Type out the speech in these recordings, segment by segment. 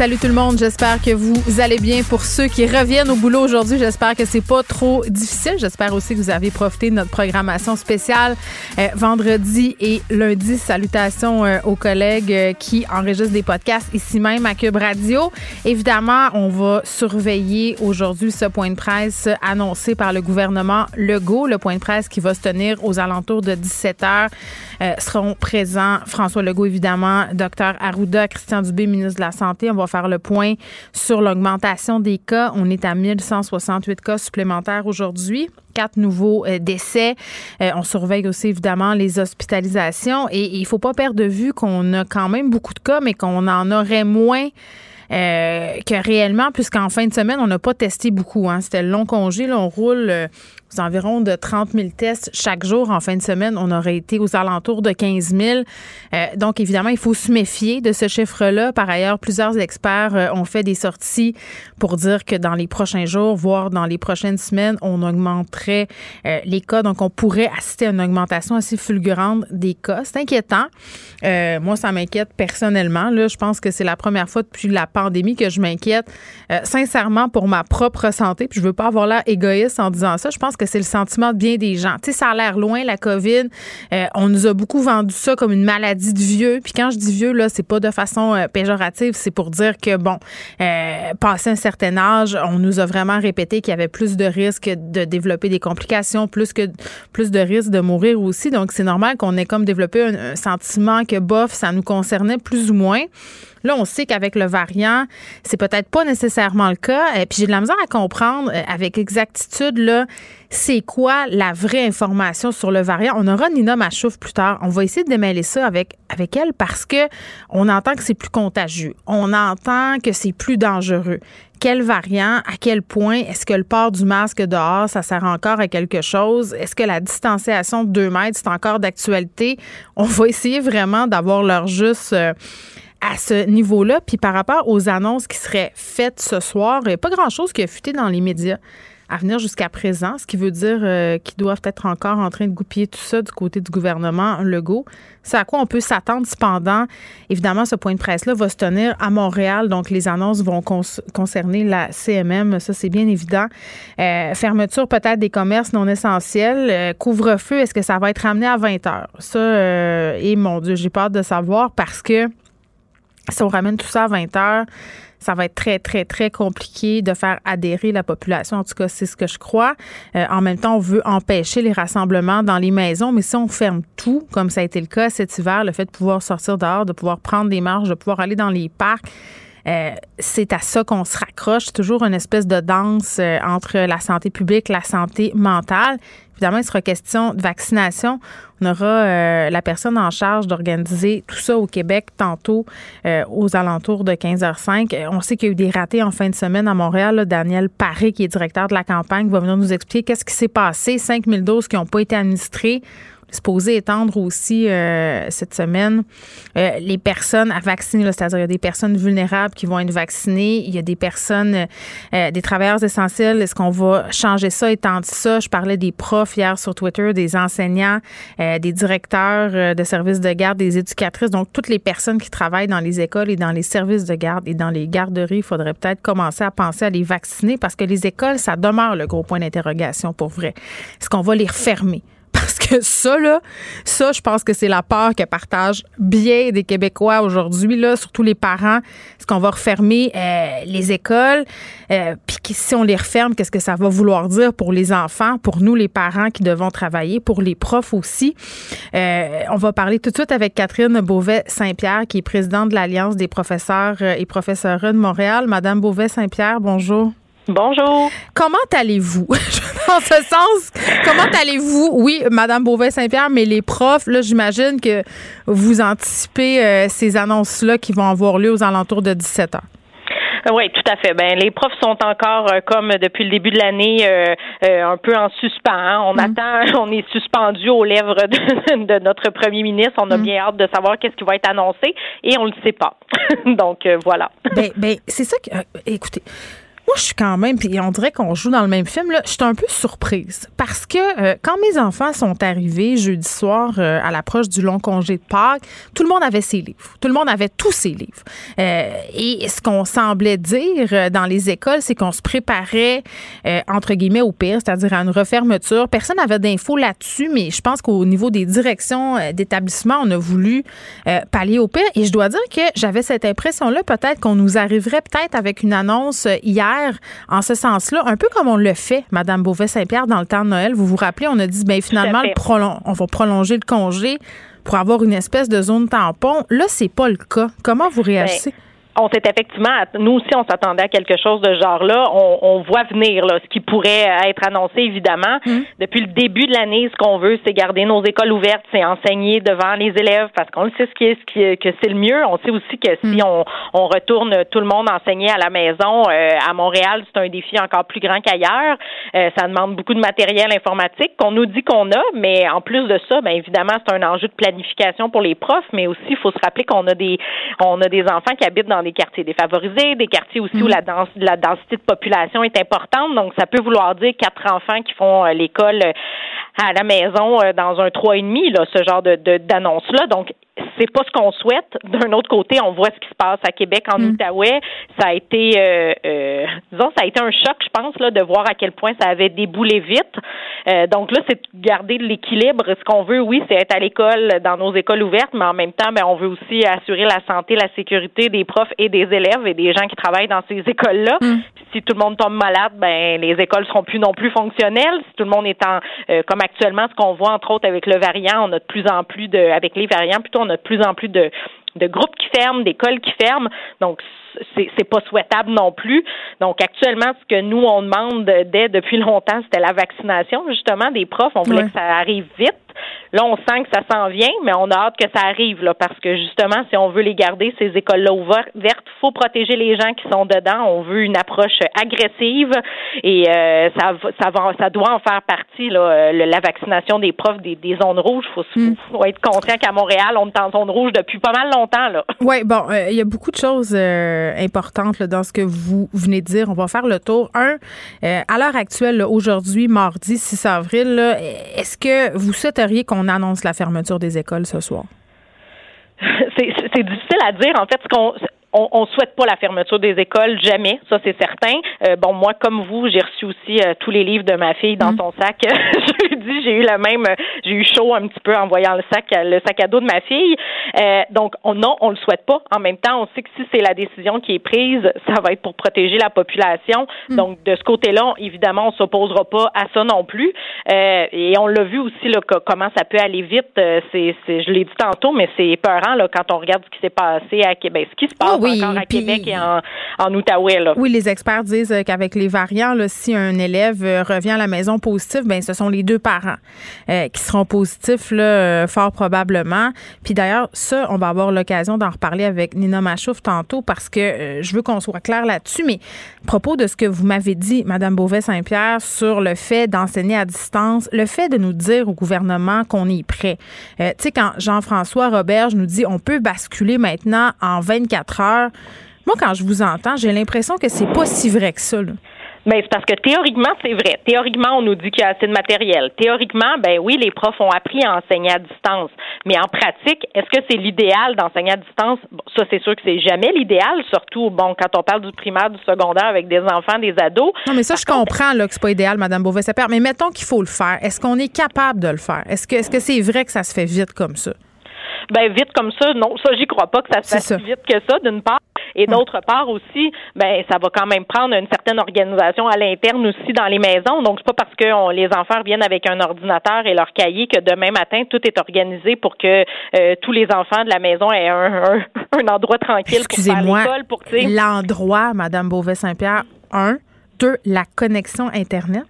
Salut tout le monde, j'espère que vous allez bien. Pour ceux qui reviennent au boulot aujourd'hui, j'espère que c'est pas trop difficile. J'espère aussi que vous avez profité de notre programmation spéciale euh, vendredi et lundi. Salutations euh, aux collègues euh, qui enregistrent des podcasts ici même à Cube Radio. Évidemment, on va surveiller aujourd'hui ce point de presse annoncé par le gouvernement Legault, le point de presse qui va se tenir aux alentours de 17 heures. seront présents François Legault, évidemment, Dr Arruda, Christian Dubé, ministre de la Santé. On va faire le point sur l'augmentation des cas. On est à 1168 cas supplémentaires aujourd'hui quatre nouveaux euh, décès. Euh, on surveille aussi évidemment les hospitalisations et il faut pas perdre de vue qu'on a quand même beaucoup de cas, mais qu'on en aurait moins. Euh, que réellement, puisqu'en fin de semaine, on n'a pas testé beaucoup. Hein. C'était le long congé. Là, on roule aux de 30 000 tests chaque jour. En fin de semaine, on aurait été aux alentours de 15 000. Euh, donc, évidemment, il faut se méfier de ce chiffre-là. Par ailleurs, plusieurs experts euh, ont fait des sorties pour dire que dans les prochains jours, voire dans les prochaines semaines, on augmenterait euh, les cas. Donc, on pourrait assister à une augmentation assez fulgurante des cas. C'est inquiétant. moi, ça m'inquiète personnellement. Là, je pense que c'est la première fois depuis la pandémie que je m'inquiète sincèrement pour ma propre santé. Puis, je veux pas avoir l'air égoïste en disant ça. Je pense que c'est le sentiment de bien des gens. Tu sais, ça a l'air loin, la COVID. Euh, on nous a beaucoup vendu ça comme une maladie de vieux. Puis quand je dis vieux, là, c'est pas de façon euh, péjorative, c'est pour dire que, bon, euh, passé un certain âge, on nous a vraiment répété qu'il y avait plus de risques de développer des complications, plus que plus de risques de mourir aussi. Donc, c'est normal qu'on ait comme développé un sentiment que, bof, ça nous concernait plus ou moins. Là, on sait qu'avec le variant, c'est peut-être pas nécessairement le cas. Et puis j'ai de la misère à comprendre euh, avec exactitude là, c'est quoi la vraie information sur le variant. On aura Nina Machouf plus tard. On va essayer de démêler ça avec elle parce que on entend que c'est plus contagieux. On entend que c'est plus dangereux. Quel variant, à quel point? Est-ce que le port du masque dehors, ça sert encore à quelque chose? Est-ce que la distanciation de deux mètres, c'est encore d'actualité? On va essayer vraiment d'avoir leur juste euh, à ce niveau-là. Puis par rapport aux annonces qui seraient faites ce soir, il n'y a pas grand-chose qui a fuité dans les médias à venir jusqu'à présent, ce qui veut dire euh, qu'ils doivent être encore en train de goupiller tout ça du côté du gouvernement Legault. C'est à quoi on peut s'attendre cependant. Évidemment, ce point de presse-là va se tenir à Montréal, donc les annonces vont concerner la CMM, ça c'est bien évident. Euh, fermeture peut-être des commerces non essentiels. Euh, couvre-feu, est-ce que ça va être amené à 20 heures? Ça, et mon Dieu, j'ai peur de savoir parce que si on ramène tout ça à 20 heures, ça va être très, très, très compliqué de faire adhérer la population. En tout cas, c'est ce que je crois. Euh, en même temps, on veut empêcher les rassemblements dans les maisons, mais si on ferme tout, comme ça a été le cas cet hiver, le fait de pouvoir sortir dehors, de pouvoir prendre des marches, de pouvoir aller dans les parcs, euh, c'est à ça qu'on se raccroche, toujours une espèce de danse euh, entre la santé publique, la santé mentale. Évidemment, il sera question de vaccination. On aura euh, la personne en charge d'organiser tout ça au Québec tantôt euh, aux alentours de 15h05. Euh, on sait qu'il y a eu des ratés en fin de semaine à Montréal. Daniel Paré, qui est directeur de la campagne, va venir nous expliquer qu'est-ce qui s'est passé. 5000 doses qui n'ont pas été administrées supposé étendre aussi euh, cette semaine euh, les personnes à vacciner, c'est-à-dire il y a des personnes vulnérables qui vont être vaccinées, il y a des personnes, euh, des travailleurs essentiels. Est-ce qu'on va changer ça, étendre ça? Je parlais des profs hier sur Twitter, des enseignants, des directeurs de services de garde, des éducatrices, donc toutes les personnes qui travaillent dans les écoles et dans les services de garde et dans les garderies. Il faudrait peut-être commencer à penser à les vacciner parce que les écoles, ça demeure le gros point d'interrogation pour vrai. Est-ce qu'on va les refermer? Parce que ça, là, ça, je pense que c'est la peur que partagent bien des Québécois aujourd'hui, là, surtout les parents. Est-ce qu'on va refermer euh, les écoles? Euh, puis si on les referme, qu'est-ce que ça va vouloir dire pour les enfants, pour nous, les parents qui devons travailler, pour les profs aussi? Euh, on va parler tout de suite avec Catherine Beauvais-Saint-Pierre, qui est présidente de l'Alliance des professeurs et professeurs de Montréal. Madame Beauvais-Saint-Pierre, bonjour. Bonjour. Comment allez-vous? Dans ce sens, comment allez-vous? Oui, Madame Beauvais-Saint-Pierre, mais les profs, là, j'imagine que vous anticipez euh, ces annonces-là qui vont avoir lieu aux alentours de 17 heures. Oui, tout à fait. Ben, les profs sont encore, euh, comme depuis le début de l'année, euh, euh, un peu en suspens. Hein. On mm. attend, on est suspendu aux lèvres de, notre premier ministre. On a mm. bien hâte de savoir qu'est-ce qui va être annoncé et on le sait pas. Donc, voilà. Ben, ben c'est ça que, écoutez, moi, je suis quand même, puis on dirait qu'on joue dans le même film, là, je suis un peu surprise parce que euh, quand mes enfants sont arrivés jeudi soir euh, à l'approche du long congé de Pâques, tout le monde avait ses livres. Tout le monde avait tous ses livres. Euh, et ce qu'on semblait dire dans les écoles, c'est qu'on se préparait, entre guillemets, au pire, c'est-à-dire à une refermeture. Personne n'avait d'infos là-dessus, mais je pense qu'au niveau des directions d'établissement, on a voulu pallier au pire. Et je dois dire que j'avais cette impression-là, peut-être qu'on nous arriverait peut-être avec une annonce hier en ce sens-là, un peu comme on le fait, Madame Beauvais-Saint-Pierre, dans le temps de Noël. Vous vous rappelez, on a dit, ben finalement, on va prolonger le congé pour avoir une espèce de zone tampon. Là, c'est pas le cas. Comment vous ben, réagissez? On s'est effectivement, nous aussi, on s'attendait à quelque chose de genre-là. On, voit venir là, ce qui pourrait être annoncé, évidemment. Hum. Depuis le début de l'année, ce qu'on veut, c'est garder nos écoles ouvertes, c'est enseigner devant les élèves parce qu'on sait ce qui est, ce qui est, que c'est le mieux. On sait aussi que si hum. on, on retourne tout le monde enseigner à la maison, euh, à Montréal, c'est un défi encore plus grand qu'ailleurs. Euh, ça demande beaucoup de matériel informatique qu'on nous dit qu'on a, mais en plus de ça, bien évidemment, c'est un enjeu de planification pour les profs, mais aussi, il faut se rappeler qu'on a des on a des enfants qui habitent dans des quartiers défavorisés, des quartiers aussi où mm. la, la densité de population est importante. Donc, ça peut vouloir dire quatre enfants qui font euh, l'école euh, à la maison euh, dans un trois et demi, là, ce genre de d'annonce-là. Donc, c'est pas ce qu'on souhaite. D'un autre côté, on voit ce qui se passe à Québec, en mm. Outaouais. Ça a été, euh, euh, disons, ça a été un choc, je pense, là, de voir à quel point ça avait déboulé vite. Euh, donc là, c'est garder l'équilibre. Ce qu'on veut, oui, c'est être à l'école, dans nos écoles ouvertes, mais en même temps, ben, on veut aussi assurer la santé, la sécurité des profs et des élèves et des gens qui travaillent dans ces écoles-là. Mm. Si tout le monde tombe malade, ben, les écoles seront plus non plus fonctionnelles. Si tout le monde est en, comme actuellement, ce qu'on voit entre autres avec le variant, on a de plus en plus de, avec les variants, plutôt, on a de plus en plus de, de groupes qui ferment, d'écoles qui ferment. Donc, c'est pas souhaitable non plus. Donc, actuellement, ce que nous, on demande dès depuis longtemps, c'était la vaccination, justement, des profs. On voulait que ça arrive vite. Là, on sent que ça s'en vient, mais on a hâte que ça arrive, là, parce que justement, si on veut les garder, ces écoles-là ouvertes, il faut protéger les gens qui sont dedans. On veut une approche agressive et euh, ça, ça, va, ça doit en faire partie, là, euh, la vaccination des profs des, zones rouges. Il hmm. faut, être conscient qu'à Montréal, on est en zone rouge depuis pas mal longtemps. Là. Oui, bon, euh, il y a beaucoup de choses importantes dans ce que vous venez de dire. On va faire le tour. Un, à l'heure actuelle, aujourd'hui, mardi 6 avril, est-ce que vous souhaiteriez qu'on annonce la fermeture des écoles ce soir? c'est difficile à dire. En fait, ce qu'on on, on souhaite pas la fermeture des écoles, jamais, ça c'est certain. Euh, bon, moi, comme vous, j'ai reçu aussi euh, tous les livres de ma fille dans mm. son sac. je lui dis, j'ai eu la même, j'ai eu chaud un petit peu en voyant le sac, le sac à dos de ma fille. Euh, donc, on, non, on le souhaite pas. En même temps, on sait que si c'est la décision qui est prise, ça va être pour protéger la population. Mm. Donc, de ce côté-là, évidemment, on s'opposera pas à ça non plus. et on l'a vu aussi là, comment ça peut aller vite. c'est, je l'ai dit tantôt, mais c'est épeurant là quand on regarde ce qui s'est passé à Québec, ce qui se passe oui, encore à Québec et en, en Outaouais. Là. Oui, les experts disent euh, qu'avec les variants, là, si un élève euh, revient à la maison positif, ben ce sont les deux parents euh, qui seront positifs, là, fort probablement. Puis d'ailleurs, ça, on va avoir l'occasion d'en reparler avec Nina Machouf tantôt parce que je veux qu'on soit clair là-dessus. Mais à propos de ce que vous m'avez dit, Madame Beauvais-Saint-Pierre, sur le fait d'enseigner à distance, le fait de nous dire au gouvernement qu'on est prêt. tu sais, quand Jean-François Roberge nous dit on peut basculer maintenant en 24 heures moi, quand je vous entends, j'ai l'impression que c'est pas si vrai que ça. Mais ben, c'est parce que théoriquement, c'est vrai. Théoriquement, on nous dit qu'il y a assez de matériel. Théoriquement, ben oui, les profs ont appris à enseigner à distance. Mais en pratique, est-ce que c'est l'idéal d'enseigner à distance? ça, c'est sûr que c'est jamais l'idéal, surtout, bon, quand on parle du primaire, du secondaire avec des enfants, des ados. Non, mais ça, je comprends, là, que c'est pas idéal, Mme beauvais Mais mettons qu'il faut le faire. Est-ce qu'on est capable de le faire? Est-ce que, est-ce que c'est vrai que ça se fait vite comme ça? Ben, vite comme ça, non, ça, j'y crois pas que ça se fasse si vite que ça, d'une part. Et d'autre part aussi, ben ça va quand même prendre une certaine organisation à l'interne aussi dans les maisons. Donc c'est pas parce que les enfants viennent avec un ordinateur et leur cahier que demain matin tout est organisé pour que euh, tous les enfants de la maison aient un, un, endroit tranquille pour faire l'école. Pour l'endroit, Madame Beauvais Saint-Pierre, un, deux, la connexion internet.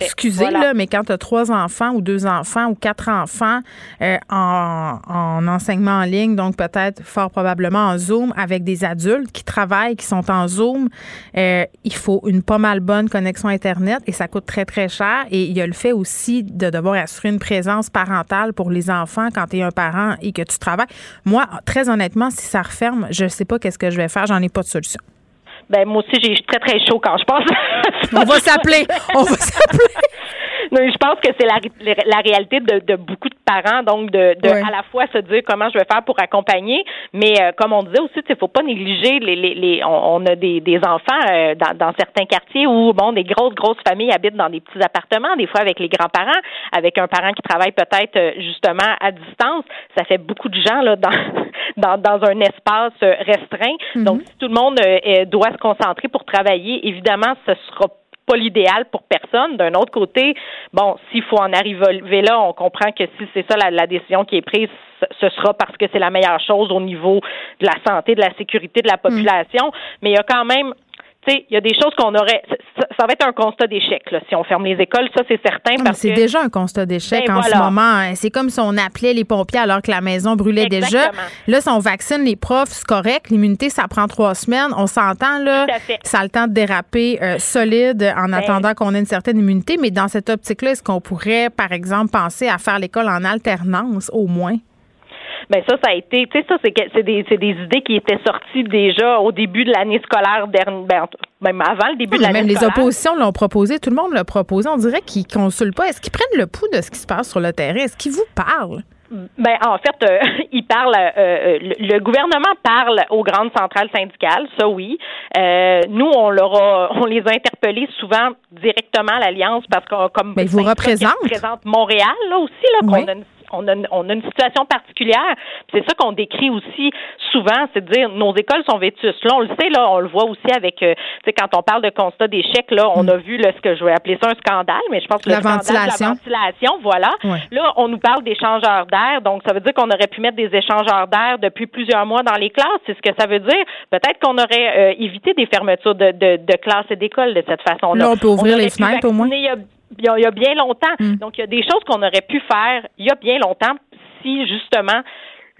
Excusez, là, mais quand tu as trois enfants ou deux enfants ou quatre enfants euh, en, en, enseignement en ligne, donc peut-être fort probablement en Zoom, avec des adultes qui travaillent, qui sont en Zoom, euh, il faut une pas mal bonne connexion Internet et ça coûte très, très cher. Et il y a le fait aussi de devoir assurer une présence parentale pour les enfants quand tu es un parent et que tu travailles. Moi, très honnêtement, si ça referme, je ne sais pas qu'est-ce que je vais faire. J'en ai pas de solution. Ben moi aussi j'ai très très chaud quand je pense. On va s'appeler. On va s'appeler. je pense que c'est la, la réalité de, de, beaucoup de parents, donc de, de à la fois se dire comment je vais faire pour accompagner, mais euh, comme on disait aussi, il faut pas négliger les, les, les on, a des, des enfants euh, dans, dans, certains quartiers où bon des grosses grosses familles habitent dans des petits appartements, des fois avec les grands-parents, avec un parent qui travaille peut-être euh, justement à distance, ça fait beaucoup de gens là dans dans, dans un espace restreint. Mm-hmm. Donc si tout le monde doit se concentrer pour travailler, évidemment ce sera pas l'idéal pour personne. D'un autre côté, bon, s'il faut en arriver là, on comprend que si c'est ça la, décision qui est prise, ce sera parce que c'est la meilleure chose au niveau de la santé, de la sécurité de la mm. population. Mais il y a quand même tu sais, il y a des choses qu'on aurait. Ça, va être un constat d'échec, là, si on ferme les écoles, ça, c'est certain. Parce c'est déjà un constat d'échec ben, en ce moment. Hein. C'est comme si on appelait les pompiers alors que la maison brûlait déjà. Là, si on vaccine les profs, c'est correct. L'immunité, ça prend trois semaines. On s'entend, là. Ça a le temps de déraper euh, solide en ben attendant qu'on ait une certaine immunité. Mais dans cette optique-là, est-ce qu'on pourrait, par exemple, penser à faire l'école en alternance, au moins? Ben ça, ça a été, tu sais, ça, c'est, c'est, des, c'est des idées qui étaient sorties déjà au début de l'année scolaire, dernière, ben, même avant le début de l'année même les oppositions l'ont proposé, tout le monde l'a proposé. On dirait qu'ils consultent pas. Est-ce qu'ils prennent le pouls de ce qui se passe sur le terrain? Est-ce qu'ils vous parlent? Ben en fait, euh, ils parlent. Euh, euh, le, gouvernement parle aux grandes centrales syndicales, ça oui. nous, on leur on les a interpellés souvent directement à l'alliance parce que comme ils vous représentent. représente Montréal là aussi là, qu'on a une on a, on a une situation particulière. C'est ça qu'on décrit aussi souvent, c'est de dire nos écoles sont vétustes. Là, on le sait, là, on le voit aussi avec, euh, tu sais, quand on parle de constat d'échec, là, on a vu là, ce que je vais appeler ça un scandale, mais je pense que la le ventilation. la ventilation, voilà. Là, on nous parle d'échangeurs d'air, donc ça veut dire qu'on aurait pu mettre des échangeurs d'air depuis plusieurs mois dans les classes. C'est ce que ça veut dire. Peut-être qu'on aurait euh, évité des fermetures de, de, de classes et d'écoles de cette façon-là. Là, on peut ouvrir les fenêtres au moins il y, a, bien longtemps. Mm. Donc, il y a des choses qu'on aurait pu faire il y a bien longtemps si, justement,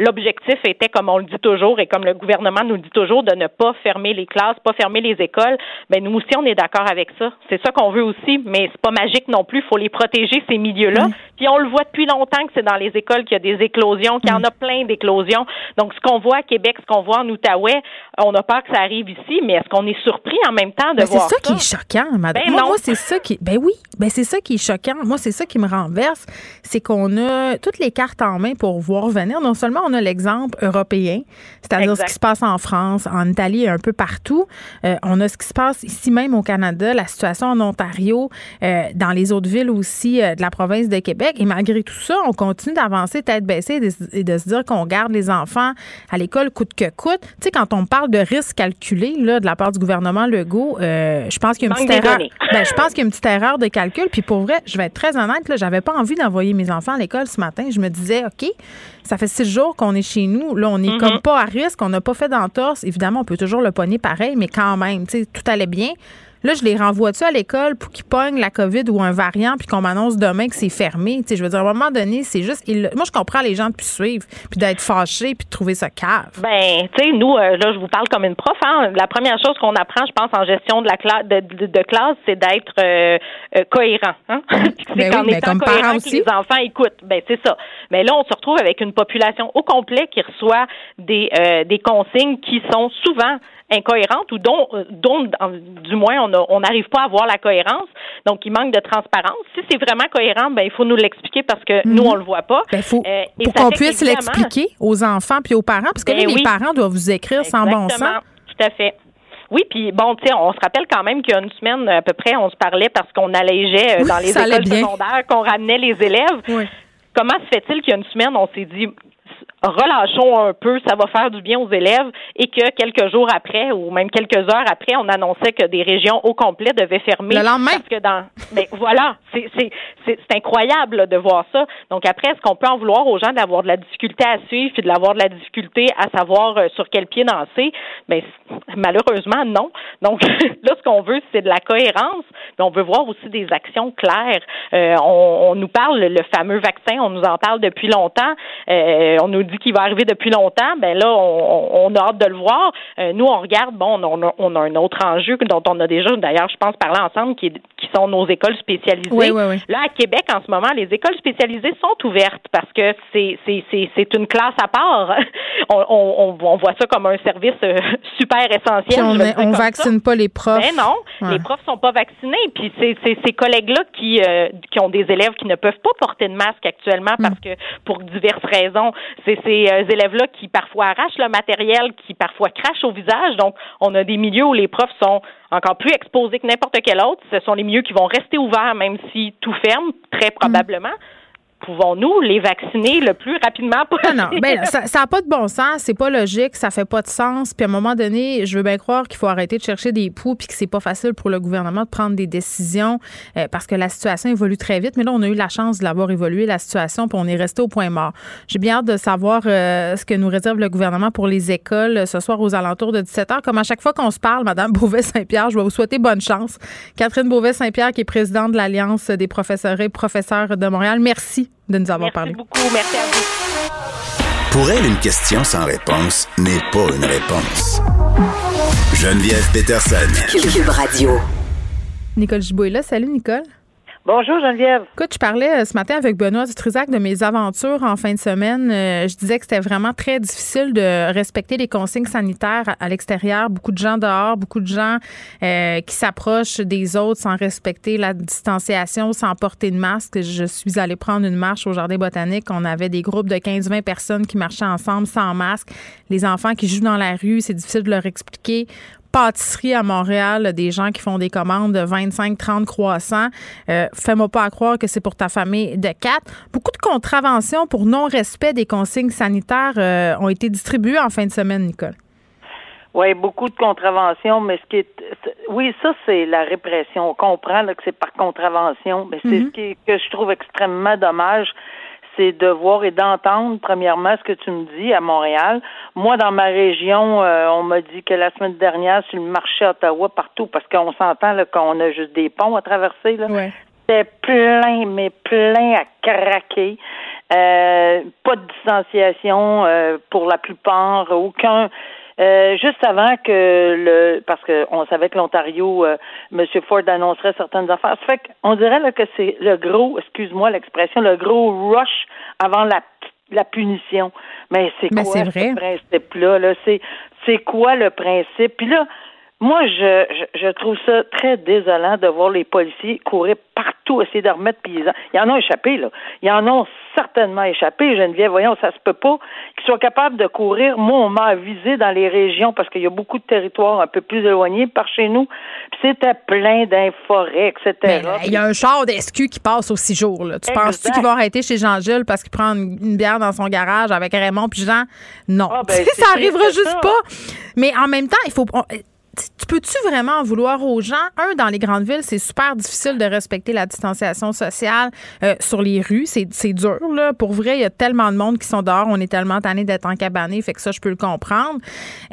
L'objectif était, comme on le dit toujours et comme le gouvernement nous le dit toujours, de ne pas fermer les classes, pas fermer les écoles. Ben nous aussi, on est d'accord avec ça. C'est ça qu'on veut aussi, mais c'est pas magique non plus. Il faut les protéger ces milieux-là. Puis on le voit depuis longtemps que c'est dans les écoles qu'il y a des éclosions, qu'il y en a plein d'éclosions. Donc ce qu'on voit à Québec, ce qu'on voit en Outaouais, on a peur que ça arrive ici, mais est-ce qu'on est surpris en même temps de voir ça C'est ça? qui est choquant, madame. Ben moi, c'est ça qui, ben oui, ben c'est ça qui est choquant. Moi, c'est ça qui me renverse, c'est qu'on a toutes les cartes en main pour voir venir. Non seulement on a l'exemple européen, c'est-à-dire ce qui se passe en France, en Italie et un peu partout. Euh, on a ce qui se passe ici même au Canada, la situation en Ontario, euh, dans les autres villes aussi euh, de la province de Québec. Et malgré tout ça, on continue d'avancer tête baissée et de, se dire qu'on garde les enfants à l'école coûte que coûte. Tu sais, quand on parle de risque calculé là, de la part du gouvernement Legault, je pense qu'il y a une petite erreur. Ben, je pense qu'il y a une petite erreur de calcul. Puis pour vrai, je vais être très honnête, là, j'avais pas envie d'envoyer mes enfants à l'école ce matin. Je me disais, OK, ça fait six jours qu'on est chez nous. Là, on n'est comme mm-hmm. pas à risque. On n'a pas fait d'entorse. Évidemment, on peut toujours le pogner pareil, mais quand même, tu sais, tout allait bien. Là, je les renvoie-tu à l'école pour qu'ils pognent la COVID ou un variant puis qu'on m'annonce demain que c'est fermé? Tu sais, je veux dire, à un moment donné, c'est juste. Moi, je comprends les gens de plus suivre puis d'être fâchés puis de trouver ça cave. Ben, tu sais, nous, euh, là, je vous parle comme une prof. Hein. La première chose qu'on apprend, je pense, en gestion de la classe, de, classe, c'est d'être euh, euh, cohérent. Hein? c'est ben qu'en étant comme cohérent que les enfants écoutent. Ben, c'est ça. Mais là, on se retrouve avec une population au complet qui reçoit des, des consignes qui sont souvent incohérente ou dont, euh, dont du moins, on n'arrive pas à voir la cohérence. Donc, il manque de transparence. Si c'est vraiment cohérent, ben, il faut nous l'expliquer parce que nous, mhm. on le voit pas. Ben, faut, euh, pour qu'on puisse l'expliquer aux enfants puis aux parents, parce que ben les parents doivent vous écrire sans bon sens. Tout à fait. Oui, puis bon, tu sais, on se rappelle quand même qu'il y a une semaine à peu près, on se parlait parce qu'on allégeait euh, dans les écoles secondaires, qu'on ramenait les élèves. Comment se fait-il qu'il y a une semaine, on s'est dit relâchons un peu, ça va faire du bien aux élèves et que quelques jours après ou même quelques heures après, on annonçait que des régions au complet devaient fermer. Le lendemain? Parce que dans, mais voilà, c'est c'est incroyable de voir ça. Donc après, est-ce qu'on peut en vouloir aux gens d'avoir de la difficulté à suivre puis de l'avoir de la difficulté à savoir euh, sur quel pied danser? Ben malheureusement non. Donc là, ce qu'on veut, c'est de la cohérence, mais on veut voir aussi des actions claires. Euh, on, on, nous parle le fameux vaccin, on nous en parle depuis longtemps. Euh, on nous dit qui va arriver depuis longtemps, ben là, on, on a hâte de le voir. Euh, nous, on regarde, bon, on a, on a, un autre enjeu dont on a déjà, d'ailleurs, je pense, parlé ensemble, qui, qui sont nos écoles spécialisées. Oui, oui, oui. Là, à Québec, en ce moment, les écoles spécialisées sont ouvertes parce que c'est, une classe à part. on, on, on, voit ça comme un service euh, super essentiel. on, on vaccine pas les profs. Ben non, les profs sont pas vaccinés. Puis c'est, ces collègues-là qui, euh, qui ont des élèves qui ne peuvent pas porter de masque actuellement parce mm. que pour diverses raisons, c'est ces euh, élèves-là qui parfois arrachent le matériel, qui parfois crachent au visage. Donc, on a des milieux où les profs sont encore plus exposés que n'importe quel autre. Ce sont les milieux qui vont rester ouverts même si tout ferme, très probablement pouvons-nous les vacciner le plus rapidement possible? Non, non. Ben, ça n'a pas de bon sens, c'est pas logique, ça fait pas de sens. Puis à un moment donné, je veux bien croire qu'il faut arrêter de chercher des poux puis que c'est pas facile pour le gouvernement de prendre des décisions euh, parce que la situation évolue très vite. Mais là, on a eu la chance de l'avoir évolué, la situation, puis on est resté au point mort. J'ai bien hâte de savoir euh, ce que nous réserve le gouvernement pour les écoles euh, ce soir aux alentours de 17 h. Comme à chaque fois qu'on se parle, Madame Beauvais-Saint-Pierre, je vais vous souhaiter bonne chance. Catherine Beauvais-Saint-Pierre, qui est présidente de l'Alliance des professeurs et professeurs de Montréal. Merci de nous avoir parlé. Merci beaucoup. Merci à vous. Pour elle, une question sans réponse n'est pas une réponse. Geneviève Peterson. Cube Radio. Nicole Gibault est là. Salut, Nicole. Bonjour Geneviève. Écoute, je parlais euh, ce matin avec Benoît Dutrisac de mes aventures en fin de semaine. Euh, je disais que c'était vraiment très difficile de respecter les consignes sanitaires à l'extérieur. Beaucoup de gens dehors, beaucoup de gens euh, qui s'approchent des autres sans respecter la distanciation, sans porter de masque. Je suis allée prendre une marche au Jardin botanique. On avait des groupes de 15-20 personnes qui marchaient ensemble sans masque. Les enfants qui jouent dans la rue, c'est difficile de leur expliquer pâtisserie à Montréal, des gens qui font des commandes de 25, 30 croissants. Euh, Fais-moi pas croire que c'est pour ta famille de quatre. Beaucoup de contraventions pour non-respect des consignes sanitaires euh, ont été distribuées en fin de semaine, Nicole. Oui, beaucoup de contraventions, mais ce qui est, oui, ça c'est la répression. On comprend que c'est par contravention, mais c'est mm-hmm. ce qui, que je trouve extrêmement dommage c'est de voir et d'entendre, premièrement, ce que tu me dis à Montréal. Moi, dans ma région, euh, on m'a dit que la semaine dernière, sur le marché Ottawa, partout, parce qu'on s'entend qu'on a juste des ponts à traverser, là. C'était plein, mais plein à craquer. Euh, pas de distanciation euh, pour la plupart, aucun euh, juste avant que le parce qu'on savait que l'Ontario, euh, M. Ford annoncerait certaines affaires. Ça fait qu'on dirait là, que c'est le gros, excuse-moi l'expression, le gros rush avant la la punition. Mais c'est quoi ce principe-là? -là, c'est c'est quoi le principe? Puis là, moi, je, je, trouve ça très désolant de voir les policiers courir partout, essayer de remettre paysans. Il y en a échappé, là. Il y en a certainement échappé, Geneviève. Voyons, ça se peut pas qu'ils soient capables de courir. Moi, on m'a avisé dans les régions parce qu'il y a beaucoup de territoires un peu plus éloignés par chez nous. C'était plein d'inforêts, etc. il y a un char d'SQ qui passe aux six jours. Là. Tu penses-tu qu'il va arrêter chez Jean-Gilles parce qu'il prend une, bière dans son garage avec Raymond puis Jean? Non. Ah, ben, ça arrivera juste pas. Mais en même temps, il faut tu peux-tu vraiment en vouloir aux gens? Un, dans les grandes villes, c'est super difficile de respecter la distanciation sociale euh, sur les rues. C'est, dur, là. Pour vrai, il y a tellement de monde qui sont dehors. On est tellement tanné d'être encabané, fait que ça, je peux le comprendre.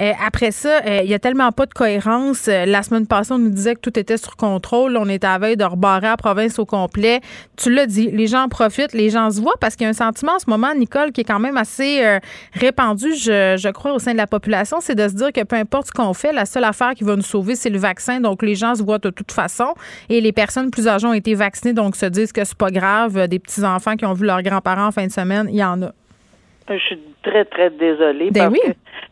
Euh, après ça, euh, il y a tellement pas de cohérence. la semaine passée, on nous disait que tout était sur contrôle. On était à veille de rebarrer la province au complet. Tu l'as dit, les gens profitent, les gens se voient parce qu'il y a un sentiment en ce moment, Nicole, qui est quand même assez répandu, je, je crois, au sein de la population, c'est de se dire que peu importe ce qu'on fait, la seule affaire qui va nous sauver, c'est le vaccin. Donc, les gens se voient de toute façon. Et les personnes plus âgées ont été vaccinées, donc se disent que c'est pas grave. Des petits-enfants qui ont vu leurs grands-parents en fin de semaine, il y en a. Je suis très, très désolée ben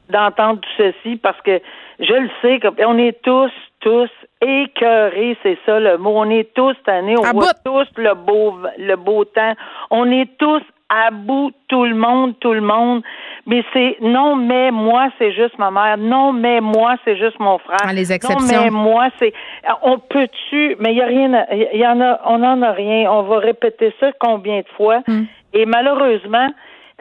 d'entendre tout ceci parce que je le sais, on est tous, tous écœurés, c'est ça le mot. On est tous tannés, on voit tous le beau, le beau temps. On est tous à bout, tout le monde, tout le monde. Mais c'est non, mais moi, c'est juste ma mère. Non, mais moi, c'est juste mon frère. Ah, les exceptions. Non, mais moi, c'est. On peut-tu. Mais il y a rien. Il y en a. On n'en a rien. On va répéter ça combien de fois? Hmm. Et malheureusement,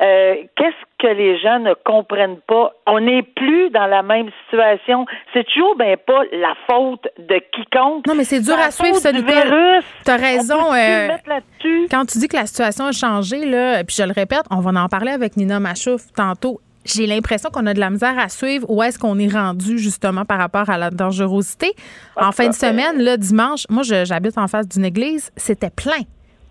euh, qu'est-ce que les gens ne comprennent pas? On n'est plus dans la même situation. C'est toujours ben pas la faute de quiconque. Non, mais c'est dur à suivre, ça, Nicole. T'as raison. Euh, quand tu dis que la situation a changé, là, puis je le répète, on va en parler avec Nina Machouf tantôt j'ai l'impression qu'on a de la misère à suivre où est-ce qu'on est rendu justement par rapport à la dangerosité. En fin de semaine, le dimanche, moi j'habite en face d'une église, c'était plein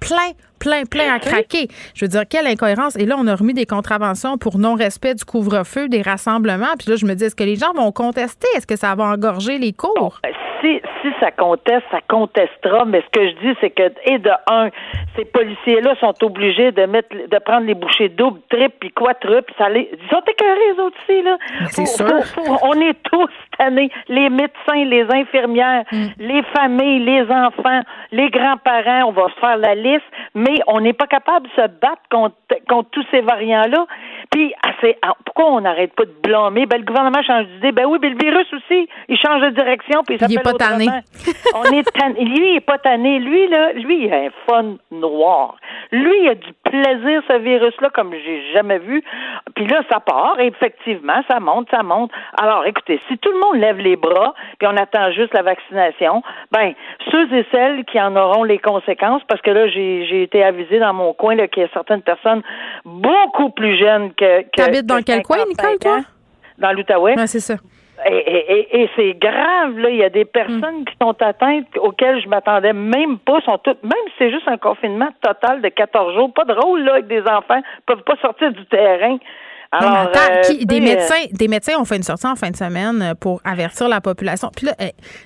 plein, plein, plein à craquer. Je veux dire, quelle incohérence. Et là, on a remis des contraventions pour non-respect du couvre-feu, des rassemblements. Puis là, je me dis, est-ce que les gens vont contester? Est-ce que ça va engorger les cours? Ben, si, si ça conteste, ça contestera. Mais ce que je dis, c'est que, et de un, ces policiers-là sont obligés de mettre, de prendre les bouchées doubles, triples, puis quadruples. Ça les, ils sont écœurés, les autres ici, là. C'est sûr. on est tous tannés. Les médecins, les infirmières, mm. les familles, les enfants, les grands-parents. On va se faire la liste mais on n'est pas capable de se battre contre, contre tous ces variants-là. Puis, ah, pourquoi on n'arrête pas de blâmer? Ben, le gouvernement change d'idée. Ben oui, mais le virus aussi, il change de direction, puis il s'appelle pas tanné. on est tanné. Lui, il est pas tanné. Lui, là, lui, il a un fun noir. Lui, il a du plaisir, ce virus-là, comme j'ai jamais vu. Puis là, ça part, et effectivement, ça monte, ça monte. Alors, écoutez, si tout le monde lève les bras, puis on attend juste la vaccination, ben, ceux et celles qui en auront les conséquences, parce que là, j'ai été avisé dans mon coin qu'il y a certaines personnes beaucoup plus jeunes que. Que T'habites dans quel coin, Nicole, toi? Dans l'Outaouais. Ouais, c'est ça. Et, c'est grave, là. Il y a des personnes qui sont atteintes auxquelles je m'attendais même pas. Sont toutes, même si c'est juste un confinement total de 14 jours, pas drôle, là, avec des enfants, peuvent pas sortir du terrain. Alors, euh, des, médecins, des médecins ont fait une sortie en fin de semaine euh, pour avertir la population. Puis là,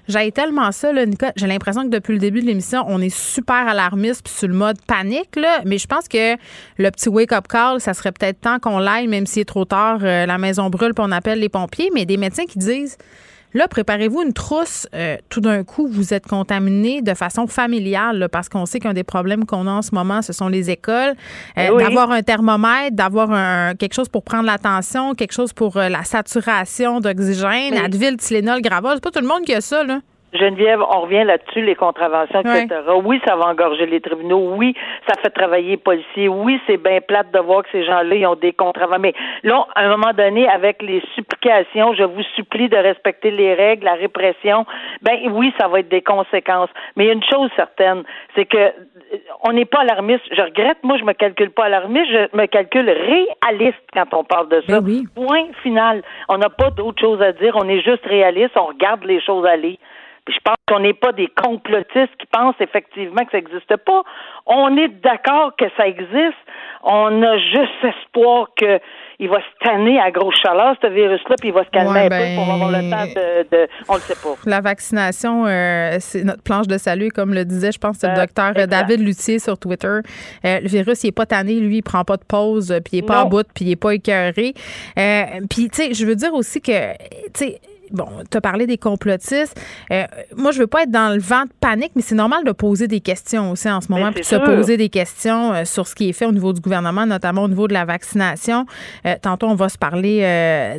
j'ai tellement ça, là, Nicolas. J'ai l'impression que depuis le début de l'émission, on est super alarmiste puis sur le mode panique. Là. Mais je pense que le petit wake-up call, ça serait peut-être temps qu'on l'aille, même s'il est trop tard, euh, la maison brûle puis on appelle les pompiers. Mais des médecins qui disent Là, préparez-vous une trousse. Euh, tout d'un coup, vous êtes contaminé de façon familiale parce qu'on sait qu'un des problèmes qu'on a en ce moment, ce sont les écoles. Euh, d'avoir un thermomètre, d'avoir un, quelque chose pour prendre la tension, quelque chose pour euh, la saturation d'oxygène, Advil, Tylenol, Gravol. C'est pas tout le monde qui a ça, là. Geneviève, on revient là-dessus, les contraventions, etc. Oui, ça va engorger les tribunaux. Oui, ça fait travailler les policiers. Oui, c'est bien plate de voir que ces gens-là, ils ont des contraventions. Mais là, à un moment donné, avec les supplications, je vous supplie de respecter les règles, la répression, ben oui, ça va être des conséquences. Mais il y a une chose certaine, c'est que euh, on n'est pas alarmiste. Je regrette, moi, je me calcule pas alarmiste, je me calcule réaliste quand on parle de ça. Ben Point final. On n'a pas d'autre chose à dire. On est juste réaliste. On regarde les choses aller je pense qu'on n'est pas des complotistes qui pensent effectivement que ça n'existe pas. On est d'accord que ça existe. On a juste espoir que il va se tanner à grosse chaleur, ce virus-là, puis il va se calmer un peu pour ben, avoir le temps de, On le sait pas. La vaccination, euh, c'est notre planche de salut, comme le disait, je pense, le euh, docteur David Luthier sur Twitter. Euh, le virus, il n'est pas tanné, lui, il prend pas de pause, puis il n'est pas à bout, puis il n'est pas écœuré. puis, tu sais, je veux dire aussi que, tu sais, bon, tu as parlé des complotistes. Euh, moi, je veux pas être dans le vent de panique, mais c'est normal de poser des questions aussi en ce moment, puis de se poser des questions euh, sur ce qui est fait au niveau du gouvernement, notamment au niveau de la vaccination. Euh, tantôt, on va se parler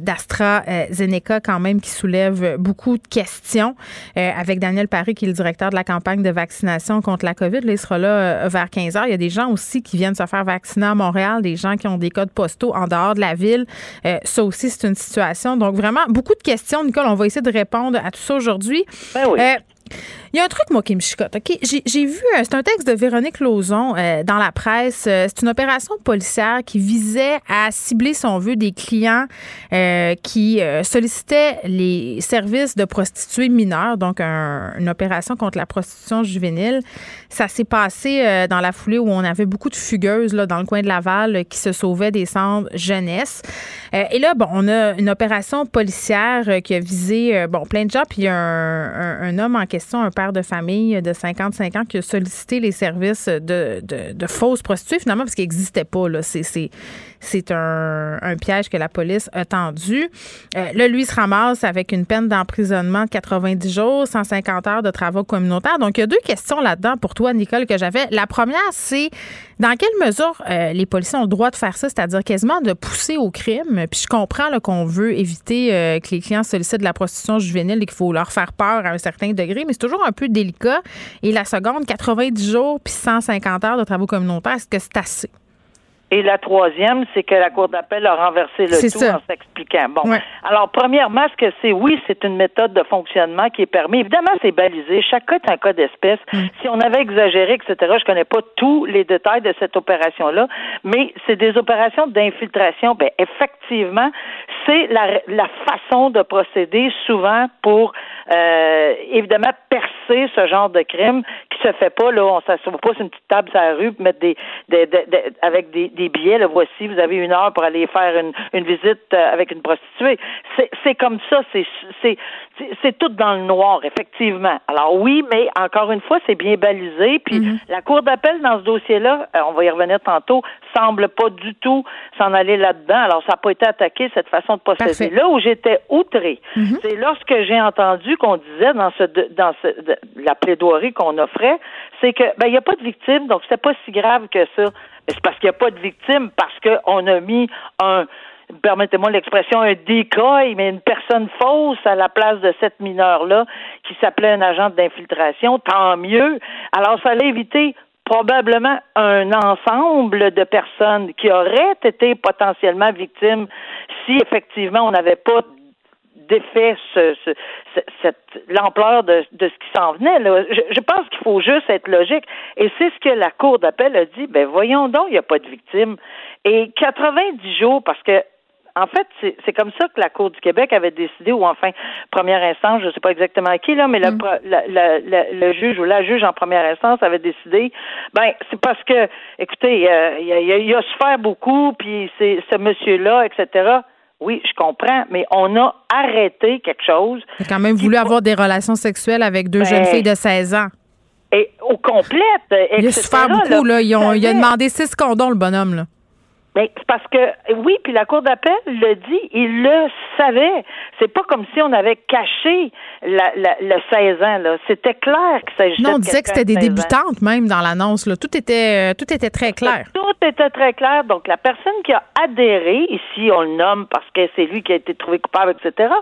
d'AstraZeneca quand même, qui soulève beaucoup de questions, avec Daniel Paris, qui est le directeur de la campagne de vaccination contre la COVID. Là, il sera là vers 15 heures. Il y a des gens aussi qui viennent se faire vacciner à Montréal, des gens qui ont des codes postaux en dehors de la ville. ça aussi, c'est une situation. Donc, vraiment, beaucoup de questions, Nicole on va essayer de répondre à tout ça aujourd'hui. Ben oui. Euh, il y a un truc, moi, qui me chicote. OK? J'ai vu, euh, c'est un texte de Véronique Lauzon euh, dans la presse. Euh, c'est une opération policière qui visait à cibler, si on veut, des clients qui sollicitaient les services de prostituées mineures, donc une opération contre la prostitution juvénile. Ça s'est passé dans la foulée où on avait beaucoup de fugueuses là, dans le coin de Laval qui se sauvaient des centres jeunesse. et là, bon, on a une opération policière qui a visé, bon, plein de gens, puis un, un, un homme en question, un de famille de 55 ans qui a sollicité les services de, de, fausses prostituées, finalement, parce qu'ils n'existaient pas. C'est, un, piège que la police a tendu. Euh, là, lui, se ramasse avec une peine d'emprisonnement de 90 jours, 150 heures de travaux communautaires. Donc, il y a deux questions là-dedans pour toi, Nicole, que j'avais. La première, c'est dans quelle mesure euh, les policiers ont le droit de faire ça, c'est-à-dire quasiment de pousser au crime? Puis je comprends qu'on veut éviter euh, que les clients sollicitent de la prostitution juvénile et qu'il faut leur faire peur à un certain degré, mais c'est toujours un peu délicat. Et la seconde, 90 jours puis 150 heures de travaux communautaires, est-ce que c'est assez? Et la troisième, c'est que la Cour d'appel a renversé le tout en s'expliquant. Bon. Alors, premièrement, ce que c'est, oui, c'est une méthode de fonctionnement qui est permis. Évidemment, c'est balisé. Chaque cas est un cas d'espèce. Mm. Si on avait exagéré, etc., je connais pas tous les détails de cette opération-là, mais c'est des opérations d'infiltration. Ben, effectivement, c'est la, la façon de procéder souvent pour, euh, évidemment, percer ce genre de crime qui se fait pas, là, on s'assoit pas une petite table sur la rue, mettre des, des, des, avec des des billets, le voici, vous avez une heure pour aller faire une, une visite euh, avec une prostituée. C'est comme ça, c'est tout dans le noir, effectivement. Alors oui, mais encore une fois, c'est bien balisé. Puis mm-hmm. la Cour d'appel dans ce dossier-là, euh, on va y revenir tantôt, semble pas du tout s'en aller là-dedans. Alors ça n'a pas été attaqué cette façon de procéder. Là où j'étais outré, mm-hmm. c'est lorsque j'ai entendu qu'on disait dans ce dans ce, la plaidoirie qu'on offrait, c'est que ben il n'y a pas de victime, donc c'est pas si grave que ça c'est parce qu'il n'y a pas de victime, parce qu'on a mis un, permettez-moi l'expression, un décoil, mais une personne fausse à la place de cette mineure-là qui s'appelait un agent d'infiltration, tant mieux. Alors, ça allait éviter probablement un ensemble de personnes qui auraient été potentiellement victimes si effectivement on n'avait pas défait ce, cette l'ampleur de, de, ce qui s'en venait. Là. Je, je pense qu'il faut juste être logique. Et c'est ce que la Cour d'appel a dit. Ben voyons donc, il n'y a pas de victime. Et 90 jours, parce que en fait, c'est comme ça que la Cour du Québec avait décidé, ou enfin, première instance, je ne sais pas exactement qui, là, mais le, mm. le, juge ou la juge en première instance avait décidé, ben, c'est parce que, écoutez, euh, il, a, il, a, souffert beaucoup, puis c'est ce monsieur-là, etc. Oui, je comprends, mais on a arrêté quelque chose. Il a quand même voulu avoir des relations sexuelles avec deux jeunes ben, filles de 16 ans. Et au complète, Il a souffert beaucoup, là. il a demandé six condoms, le bonhomme, là. Mais c'est parce que oui, puis la cour d'appel le dit, il le savait. C'est pas comme si on avait caché la, le 16 ans là. C'était clair que s'agissait. Non, on disait que c'était des débutantes même dans l'annonce. Là, tout était euh, tout était très clair. Tout était très clair. Donc la personne qui a adhéré ici, on le nomme parce que c'est lui qui a été trouvé coupable, etc.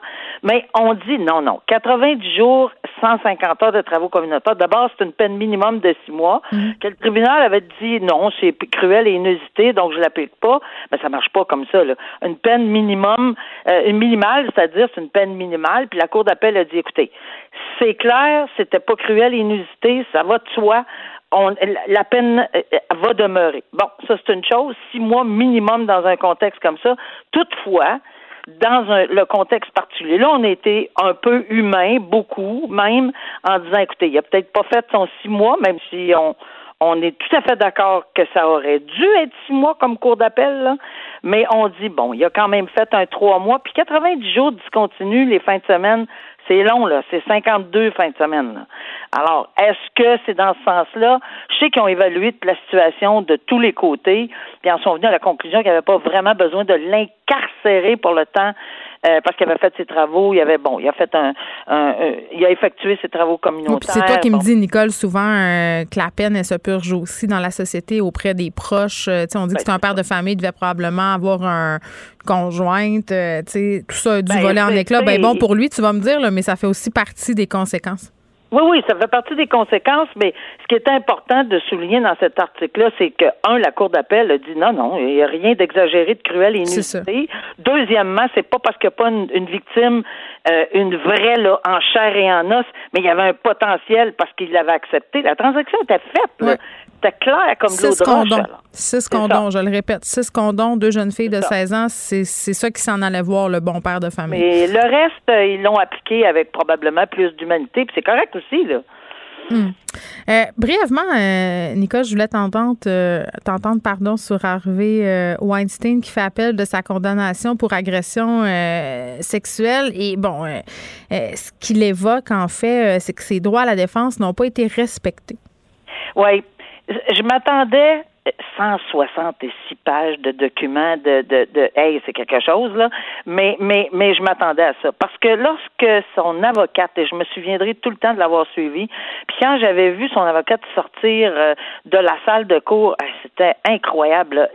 Mais on dit non, non. 90 jours, 150 heures de travaux communautaires. D'abord, c'est une peine minimum de six mois. Mhm. Que le tribunal avait dit non, c'est cruel et inusité, donc je l'applique pas, mais ça marche pas comme ça. Là. Une peine minimum, euh, minimale, c'est-à-dire c'est une peine minimale, puis la Cour d'appel a dit, écoutez, c'est clair, c'était pas cruel inusité, ça va de soi. On, la peine euh, va demeurer. Bon, ça c'est une chose, six mois minimum dans un contexte comme ça. Toutefois, dans le contexte particulier. Là, on était un peu humain, beaucoup, même, en disant, écoutez, il a peut-être pas fait son six mois, même si on, on est tout à fait d'accord que ça aurait dû être six mois comme cours d'appel, mais on dit, bon, il a quand même fait un trois mois, puis 90 jours discontinus les fins de semaine, c'est long, là. C'est 52 fins de semaine. Alors, est-ce que c'est dans ce sens-là? Je sais qu'ils ont évalué la situation de tous les côtés, puis en sont venus à la conclusion qu'il n'y avait pas vraiment besoin de l'incarcérer pour le temps euh, parce qu'il avait fait ses travaux, il avait bon, il a fait un, il a effectué ses travaux communautaires. c'est toi qui me dis, Nicole, souvent euh, que la peine elle se purge aussi dans la société auprès des proches. Euh, on dit que c'est un père de famille devait probablement avoir un conjointe, tout ça dû ben, voler en éclat. Ben bon pour lui, tu vas me dire, mais ça fait aussi partie des conséquences. Oui, oui, ça fait partie des conséquences, mais ce qui est important de souligner dans cet article-là, c'est que, un, la Cour d'appel a dit non, non, il n'y a rien d'exagéré, de cruel et inusité. Deuxièmement, c'est pas parce qu'il n'y a pas une, victime, euh, une vraie, là, en chair et en os, mais il y avait un potentiel parce qu'il l'avait accepté. La transaction était faite, là. C'était clair comme de l'eau de condoms. Six condoms, je le répète. Six condoms, deux jeunes filles de 16 ans, c'est ça qui s'en allait voir le bon père de famille. Mais le reste, euh, ils l'ont appliqué avec probablement plus d'humanité, puis c'est correct aussi, là. Hmm. Euh, brièvement, euh, Nicole, je voulais t'entendre, t'entendre pardon, sur Harvey Weinstein qui fait appel de sa condamnation pour agression sexuelle. Et bon, ce qu'il évoque, en fait, c'est que ses droits à la défense n'ont pas été respectés. Oui, je m'attendais 166 pages de documents de, de, de hey, c'est quelque chose, là. Mais, mais, mais je m'attendais à ça. Parce que lorsque son avocate, et je me souviendrai tout le temps de l'avoir suivi, puis quand j'avais vu son avocate sortir euh, de la salle de cours, c'était incroyable.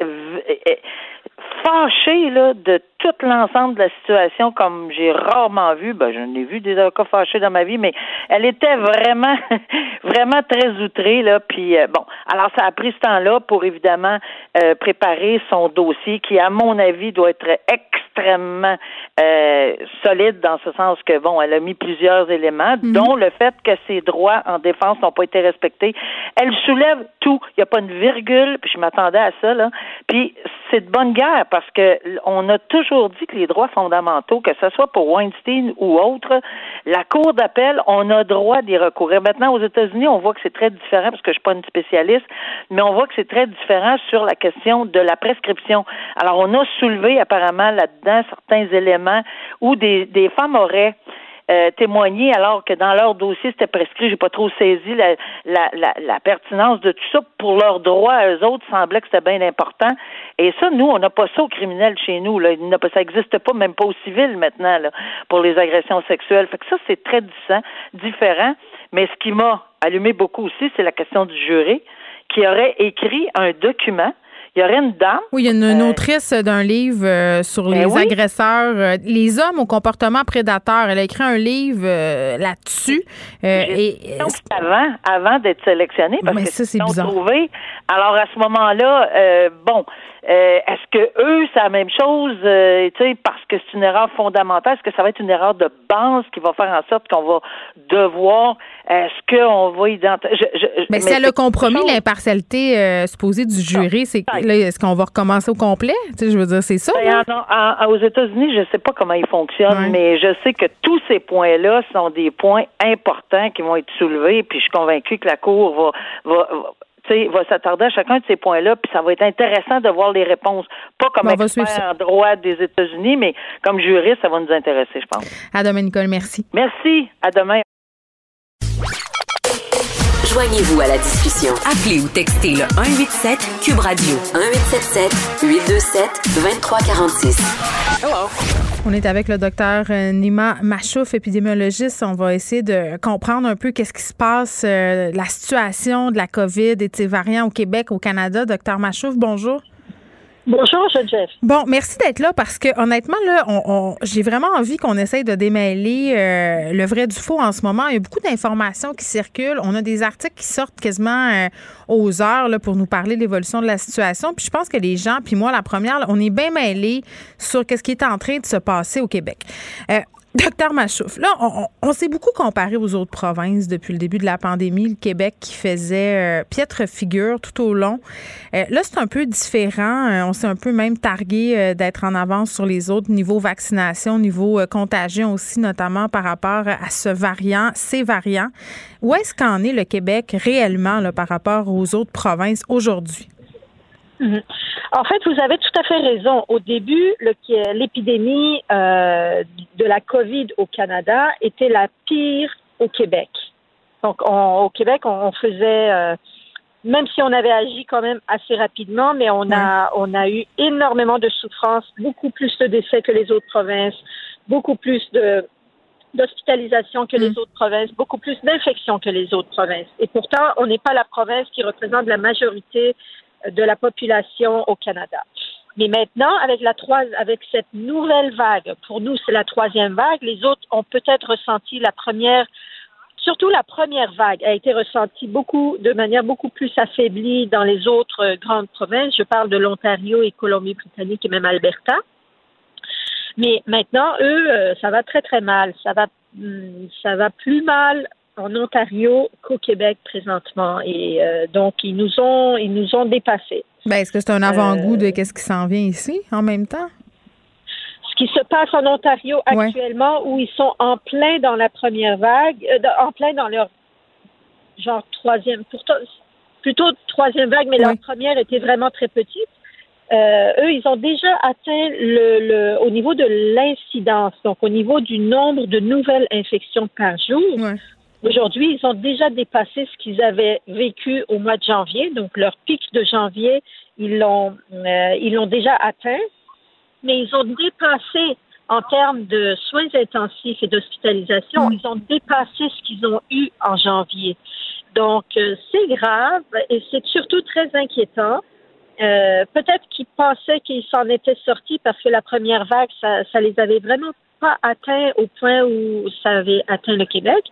Fâché là, de tout l'ensemble de la situation comme j'ai rarement vu. Ben, je n'ai vu des avocats fâchés dans ma vie, mais elle était vraiment, vraiment très outrée, là. Puis, euh, bon, alors ça a pris ce temps-là pour évidemment euh, préparer son dossier qui, à mon avis, doit être extrêmement euh, solide dans ce sens que, bon, elle a mis plusieurs éléments, mhm. dont le fait que ses droits en défense n'ont pas été respectés. Elle soulève tout. Il n'y a pas une virgule, puis je m'attendais à ça, là. Puis c'est de bonne guerre parce que on a toujours dit que les droits fondamentaux, que ce soit pour Weinstein ou autre, la Cour d'appel, on a droit d'y recourir. Maintenant, aux États-Unis, on voit que c'est très différent parce que je suis pas une spécialiste, mais on voit que c'est très différent sur la question de la prescription. Alors, on a soulevé apparemment là-dedans certains éléments où des femmes auraient euh, témoigner alors que dans leur dossier c'était prescrit. J'ai pas trop saisi la, la, la, pertinence de tout ça. Pour leurs droits, eux autres, semblait que c'était bien important. Et ça, nous, on n'a pas ça au criminel chez nous. Là. Ça n'existe pas, même pas au civil maintenant, là, pour les agressions sexuelles. Fait que ça, c'est très différent. Mais ce qui m'a allumé beaucoup aussi, c'est la question du jury qui aurait écrit un document il y aurait une dame. Oui, il y a une, euh, autrice d'un livre euh, sur ben les agresseurs, euh, les hommes au comportement prédateur. Elle a écrit un livre là-dessus. et avant, avant d'être sélectionnée, parce que ça, c'est bizarre. Trouvé, alors à ce moment-là, bon, euh, est-ce que eux, c'est la même chose, euh, tu sais, parce que c'est une erreur fondamentale, est-ce que ça va être une erreur de base qui va faire en sorte qu'on va devoir, est-ce qu'on va identifier... Mais, mais si a compromis l'impartialité euh, supposée du jury, c'est est-ce qu'on va recommencer au complet? Tu sais, je veux dire, c'est ça? Ben, aux États-Unis, je ne sais pas comment ils fonctionnent, mais je sais que tous ces points-là sont des points importants qui vont être soulevés, puis je suis convaincue que la Cour va, va va s'attarder à chacun de ces points-là, puis ça va être intéressant de voir les réponses. Pas comme expert en droit des États-Unis, mais comme juriste, ça va nous intéresser, je pense. À demain, Nicole. Merci. Merci. À demain. Joignez-vous à la discussion. Appelez ou textez le 187 Cube Radio 1877 827 2346. Hello. On est avec le docteur euh, Nima Machouf, épidémiologiste. On va essayer de comprendre un peu qu'est-ce qui se passe, euh, la situation de la COVID et de ses variants au Québec, au Canada. Docteur Machouf, bonjour. Bonjour, Jeff. Bon, merci d'être là parce que honnêtement, là, on, j'ai vraiment envie qu'on essaye de démêler euh, le vrai du faux en ce moment. Il y a beaucoup d'informations qui circulent. On a des articles qui sortent quasiment euh, aux heures là, pour nous parler de l'évolution de la situation. Puis je pense que les gens, puis moi, la première, on est bien mêlés sur qu'est-ce qui est en train de se passer au Québec. Euh, Docteur Machouf, là, on, s'est beaucoup comparé aux autres provinces depuis le début de la pandémie. Le Québec qui faisait euh, piètre figure tout au long. Euh, là, c'est un peu différent. Euh, on s'est un peu même targué d'être en avance sur les autres niveaux vaccination, niveau contagion aussi, notamment par rapport à ce variant, ces variants. Où est-ce qu'en est le Québec réellement là, par rapport aux autres provinces aujourd'hui? Mhm. En fait, vous avez tout à fait raison. Au début, l'épidémie euh, de la COVID au Canada était la pire au Québec. Donc, au Québec, on, faisait, euh, même si on avait agi quand même assez rapidement, mais on a, on a eu énormément de souffrances, beaucoup plus de décès que les autres provinces, beaucoup plus de d'hospitalisation que les mm. autres provinces, beaucoup plus d'infections que les autres provinces. Et pourtant, on n'est pas la province qui représente la majorité de la population au Canada. Mais maintenant, avec, la avec cette nouvelle vague, pour nous, c'est la troisième vague, les autres ont peut-être ressenti la première, surtout la première vague a été ressentie beaucoup, de manière beaucoup plus affaiblie dans les autres grandes provinces. Je parle de l'Ontario et Colombie-Britannique et même Alberta. Mais maintenant, eux, euh, ça va très très mal. Ça va, hmm, ça va plus mal en Ontario qu'au Québec présentement. Et euh, donc, ils nous ont, ils nous ont dépassés. Ben, est-ce que c'est un avant-goût de euh, qu'est-ce qui s'en vient ici en même temps? Ce qui se passe en Ontario actuellement, où ils sont en plein dans la première vague, euh, en plein dans leur genre troisième, pourtant, plutôt troisième vague, mais leur première était vraiment très petite. eux, ils ont déjà atteint le, le au niveau de l'incidence, donc au niveau du nombre de nouvelles infections par jour. Aujourd'hui, ils ont déjà dépassé ce qu'ils avaient vécu au mois de janvier. Donc, leur pic de janvier, ils l'ont, euh, ils l'ont déjà atteint. Mais ils ont dépassé en termes de soins intensifs et d'hospitalisation, mm. ils ont dépassé ce qu'ils ont eu en janvier. Donc, euh, c'est grave et c'est surtout très inquiétant Euh, peut-être qu'ils pensaient qu'ils s'en étaient sortis parce que la première vague, ça, ça les avait vraiment pas atteint au point où ça avait atteint le Québec.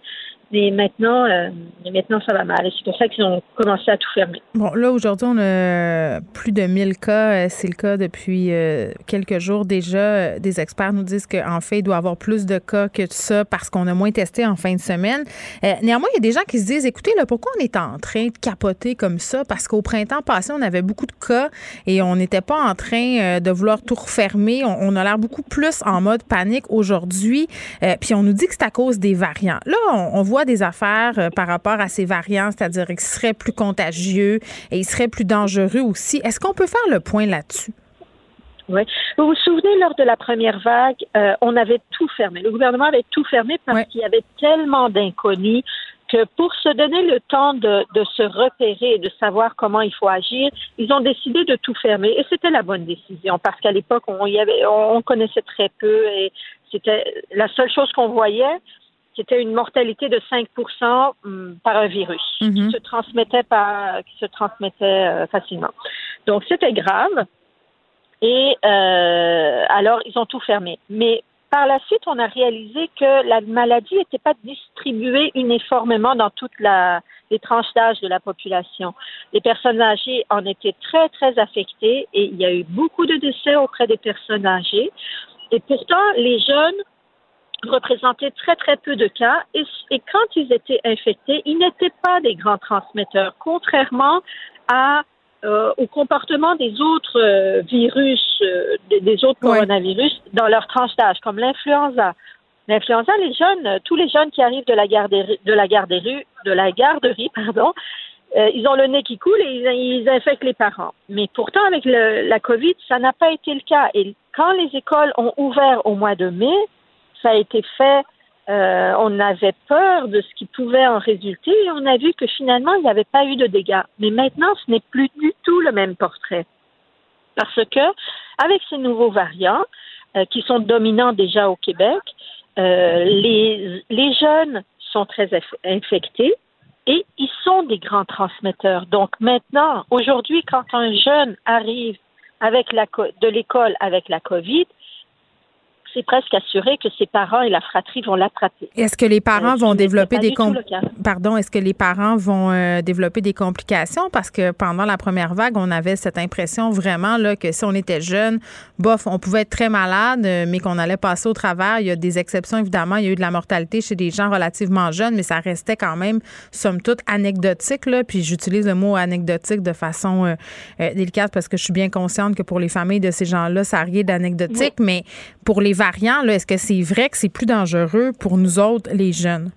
Mais maintenant, euh, maintenant, ça va mal. C'est pour ça qu'ils ont commencé à tout fermer. Bon, là, aujourd'hui, on a plus de 1000 cas. C'est le cas depuis euh, quelques jours déjà. Des experts nous disent qu'en fait, il doit y avoir plus de cas que ça parce qu'on a moins testé en fin de semaine. Euh, néanmoins, il y a des gens qui se disent, écoutez, là, pourquoi on est en train de capoter comme ça? Parce qu'au printemps passé, on avait beaucoup de cas et on n'était pas en train de vouloir tout refermer. On, a l'air beaucoup plus en mode panique aujourd'hui. puis on nous dit que c'est à cause des variants. Là, on, on voit des affaires euh, par rapport à ces variants, c'est-à-dire qu'ils seraient plus contagieux et ils seraient plus dangereux aussi. Est-ce qu'on peut faire le point là-dessus? Oui. Vous vous souvenez, lors de la première vague, euh, on avait tout fermé. Le gouvernement avait tout fermé parce qu'il y avait tellement d'inconnus que pour se donner le temps de, se repérer et de savoir comment il faut agir, ils ont décidé de tout fermer. Et c'était la bonne décision parce qu'à l'époque, on, y avait, on connaissait très peu et c'était la seule chose qu'on voyait, c'était une mortalité de 5% hum, par un virus qui mhm. se transmettait qui se transmettait euh, facilement. Donc c'était grave. Et euh, alors ils ont tout fermé. Mais par la suite, on a réalisé que la maladie n'était pas distribuée uniformément dans toutes les tranches d'âge de la population. Les personnes âgées en étaient très, très affectées et il y a eu beaucoup de décès auprès des personnes âgées. Et pourtant, les jeunes représentaient très, très peu de cas et, quand ils étaient infectés, ils n'étaient pas des grands transmetteurs, contrairement à euh, au comportement des autres euh, virus, euh, des, autres coronavirus dans leur tranche d'âge, comme l'influenza. L'influenza, les jeunes, tous les jeunes qui arrivent de la garderie, de la garderie, de la garderie, pardon, ils ont le nez qui coule et ils, ils infectent les parents. Mais pourtant, avec le, la COVID, ça n'a pas été le cas. Et quand les écoles ont ouvert au mois de mai, ça a été fait, euh, on avait peur de ce qui pouvait en résulter et on a vu que finalement, il n'y avait pas eu de dégâts. Mais maintenant, ce n'est plus du tout le même portrait. Parce que, avec ces nouveaux variants, euh, qui sont dominants déjà au Québec, euh, les, jeunes sont très infectés et ils sont des grands transmetteurs. Donc maintenant, aujourd'hui, quand un jeune arrive de l'école avec la COVID, c'est presque assuré que ses parents et la fratrie vont l'attraper. Est-ce que les parents euh, vont développer des pardon, est-ce que les parents vont euh, développer des complications? Parce que pendant la première vague, on avait cette impression vraiment là que si on était jeune, bof, on pouvait être très malade, euh, mais qu'on allait passer au travers. Il y a des exceptions évidemment, il y a eu de la mortalité chez des gens relativement jeunes, mais ça restait quand même somme toute anecdotique là, puis j'utilise le mot anecdotique de façon délicate parce que je suis bien consciente que pour les familles de ces gens-là, ça n'a rien d'anecdotique, mais pour les variants, est-ce que c'est vrai que c'est plus dangereux pour nous autres, les jeunes?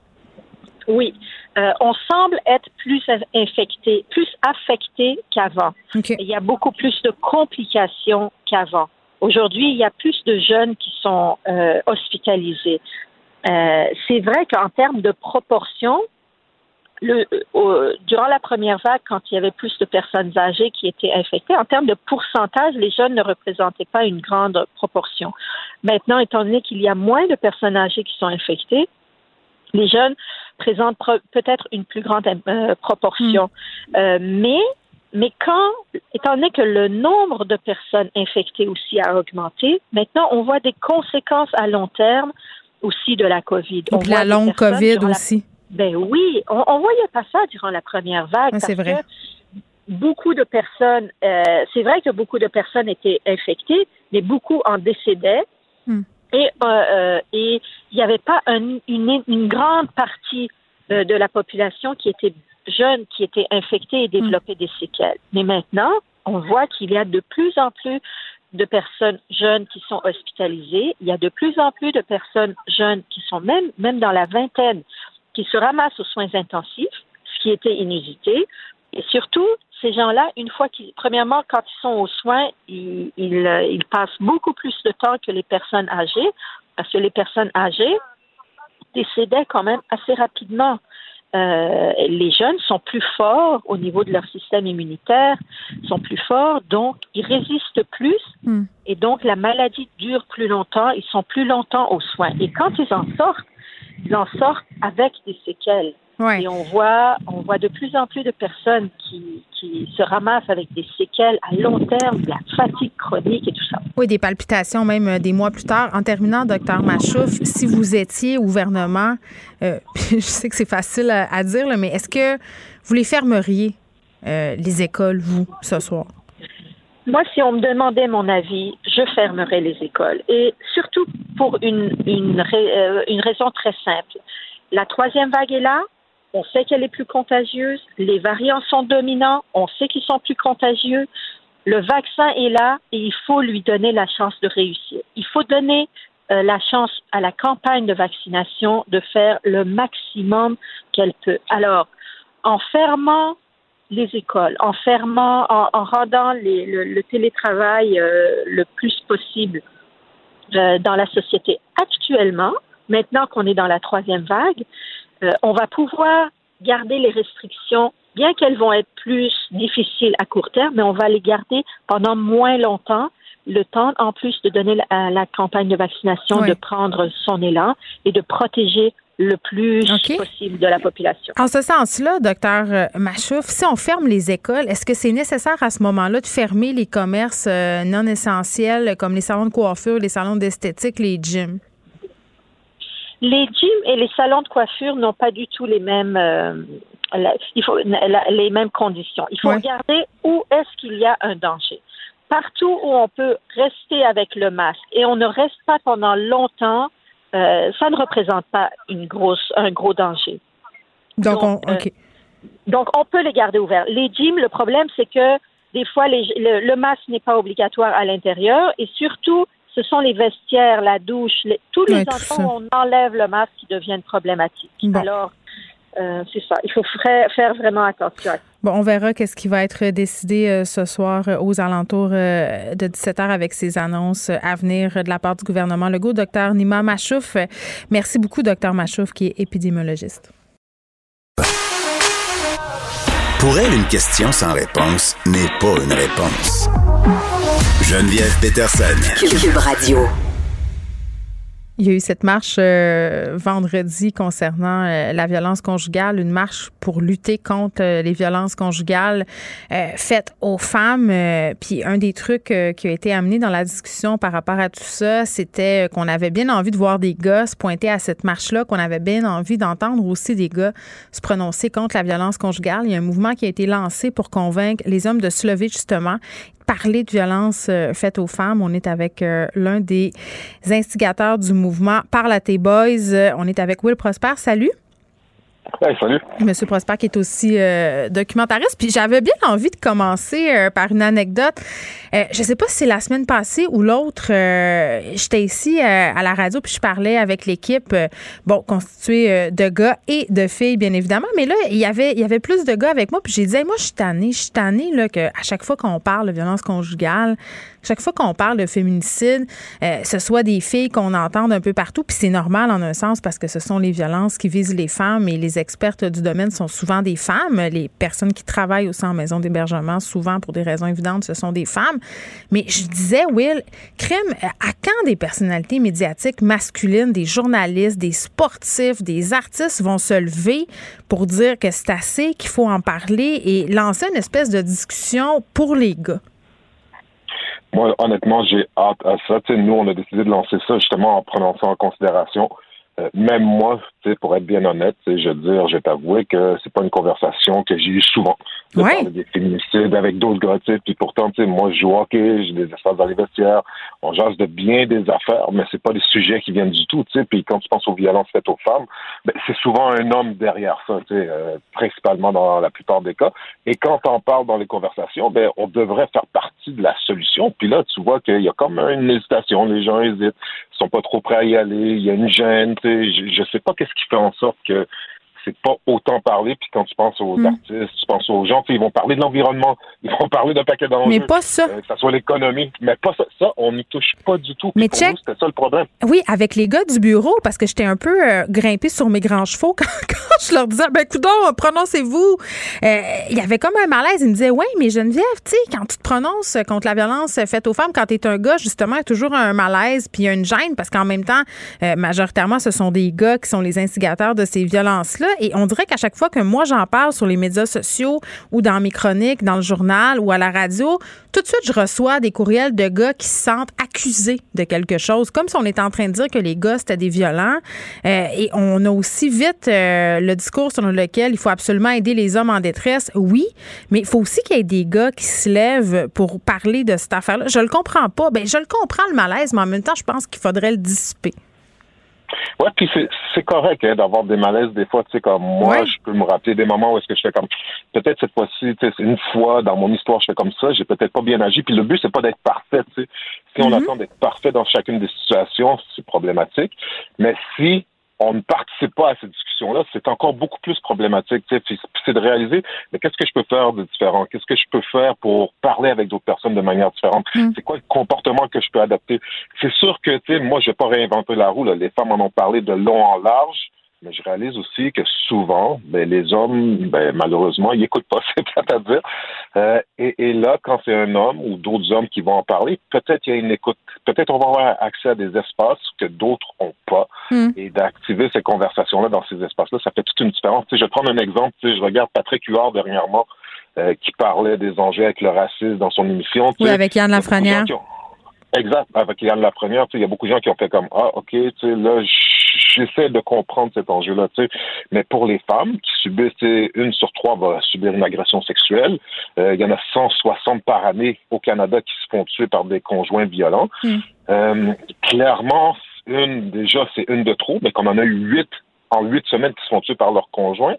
Oui. Euh, on semble être plus infecté, plus affecté qu'avant. Il y a beaucoup plus de complications qu'avant. Aujourd'hui, il y a plus de jeunes qui sont euh, hospitalisés. Euh, c'est vrai qu'en termes de proportion, le, durant la première vague, quand il y avait plus de personnes âgées qui étaient infectées, en termes de pourcentage, les jeunes ne représentaient pas une grande proportion. Maintenant, étant donné qu'il y a moins de personnes âgées qui sont infectées, les jeunes présentent peut-être une plus grande euh, proportion. Hmm. Euh, mais mais quand, étant donné que le nombre de personnes infectées aussi a augmenté, maintenant on voit des conséquences à long terme aussi de la COVID. Donc la longue COVID aussi. Ben oui, on, on voyait pas ça durant la première vague. c'est vrai. beaucoup de personnes, euh, c'est vrai que beaucoup de personnes étaient infectées, mais beaucoup en décédaient. Hmm. Et euh, euh, et il n'y avait pas une, une, grande partie de la population qui était jeune, qui était infectée et développait des séquelles. Mais maintenant, on voit qu'il y a de plus en plus de personnes jeunes qui sont hospitalisées. Il y a de plus en plus de personnes jeunes qui sont même, même dans la vingtaine qui se ramassent aux soins intensifs, ce qui était inusité. Et surtout, ces gens-là, une fois qu'ils, premièrement, quand ils sont aux soins, ils, ils, euh, ils, passent beaucoup plus de temps que les personnes âgées, parce que les personnes âgées décédaient quand même assez rapidement. Euh, les jeunes sont plus forts au niveau de leur système immunitaire, sont plus forts, donc ils résistent plus, hmm. et donc la maladie dure plus longtemps, ils sont plus longtemps aux soins. Et quand ils en sortent, ils en sortent avec des séquelles. Et on voit, on voit de plus en plus de personnes qui, qui se ramassent avec des séquelles à long terme, de la fatigue chronique et tout ça. Oui, des palpitations même euh, des mois plus tard. En terminant, docteur Machouf, si vous étiez au gouvernement, euh, je sais que c'est facile à, dire, mais est-ce que vous les fermeriez, euh, les écoles, vous, ce soir? Moi, si on me demandait mon avis, je fermerais les écoles. Et surtout pour une, une, une raison très simple. La troisième vague est là, on sait qu'elle est plus contagieuse, les variants sont dominants, on sait qu'ils sont plus contagieux, le vaccin est là et il faut lui donner la chance de réussir. Il faut donner euh, la chance à la campagne de vaccination de faire le maximum qu'elle peut. Alors, en fermant les écoles, en fermant, en, rendant le, télétravail euh, le plus possible euh, dans la société. Actuellement, maintenant qu'on est dans la troisième vague, euh, on va pouvoir garder les restrictions, bien qu'elles vont être plus difficiles à court terme, mais on va les garder pendant moins longtemps le temps en plus de donner à la campagne de vaccination de prendre son élan et de protéger le plus possible de la population. En ce sens-là, docteur euh, Machouf, si on ferme les écoles, est-ce que c'est nécessaire à ce moment-là de fermer les commerces euh, non essentiels comme les salons de coiffure, les salons d'esthétique, les gyms? Les gyms et les salons de coiffure n'ont pas du tout les mêmes, euh, il faut, les mêmes conditions. Il faut regarder où est-ce qu'il y a un danger. Partout où on peut rester avec le masque et on ne reste pas pendant longtemps, euh, ça ne représente pas une grosse, un gros danger. Donc, on, euh, donc, on peut les garder ouverts. Les gyms, le problème, c'est que des fois, le, masque n'est pas obligatoire à l'intérieur et surtout, ce sont les vestiaires, la douche, tous les endroits où on enlève le masque qui deviennent problématiques. Alors, euh, c'est ça. Il faut faire vraiment attention. Bon, on verra qu'est-ce qui va être décidé euh, ce soir euh, aux alentours de 17 h avec ces annonces à venir de la part du gouvernement Legault. Docteur Nima Machouf, merci beaucoup, docteur Machouf, qui est épidémiologiste. Pour elle, une question sans réponse n'est pas une réponse. Geneviève Peterson. Cube Radio. Il y a eu cette marche euh, vendredi concernant euh, la violence conjugale, une marche pour lutter contre euh, les violences conjugales faites aux femmes. puis un des trucs qui a été amené dans la discussion par rapport à tout ça, c'était qu'on avait bien envie de voir des gars se pointer à cette marche-là, qu'on avait bien envie d'entendre aussi des gars se prononcer contre la violence conjugale. Il y a un mouvement qui a été lancé pour convaincre les hommes de se lever justement parler de violence euh, faite aux femmes. On est avec euh, l'un des instigateurs du mouvement Parle à tes boys. Euh, on est avec Will Prosper. Salut salut. Monsieur Prosper qui est aussi euh, documentariste. Puis j'avais bien envie de commencer euh, par une anecdote. Euh, je sais pas si c'est la semaine passée ou l'autre. J'étais ici à la radio puis je parlais avec l'équipe, bon, constituée de gars et de filles, bien évidemment. Mais là, il y avait, il y avait plus de gars avec moi. Puis j'ai dit, moi, je suis tannée. Je suis tannée là, qu'à chaque fois qu'on parle de violence conjugale, chaque fois qu'on parle de féminicide, ce soit des filles qu'on entend un peu partout. Puis c'est normal en un sens parce que ce sont les violences qui visent les femmes et les expertes du domaine sont souvent des femmes. Les personnes qui travaillent aussi en maison d'hébergement, souvent pour des raisons évidentes, ce sont des femmes. Mais je disais, Will, crème, à quand des personnalités médiatiques masculines, des journalistes, des sportifs, des artistes vont se lever pour dire que c'est assez, qu'il faut en parler et lancer une espèce de discussion pour les gars? Moi, honnêtement, j'ai hâte à ça. nous, on a décidé de lancer ça justement en prenant ça en considération. Euh, même moi, pour être bien honnête, je veux dire, je vais t'avouer que c'est pas une conversation que j'ai eue souvent. De parler des féminicides avec d'autres gars, puis pourtant, tu sais, moi, je joue au hockey, j'ai des espaces dans les vestiaires, on jase de bien des affaires, mais c'est pas des sujets qui viennent du tout, tu sais. Puis quand tu penses aux violences faites aux femmes, ben, c'est souvent un homme derrière ça, tu sais, euh, principalement dans la plupart des cas. Et quand on parle dans les conversations, ben, on devrait faire partie de la solution. Puis là, tu vois qu'il y a comme une hésitation, les gens hésitent, sont pas trop prêts à y aller, il y a une gêne, je, je sais pas qu'est-ce qui fait en sorte que c'est pas autant parler. Puis quand tu penses aux hmm. artistes, tu penses aux gens, ils vont parler de l'environnement, ils vont parler d'un paquet d'enjeux. Mais pas ça. Euh, que ça soit l'économie. Mais pas ça. Ça, on n'y touche pas du tout. Mais check. C'était ça le problème. Oui, avec les gars du bureau, parce que j'étais un peu euh, grimpée sur mes grands chevaux quand, je leur disais, ben, coudon, prononcez-vous. Euh, il y avait comme un malaise. Ils me disaient, ouais, mais Geneviève, tu sais, quand tu te prononces contre la violence faite aux femmes, quand tu es un gars, justement, il y a toujours un malaise puis une gêne parce qu'en même temps, majoritairement, ce sont des gars qui sont les instigateurs de ces violences-là. Et on dirait qu'à chaque fois que moi j'en parle sur les médias sociaux ou dans mes chroniques, dans le journal ou à la radio, tout de suite je reçois des courriels de gars qui se sentent accusés de quelque chose, comme si on était en train de dire que les gars c'était des violents. Euh, et on a aussi vite euh, le discours selon lequel il faut absolument aider les hommes en détresse. Oui, mais il faut aussi qu'il y ait des gars qui se lèvent pour parler de cette affaire-là. Je le comprends pas. Ben, je le comprends le malaise, mais en même temps, je pense qu'il faudrait le dissiper. Ouais, puis c'est correct hein, d'avoir des malaises des fois, tu sais, comme moi, je peux me rappeler des moments où est-ce que je fais comme peut-être cette fois-ci, tu sais, une fois dans mon histoire, je fais comme ça, j'ai peut-être pas bien agi. Puis le but, c'est pas d'être parfait, tu sais. Si on mm-hmm. attend d'être parfait dans chacune des situations, c'est problématique. Mais si on ne participe pas à ces discussions-là, c'est encore beaucoup plus problématique. C'est de réaliser, mais qu'est-ce que je peux faire de différent? Qu'est-ce que je peux faire pour parler avec d'autres personnes de manière différente? Mm. C'est quoi le comportement que je peux adapter? C'est sûr que, tu sais, moi, je vais pas réinventer la roue. Les femmes en ont parlé de long en large. Mais je réalise aussi que souvent, ben, les hommes, ben, malheureusement, ils n'écoutent pas, c'est à dire. Euh, et, et, là, quand c'est un homme ou d'autres hommes qui vont en parler, peut-être il y a une écoute. Peut-être on va avoir accès à des espaces que d'autres n'ont pas. Hmm. Et d'activer ces conversations-là dans ces espaces-là, ça fait toute une différence. je vais prendre un exemple. je regarde Patrick Huard dernièrement euh, qui parlait des enjeux avec le racisme dans son émission. Oui, avec Yann Lafrenière. Exact, avec Yann Lafrenière, il y a beaucoup de gens qui ont fait comme Ah, OK, tu sais, là, j'essaie de comprendre cet enjeu-là, tu sais. Mais pour les femmes qui subissent, une sur trois va subir une agression sexuelle. Euh, il y en a 160 par année au Canada qui se font tuer par des conjoints violents. Hmm. Euh, clairement, une, déjà, c'est une de trop, mais qu'on en a eu huit en huit semaines qui se font tuer par leur conjoint,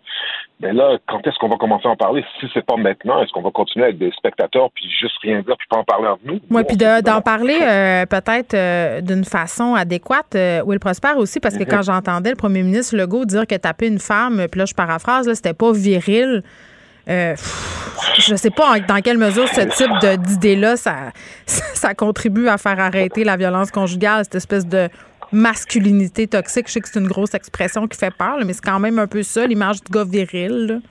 mais là, quand est-ce qu'on va commencer à en parler? Si c'est pas maintenant, est-ce qu'on va continuer avec des spectateurs puis juste rien dire puis pas en parler entre nous? Oui, puis d'en parler euh, peut-être euh, d'une façon adéquate. Euh, Will Prosper aussi, parce que mm-hmm. quand j'entendais le premier ministre Legault dire que taper une femme, puis là, je paraphrase, c'était pas viril. Euh, je sais pas dans quelle mesure ce type d'idée-là, ça, ça contribue à faire arrêter la violence conjugale, cette espèce de masculinité toxique. Je sais que c'est une grosse expression qui fait peur, mais c'est quand même un peu ça, l'image du gars viril.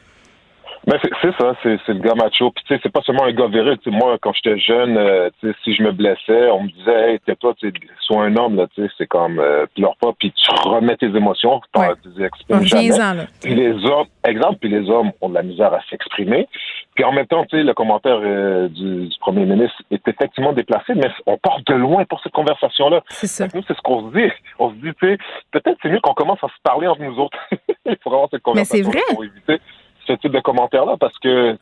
Ben c'est ça, c'est le gars macho. Puis tu sais, c'est pas seulement un gars viril. moi, quand j'étais jeune, euh, si je me blessais, on me disait, hey, tais-toi, sois un homme là. Tu sais, c'est comme euh, pleure pas, puis tu remets tes émotions, ouais. tu exprimes jamais. Puis les hommes, exemple, puis les hommes ont de la misère à s'exprimer. Puis en même temps, tu sais, le commentaire euh, du, premier ministre est effectivement déplacé, mais on part de loin pour cette conversation-là. C'est ça. Nous, c'est ce qu'on se dit. On se dit, tu sais, peut-être c'est mieux qu'on commence à se parler entre nous autres. Il faut avoir cette conversation mais c'est vrai. pour éviter ce type de commentaires-là parce que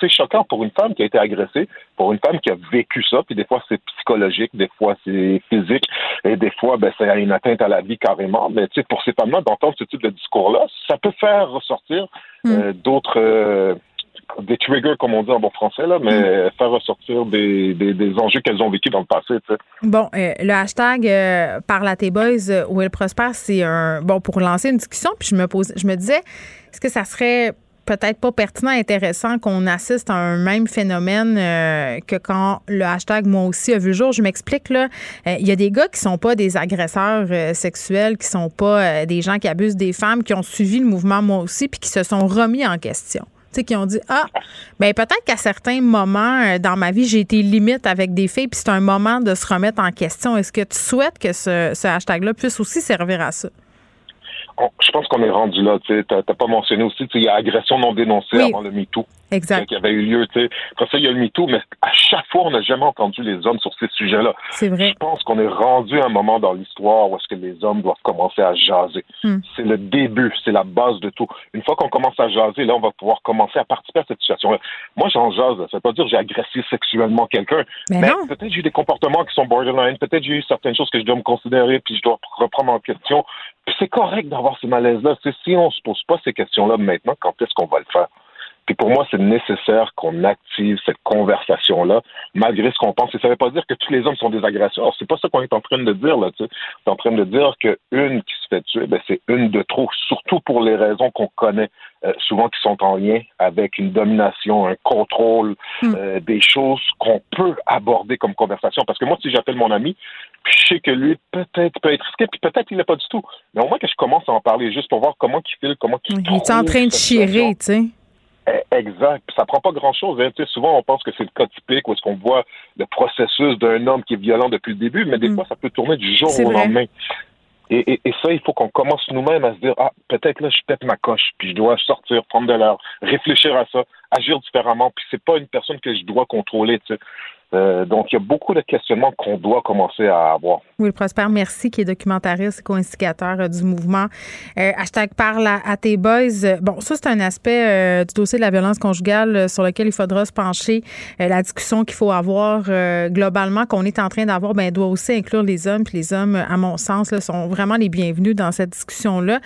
c'est choquant pour une femme qui a été agressée, pour une femme qui a vécu ça, puis des fois c'est psychologique, des fois c'est physique, et des fois ben, c'est une atteinte à la vie carrément. Mais pour ces femmes-là, d'entendre ce type de discours-là, ça peut faire ressortir hmm. euh, d'autres euh, des triggers, comme on dit en bon français, là, mais hmm. faire ressortir des, des, enjeux qu'elles ont vécu dans le passé. Bon, euh, le hashtag euh, Parle à tes boys où elle prospère, c'est un bon pour lancer une discussion. Puis je me pose, je me disais, est-ce que ça serait peut-être pas pertinent, intéressant qu'on assiste à un même phénomène euh, que quand le hashtag moi aussi a vu le jour. Je m'explique là. Euh, il y a des gars qui sont pas des agresseurs euh, sexuels, qui sont pas des gens qui abusent des femmes, qui ont suivi le mouvement moi aussi, puis qui se sont remis en question qui ont dit ah ben peut-être qu'à certains moments dans ma vie j'ai été limite avec des filles puis c'est un moment de se remettre en question est-ce que tu souhaites que ce, ce hashtag là puisse aussi servir à ça? Je pense qu'on est rendu là. Tu n'as pas mentionné aussi, il y a agression non dénoncée avant le MeToo. Exact. Qui avait eu lieu. sais. Après ça, il y a le MeToo, mais à chaque fois, on n'a jamais entendu les hommes sur ces sujets-là. C'est vrai. Je pense qu'on est rendu à un moment dans l'histoire où est-ce que les hommes doivent commencer à jaser. Hmm. C'est le début, c'est la base de tout. Une fois qu'on commence à jaser, là, on va pouvoir commencer à participer à cette situation-là. Moi, j'en jase. Ça veut pas dire que j'ai agressé sexuellement quelqu'un. Mais, mais peut-être j'ai eu des comportements qui sont borderline. Peut-être j'ai eu certaines choses que je dois me considérer puis je dois reprendre en question c'est correct d'avoir ces malaises-là. Si on se pose pas ces questions-là maintenant, quand est-ce qu'on va le faire? Puis pour moi, c'est nécessaire qu'on active cette conversation-là, malgré ce qu'on pense. Et ça ne veut pas dire que tous les hommes sont des agresseurs. C'est pas ça qu'on est en train de dire là. On est en train de dire qu'une qui se fait tuer, ben, c'est une de trop, surtout pour les raisons qu'on connaît, euh, souvent qui sont en lien avec une domination, un contrôle, hmm. euh, des choses qu'on peut aborder comme conversation. Parce que moi, si j'appelle mon ami, puis je sais que lui peut-être peut être risqué, puis peut-être il n'est pas du tout. Mais au moins que je commence à en parler juste pour voir comment il file, comment il. Il est en train de chirer, tu sais. Eh, exact. Ça prend pas grand-chose. Hein. Souvent, on pense que c'est le cas typique où est-ce qu'on voit le processus d'un homme qui est violent depuis le début, mais des mm. fois, ça peut tourner du jour au lendemain. Et, et, ça, il faut qu'on commence nous-mêmes à se dire, ah, peut-être là, je pète ma coche, puis je dois sortir, prendre de l'air, réfléchir à ça, agir différemment, puis c'est pas une personne que je dois contrôler, tu sais. Euh, donc, il y a beaucoup de questionnements qu'on doit commencer à avoir. Oui, Prosper, merci, qui est documentariste et co-instigateur euh, du mouvement. Euh, hashtag parle à, tes boys. Bon, ça, c'est un aspect du dossier de la violence conjugale sur lequel il faudra se pencher. la discussion qu'il faut avoir globalement, qu'on est en train d'avoir, ben, doit aussi inclure les hommes. Puis les hommes, à mon sens, sont vraiment les bienvenus dans cette discussion-là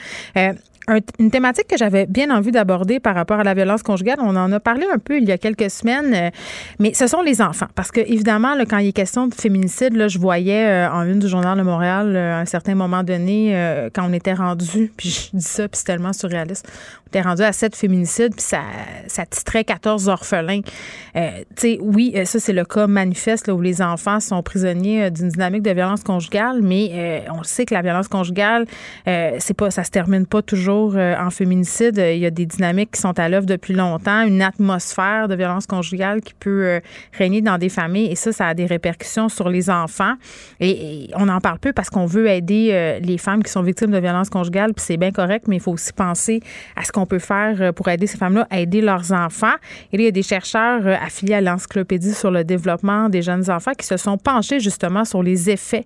une thématique que j'avais bien envie d'aborder par rapport à la violence conjugale. On en a parlé un peu il y a quelques semaines, euh, mais ce sont les enfants. Parce que, évidemment, quand il est question de féminicide, là, je voyais euh, en une du Journal de Montréal, euh, à un certain moment donné, quand on était rendu, puis je dis ça, puis c'est tellement surréaliste, était rendu à sept féminicides, puis ça, ça titrait 14 orphelins. tu sais, oui, ça, c'est le cas manifeste là, où les enfants sont prisonniers d'une dynamique de violence conjugale, mais on sait que la violence conjugale, c'est pas, ça se termine pas toujours euh, en féminicide, euh, il y a des dynamiques qui sont à l'œuvre depuis longtemps, une atmosphère de violence conjugale qui peut euh, régner dans des familles et ça, ça a des répercussions sur les enfants. Et, on en parle peu parce qu'on veut aider les femmes qui sont victimes de violence conjugale, puis c'est bien correct, mais il faut aussi penser à ce qu'on peut faire pour aider ces femmes-là à aider leurs enfants. Il y a des chercheurs affiliés à l'encyclopédie sur le développement des jeunes enfants qui se sont penchés justement sur les effets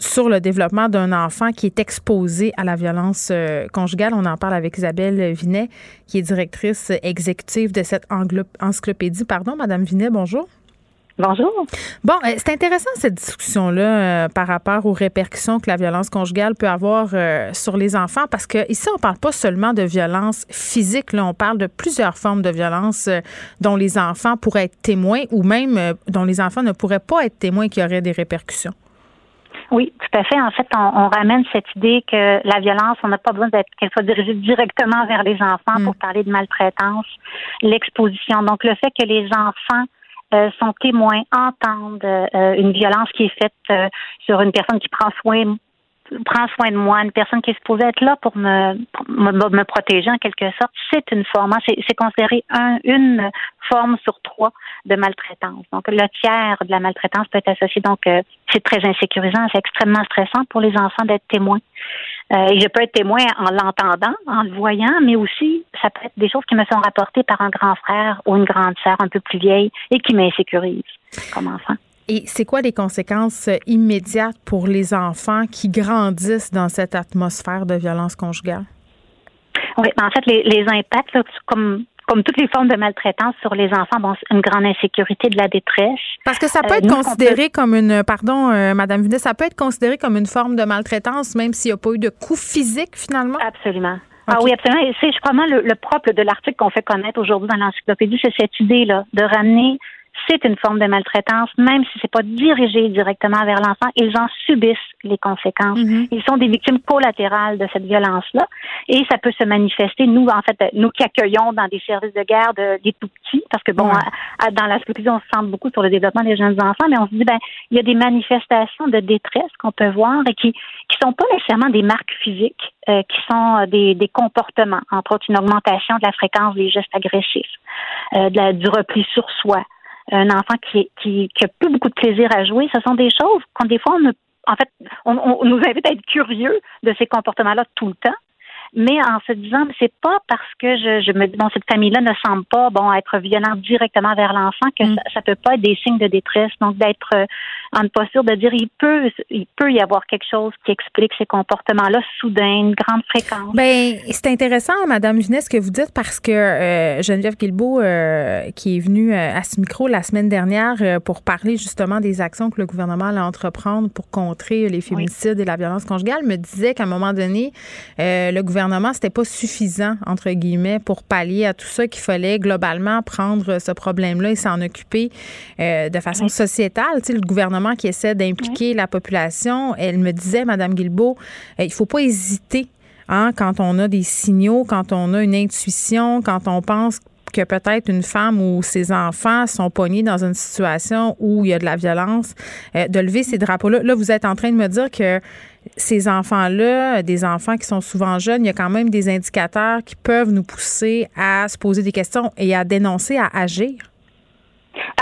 sur le développement d'un enfant qui est exposé à la violence conjugale. On en parle avec Isabelle Vinet, qui est directrice exécutive de cette encyclopédie. Pardon, Madame Vinet, bonjour. Bonjour. Bon, euh, c'est intéressant cette discussion-là euh, par rapport aux répercussions que la violence conjugale peut avoir euh, sur les enfants, parce que ici on parle pas seulement de violence physique, là, on parle de plusieurs formes de violence dont les enfants pourraient être témoins ou même dont les enfants ne pourraient pas être témoins qui auraient des répercussions. Oui, tout à fait. En fait, on, ramène cette idée que la violence, on n'a pas besoin d'être qu'elle soit dirigée directement vers les enfants pour mm. parler de maltraitance, l'exposition. Donc, le fait que les enfants euh, sont témoins, entendent euh, une violence qui est faite euh, sur une personne qui prend soin prend soin de moi, une personne qui est supposée être là pour me, me, me protéger en quelque sorte, c'est une forme, hein, c'est considéré un, une forme sur trois de maltraitance. Donc, le tiers de la maltraitance peut être associé. Donc, euh, c'est très insécurisant, c'est extrêmement stressant pour les enfants d'être témoins. Euh, et je peux être témoin en l'entendant, en le voyant, mais aussi, ça peut être des choses qui me sont rapportées par un grand frère ou une grande sœur un peu plus vieille et qui m'insécurisent comme enfant. Et c'est quoi les conséquences immédiates pour les enfants qui grandissent dans cette atmosphère de violence conjugale? Oui, ben, en fait, les, impacts, comme comme toutes les formes de maltraitance sur les enfants, bon, une grande insécurité, de la détresse. Parce que ça peut euh, être considéré comme une, pardon, euh, Madame Vinet, ça peut être considéré comme une forme de maltraitance, même s'il n'y a pas eu de coup physique finalement? Absolument. Ah oui, absolument. Et c'est, je crois, le, le propre de l'article qu'on fait connaître aujourd'hui dans l'encyclopédie, c'est cette idée-là de ramener c'est une forme de maltraitance, même si c'est pas dirigé directement vers l'enfant, ils en subissent les conséquences. Mm-hmm. Ils sont des victimes collatérales de cette violence-là, et ça peut se manifester. Nous, en fait, nous qui accueillons dans des services de garde des tout petits, parce que bon, dans la société, on se centre beaucoup sur le développement des jeunes enfants, mais on se dit ben, il y a des manifestations de détresse qu'on peut voir et qui qui sont pas nécessairement des marques physiques, euh, qui sont des, des comportements, entre autres une augmentation de la fréquence des gestes agressifs, euh, de la, du repli sur soi un enfant qui, qui, qui a plus beaucoup de plaisir à jouer, ce sont des choses qu'on des fois on en fait, on, on, nous invite à être curieux de ces comportements-là tout le temps mais en se disant, c'est pas parce que je, je me dis, bon, cette famille-là ne semble pas, bon, être violente directement vers l'enfant que mm. ça, ça, peut pas être des signes de détresse. Donc, d'être en posture de dire, il peut, il peut y avoir quelque chose qui explique ces comportements-là soudain, une grande fréquence. Ben, c'est intéressant, Madame Vinet, ce que vous dites parce que euh, Geneviève Guilbeault, euh, qui est venue euh, à ce micro la semaine dernière pour parler justement des actions que le gouvernement allait entreprendre pour contrer les féminicides et la violence conjugale, me disait qu'à un moment donné, le gouvernement c'était pas suffisant, entre guillemets, pour pallier à tout ça, qu'il fallait globalement prendre ce problème-là et s'en occuper de façon sociétale. Tu sais, le gouvernement qui essaie d'impliquer la population, elle me disait, Madame Guilbeault, euh, il faut pas hésiter Hein, quand on a des signaux, quand on a une intuition, quand on pense que peut-être une femme ou ses enfants sont pognés dans une situation où il y a de la violence, euh, de lever ces drapeaux-là. Là, vous êtes en train de me dire que ces enfants-là, des enfants qui sont souvent jeunes, il y a quand même des indicateurs qui peuvent nous pousser à se poser des questions et à dénoncer, à agir.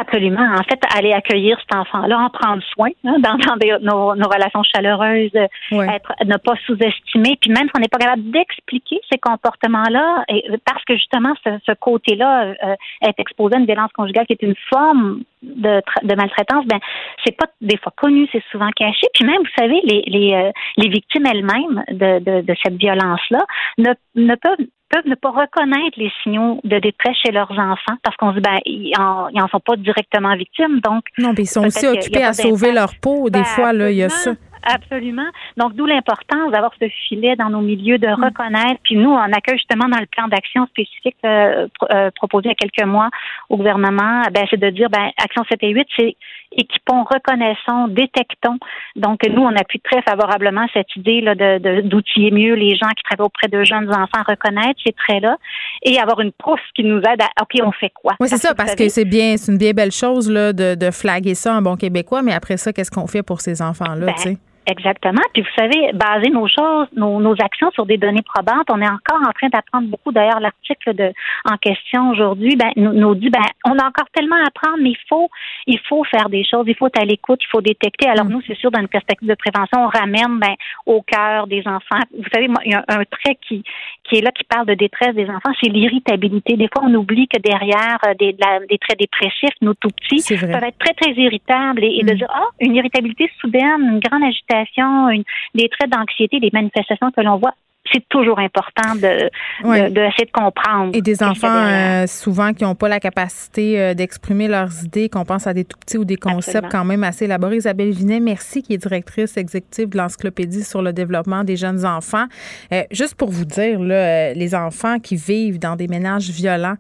Absolument. En fait, aller accueillir cet enfant-là, en prendre soin, hein, dans, nos, relations chaleureuses, être, ne pas sous-estimer, puis même si on n'est pas capable d'expliquer ces comportements-là, parce que justement ce, côté-là euh, est exposé à une violence conjugale qui est une forme de, de maltraitance, ben c'est pas des fois connu, c'est souvent caché. Puis même, vous savez, les les, euh, les victimes elles-mêmes de, de, de cette violence-là ne, ne peuvent peuvent ne pas reconnaître les signaux de détresse chez leurs enfants parce qu'on se dit ben ils en, ils en sont pas directement victimes donc non mais ils sont aussi occupés à sauver leur peau des ben, fois là il y a ça Absolument. Donc, d'où l'importance d'avoir ce filet dans nos milieux, de mm. reconnaître. Puis nous, on accueille justement dans le plan d'action spécifique euh, euh, proposé il y a quelques mois au gouvernement, ben, c'est de dire, ben, Action 7 et 8, c'est équipons, reconnaissons, détectons. Donc, nous, on appuie très favorablement cette idée là de, d'outiller mieux les gens qui travaillent auprès de jeunes enfants, reconnaître ces traits-là et avoir une pousse qui nous aide à, OK, on fait quoi? Oui, c'est ça, parce que c'est bien, c'est une bien belle chose là, de, de flaguer ça en bon québécois, mais après ça, qu'est-ce qu'on fait pour ces enfants-là, ben, tu sais? Exactement. Puis vous savez, baser nos choses, nos, nos, actions sur des données probantes, on est encore en train d'apprendre beaucoup. D'ailleurs, l'article de en question aujourd'hui, ben, nous, nous, dit, ben, on a encore tellement à apprendre, mais il faut, il faut faire des choses, il faut être à l'écoute, il faut détecter. Alors mm. nous, c'est sûr, dans une perspective de prévention, on ramène ben, au cœur des enfants. Vous savez, il y a un trait qui, qui est là, qui parle de détresse des enfants, c'est l'irritabilité. Des fois, on oublie que derrière euh, des, des traits dépressifs, nos tout petits peuvent être très, très irritables et, de mm. dire, ah, une irritabilité soudaine, une grande agitation des traits d'anxiété, des manifestations que l'on voit c'est toujours important de, de, de, comprendre. Et des enfants, euh, souvent, qui n'ont pas la capacité euh, d'exprimer leurs idées, qu'on pense à des tout petits ou des concepts quand même assez élaborés. Isabelle Vinet, merci, qui est directrice exécutive de l'Encyclopédie sur le développement des jeunes enfants. Euh, juste pour vous dire, là, les enfants qui vivent dans des ménages violents,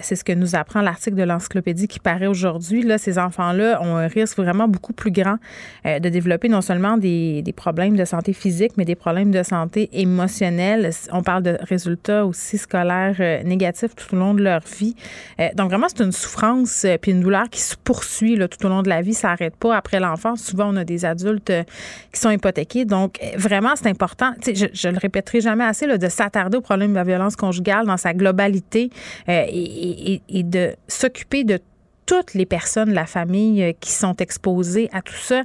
c'est ce que nous apprend l'article de l'Encyclopédie qui paraît aujourd'hui. Là, ces enfants-là ont un risque vraiment beaucoup plus grand de développer non seulement des, des problèmes de santé physique, mais des problèmes de santé émotionnelle on parle de résultats aussi scolaires euh, négatifs tout au long de leur vie. Euh, donc vraiment, c'est une souffrance euh, puis une douleur qui se poursuit tout au long de la vie. Ça n'arrête pas après l'enfance. Souvent, on a des adultes qui sont hypothéqués. Donc vraiment, c'est important. Je, je le répéterai jamais assez de s'attarder au problème de la violence conjugale dans sa globalité et, de s'occuper de toutes les personnes de la famille qui sont exposées à tout ça.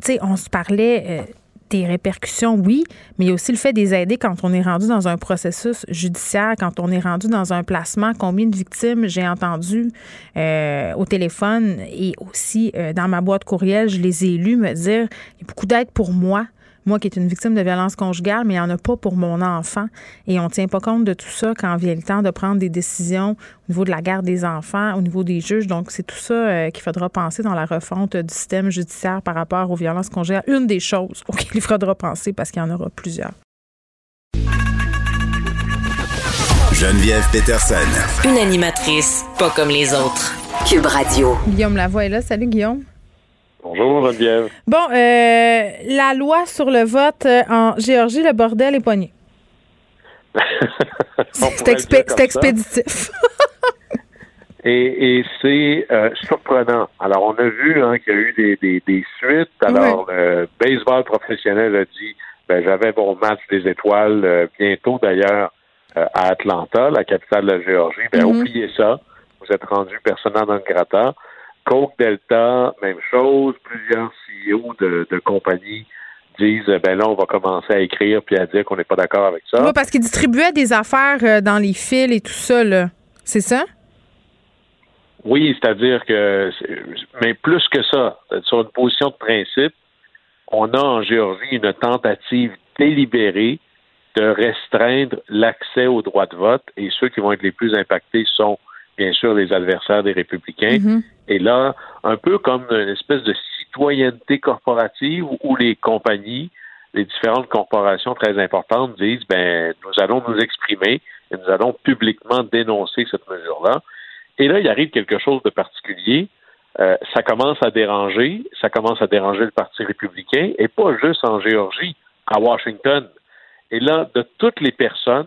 sais, on se parlait des répercussions, oui, mais il y a aussi le fait des aider quand on est rendu dans un processus judiciaire, quand on est rendu dans un placement. Combien de victimes j'ai entendu euh, au téléphone et aussi euh, dans ma boîte courriel, je les ai lus me dire il y a beaucoup d'aide pour moi moi qui est une victime de violence conjugale, mais il n'y en a pas pour mon enfant. Et on ne tient pas compte de tout ça quand vient le temps de prendre des décisions au niveau de la garde des enfants, au niveau des juges. Donc, c'est tout ça euh, qu'il faudra penser dans la refonte du système judiciaire par rapport aux violences conjugales. Une des choses auxquelles il faudra penser parce qu'il y en aura plusieurs. Geneviève Peterson. Une animatrice pas comme les autres. Cube Radio. Guillaume Lavoie est là. Salut, Guillaume. Bonjour, Geneviève. Bon, euh, la loi sur le vote euh, en Géorgie, le bordel est poigné. c'est expéditif. et, c'est euh, surprenant. Alors, on a vu hein, qu'il y a eu des, suites. Alors, le baseball professionnel a dit ben, j'avais mon match des étoiles bientôt d'ailleurs à Atlanta, la capitale de la Géorgie. Ben, mm-hmm. oubliez ça. Vous êtes rendu personnel dans le gratin. Coke Delta, même chose. Plusieurs CEO de, compagnies disent ben là, on va commencer à écrire puis à dire qu'on n'est pas d'accord avec ça. Oui, parce qu'ils distribuaient des affaires euh, dans les fils et tout ça, là. C'est ça? Oui, c'est-à-dire que, mais plus que ça, sur une position de principe, on a en Géorgie une tentative délibérée de restreindre l'accès au droit de vote et ceux qui vont être les plus impactés sont bien sûr les adversaires des républicains. Mm-hmm. Et là, un peu comme une espèce de citoyenneté corporative où les compagnies, les différentes corporations très importantes disent, ben, nous allons nous exprimer et nous allons publiquement dénoncer cette mesure-là. Et là, il arrive quelque chose de particulier. Euh, ça commence à déranger, ça commence à déranger le Parti républicain, et pas juste en Géorgie, à Washington. Et là, de toutes les personnes,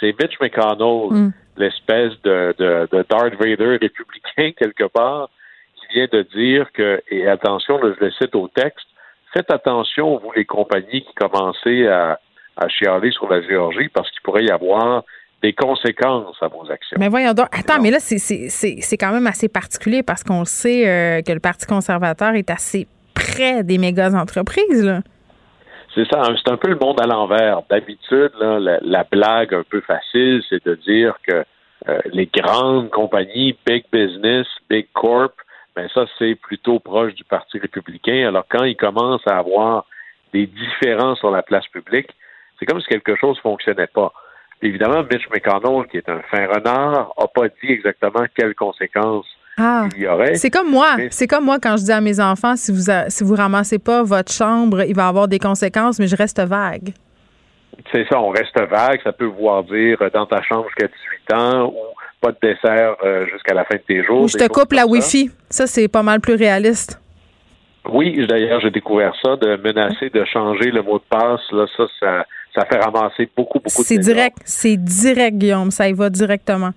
c'est Mitch McConnell, mm. l'espèce de, de, de Darth Vader républicain quelque part, vient de dire que, et attention, je le cite au texte, faites attention, vous les compagnies qui commencez à, à chialer sur la Géorgie, parce qu'il pourrait y avoir des conséquences à vos actions. Mais voyons donc. Attends, mais là, c'est quand même assez particulier parce qu'on sait euh, que le Parti conservateur est assez près des méga entreprises. Là. C'est ça, c'est un peu le monde à l'envers. D'habitude, la, blague un peu facile, c'est de dire que euh, les grandes compagnies, big business, big corp, ben ça, c'est plutôt proche du Parti républicain. Alors, quand ils commencent à avoir des différences sur la place publique, c'est comme si quelque chose fonctionnait pas. Évidemment, Mitch McConnell, qui est un fin renard, n'a pas dit exactement quelles conséquences ah. C'est comme moi. C'est comme moi quand je dis à mes enfants, si vous si vous ramassez pas votre chambre, il va avoir des conséquences, mais je reste vague. C'est ça, on reste vague. Ça peut vouloir dire euh, dans ta chambre jusqu'à 18 ans ou pas de dessert euh, jusqu'à la fin de tes jours. Ou je te coupe la Wi-Fi. Ça, c'est pas mal plus réaliste. Oui, d'ailleurs, j'ai découvert ça, de menacer de changer le mot de passe. Là, ça, ça ça fait ramasser beaucoup, beaucoup de C'est direct, c'est direct, Guillaume, ça y va directement.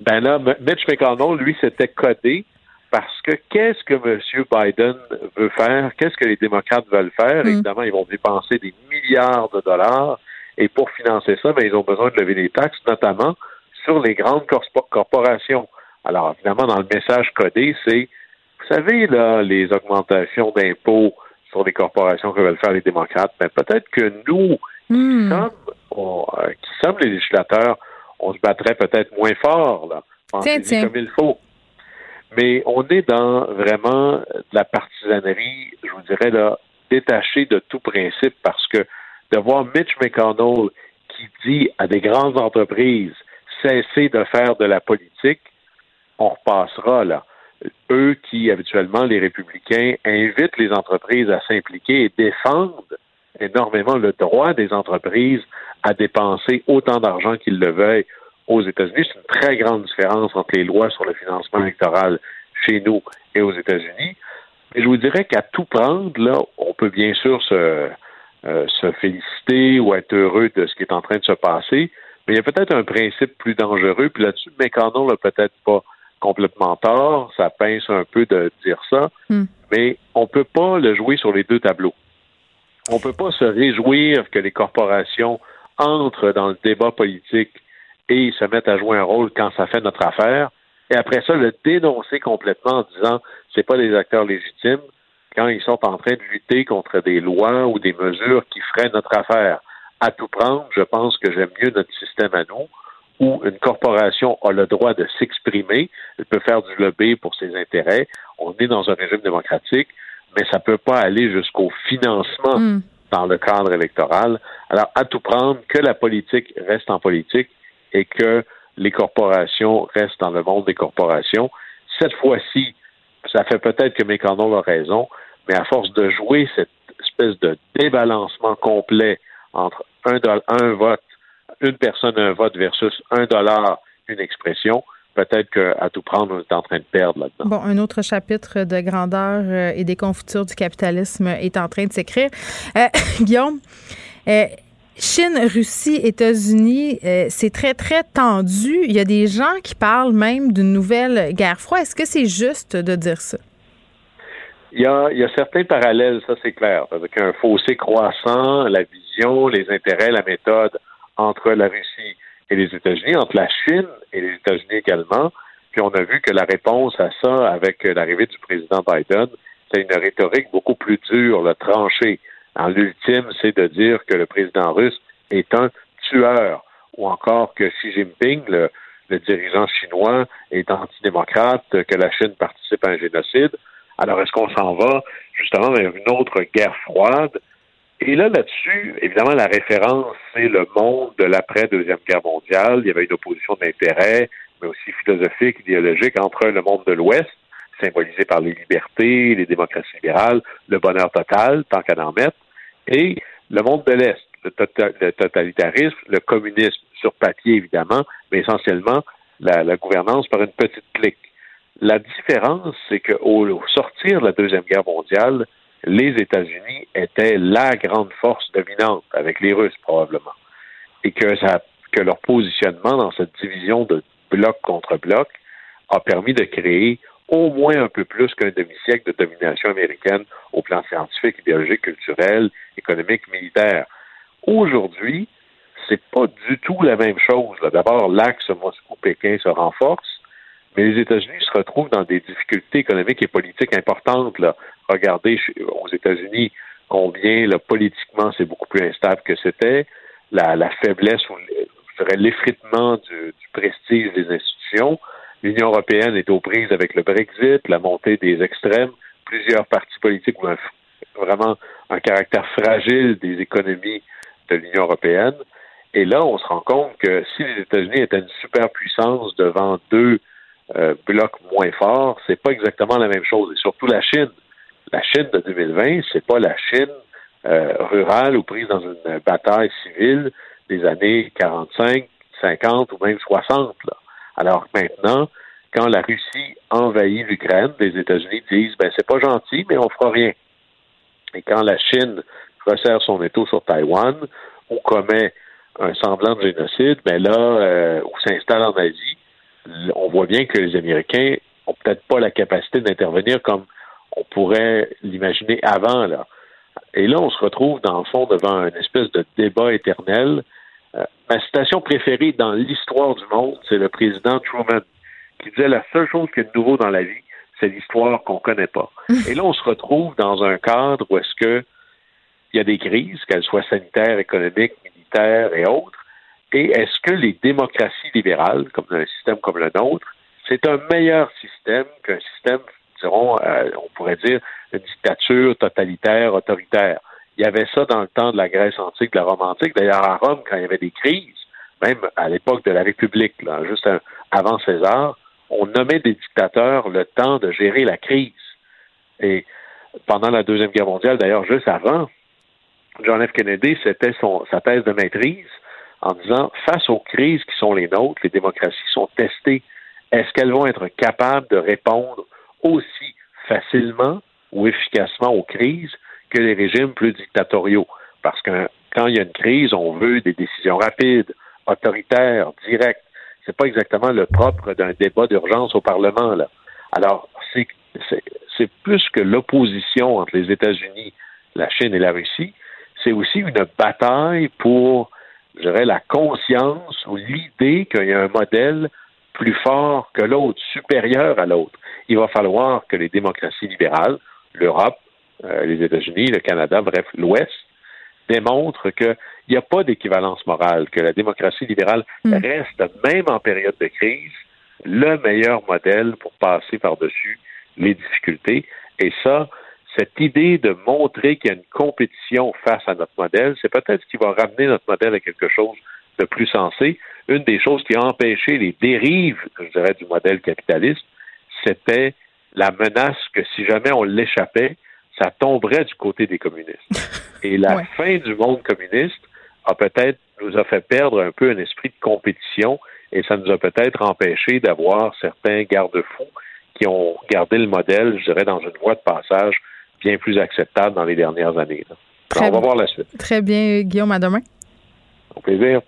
Ben là, Mitch McConnell, lui, s'était codé parce que qu'est-ce que M. Biden veut faire? Qu'est-ce que les démocrates veulent faire? Mm. Évidemment, ils vont dépenser des milliards de dollars et pour financer ça, ben, ils ont besoin de lever des taxes, notamment sur les grandes corporations. Alors, évidemment, dans le message codé, c'est, vous savez, là, les augmentations d'impôts sur les corporations que veulent faire les démocrates, mais ben, peut-être que nous, Hmm. Euh, qui, sommes, les législateurs, on se battrait peut-être moins fort, là. Tiens, tiens. comme il faut. Mais on est dans vraiment de la partisanerie, je vous dirais, là, détaché de tout principe parce que de voir Mitch McConnell qui dit à des grandes entreprises cessez de faire de la politique, on repassera là. Eux qui, habituellement, les républicains, invitent les entreprises à s'impliquer et défendent énormément le droit des entreprises à dépenser autant d'argent qu'ils le veuillent aux États-Unis. C'est une très grande différence entre les lois sur le financement électoral chez nous et aux États-Unis. Mais je vous dirais qu'à tout prendre, là, on peut bien sûr se, euh, se féliciter ou être heureux de ce qui est en train de se passer, mais il y a peut-être un principe plus dangereux, puis là-dessus, McConnell n'a peut-être pas complètement tort, ça pince un peu de dire ça, hmm. mais on ne peut pas le jouer sur les deux tableaux on ne peut pas se réjouir que les corporations entrent dans le débat politique et se mettent à jouer un rôle quand ça fait notre affaire, et après ça, le dénoncer complètement en disant c'est pas des acteurs légitimes quand ils sont en train de lutter contre des lois ou des mesures qui feraient notre affaire. À tout prendre, je pense que j'aime mieux notre système à nous, où une corporation a le droit de s'exprimer, elle peut faire du lobby pour ses intérêts. On est dans un régime démocratique mais ça ne peut pas aller jusqu'au financement hmm. dans le cadre électoral. Alors, à tout prendre, que la politique reste en politique et que les corporations restent dans le monde des corporations. Cette fois-ci, ça fait peut-être que McConnell a raison, mais à force de jouer cette espèce de débalancement complet entre un, un vote, une personne, un vote versus un dollar, une expression, peut-être qu'à tout prendre, on est en train de perdre là-dedans. Bon, un autre chapitre de grandeur euh, et des confitures du capitalisme est en train de s'écrire. Euh, Guillaume, euh, Chine, Russie, États-Unis, c'est très, très tendu. Il y a des gens qui parlent même d'une nouvelle guerre froide. Est-ce que c'est juste de dire ça? Il y, a, il y a certains parallèles, ça c'est clair, avec un fossé croissant, la vision, les intérêts, la méthode entre la Russie et les États-Unis, entre la Chine et les États-Unis également. Puis on a vu que la réponse à ça, avec l'arrivée du président Biden, c'est une rhétorique beaucoup plus dure, le tranché. En l'ultime, c'est de dire que le président russe est un tueur, ou encore que Xi Jinping, le, le dirigeant chinois, est antidémocrate, que la Chine participe à un génocide. Alors, est-ce qu'on s'en va justement vers une autre guerre froide? Et là, là-dessus, évidemment, la référence, c'est le monde de l'après-deuxième guerre mondiale. Il y avait une opposition d'intérêts, mais aussi philosophique, idéologique, entre le monde de l'Ouest, symbolisé par les libertés, les démocraties libérales, le bonheur total, tant qu'à en mettre, et le monde de l'Est, le, tota-, totalitarisme, le communisme, sur papier évidemment, mais essentiellement la, la gouvernance par une petite clique. La différence, c'est qu'au sortir de la Deuxième Guerre mondiale, les États-Unis étaient la grande force dominante, avec les Russes probablement, et que, leur positionnement dans cette division de bloc contre bloc a permis de créer au moins un peu plus qu'un demi-siècle de domination américaine au plan scientifique, idéologique, culturel, économique, militaire. Aujourd'hui, c'est pas du tout la même chose. D'abord, l'axe Moscou-Pékin se renforce, mais les États-Unis se retrouvent dans des difficultés économiques et politiques importantes. Là. Regardez aux États-Unis combien là, politiquement c'est beaucoup plus instable que c'était, la, faiblesse ou l'effritement du, prestige des institutions. L'Union européenne est aux prises avec le Brexit, la montée des extrêmes, plusieurs partis politiques ont vraiment un caractère fragile des économies de l'Union européenne. Et là, on se rend compte que si les États-Unis étaient une superpuissance devant deux euh, blocs moins forts, c'est pas exactement la même chose. Et surtout la Chine. La Chine de 2020, c'est pas la Chine euh, rurale ou prise dans une bataille civile des années 45, 50 ou même 60. Là. Alors maintenant, quand la Russie envahit l'Ukraine, les États-Unis disent ben c'est pas gentil, mais on fera rien. Et quand la Chine resserre son étau sur Taïwan ou commet un semblant de génocide, ben là, euh, ou s'installe en Asie, on voit bien que les Américains ont peut-être pas la capacité d'intervenir comme on pourrait l'imaginer avant. Là. Et là, on se retrouve, dans le fond, devant une espèce de débat éternel. Euh, ma citation préférée dans l'histoire du monde, c'est le président Truman, qui disait la seule chose qui est de nouveau dans la vie, c'est l'histoire qu'on connaît pas. Et là, on se retrouve dans un cadre où est-ce que il y a des crises, qu'elles soient sanitaires, économiques, militaires et autres, et est-ce que les démocraties libérales, comme un système comme le nôtre, c'est un meilleur système qu'un système, dirons, euh, on pourrait dire, une dictature totalitaire, autoritaire? Il y avait ça dans le temps de la Grèce antique, de la Rome antique. D'ailleurs, à Rome, quand il y avait des crises, même à l'époque de la République, là, juste avant César, on nommait des dictateurs le temps de gérer la crise. Et pendant la Deuxième Guerre mondiale, d'ailleurs, juste avant, John F. Kennedy, c'était sa thèse de maîtrise en disant, face aux crises qui sont les nôtres, les démocraties sont testées. Est-ce qu'elles vont être capables de répondre aussi facilement ou efficacement aux crises que les régimes plus dictatoriaux? Parce que quand il y a une crise, on veut des décisions rapides, autoritaires, directes. C'est pas exactement le propre d'un débat d'urgence au Parlement, là. Alors, c'est plus que l'opposition entre les États-Unis, la Chine et la Russie, c'est aussi une bataille pour dirais, la conscience ou l'idée qu'il y a un modèle plus fort que l'autre, supérieur à l'autre. Il va falloir que les démocraties libérales, l'Europe, euh, les États-Unis, le Canada, bref, l'Ouest, démontrent qu'il n'y a pas d'équivalence morale, que la démocratie libérale hmm. reste, même en période de crise, le meilleur modèle pour passer par-dessus les difficultés. Et ça, cette idée de montrer qu'il y a une compétition face à notre modèle, c'est peut-être ce qui va ramener notre modèle à quelque chose de plus sensé. Une des choses qui a empêché les dérives, je dirais, du modèle capitaliste, c'était la menace que si jamais on l'échappait, ça tomberait du côté des communistes. Et la fin du monde communiste a peut-être nous a fait perdre un peu un esprit de compétition et ça nous a peut-être empêché d'avoir certains garde-fous qui ont gardé le modèle, je dirais, dans une voie de passage bien plus acceptable dans les dernières années. on va voir la suite. Très bien, Guillaume, à demain. Au plaisir.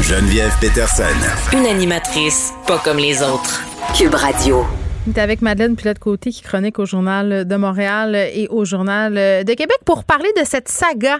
Geneviève Peterson. Une animatrice pas comme les autres. Cube Radio. On est avec Madeleine Pilote-Côté qui chronique au Journal de Montréal et au Journal de Québec pour parler de cette saga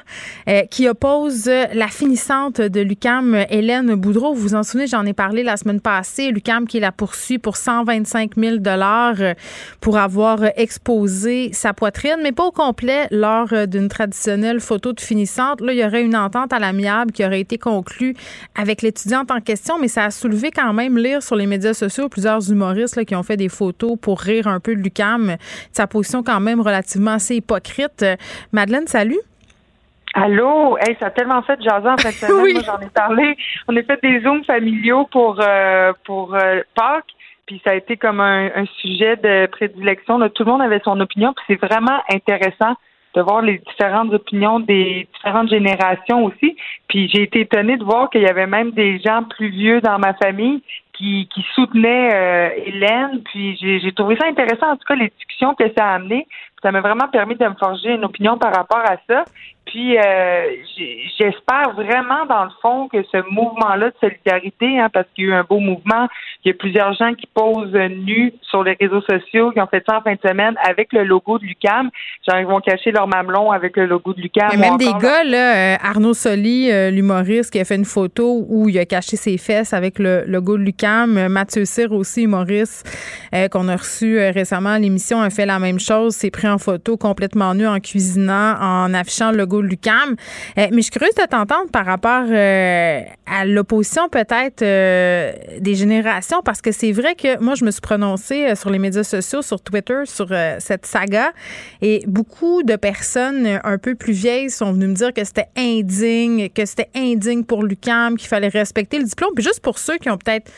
euh, qui oppose la finissante de l'UCAM, Hélène Boudreau. Vous vous en souvenez, j'en ai parlé la semaine passée. L'UCAM qui la poursuit pour 125 000 euh, pour avoir exposé sa poitrine, mais pas au complet lors d'une traditionnelle photo de finissante. Là, il y aurait une entente à l'amiable qui aurait été conclue avec l'étudiante en question, mais ça a soulevé quand même lire sur les médias sociaux plusieurs humoristes qui ont fait des photos pour rire un peu de Lucam, sa position quand même relativement assez hypocrite. Madeleine, salut. Allô, hey, ça a tellement fait jaser en fait. oui. Moi, j'en ai parlé. On a fait des zooms familiaux pour euh, pour euh, Pâques, puis ça a été comme un, sujet de prédilection. Tout le monde avait son opinion, puis c'est vraiment intéressant de voir les différentes opinions des différentes générations aussi. Puis j'ai été étonnée de voir qu'il y avait même des gens plus vieux dans ma famille qui, qui soutenaient euh, Hélène. Puis j'ai trouvé ça intéressant, en tout cas, les discussions que ça a amené. Ça m'a vraiment permis de me forger une opinion par rapport à ça. Puis euh, j'espère vraiment dans le fond que ce mouvement-là de solidarité, hein, parce qu'il y a eu un beau mouvement, il y a plusieurs gens qui posent nus sur les réseaux sociaux, qui ont fait ça en fin de semaine avec le logo de Lucam. Genre ils vont cacher leur mamelon avec le logo de Lucam. Mais même des gars là, euh, Arnaud Soli, l'humoriste, qui a fait une photo où il a caché ses fesses avec le logo de Lucam. Mathieu Cyr aussi, humoriste, qu'on a reçu récemment à l'émission, a fait la même chose, s'est pris en photo complètement nu en cuisinant, en affichant le logo Lucam. Euh, mais je suis curieuse de t'entendre par rapport euh, à l'opposition peut-être euh, des générations, parce que c'est vrai que moi, je me suis prononcée sur les médias sociaux, sur Twitter, sur cette saga, et beaucoup de personnes un peu plus vieilles sont venues me dire que c'était indigne, que c'était indigne pour Lucam, qu'il fallait respecter le diplôme. Puis juste pour ceux qui ont peut-être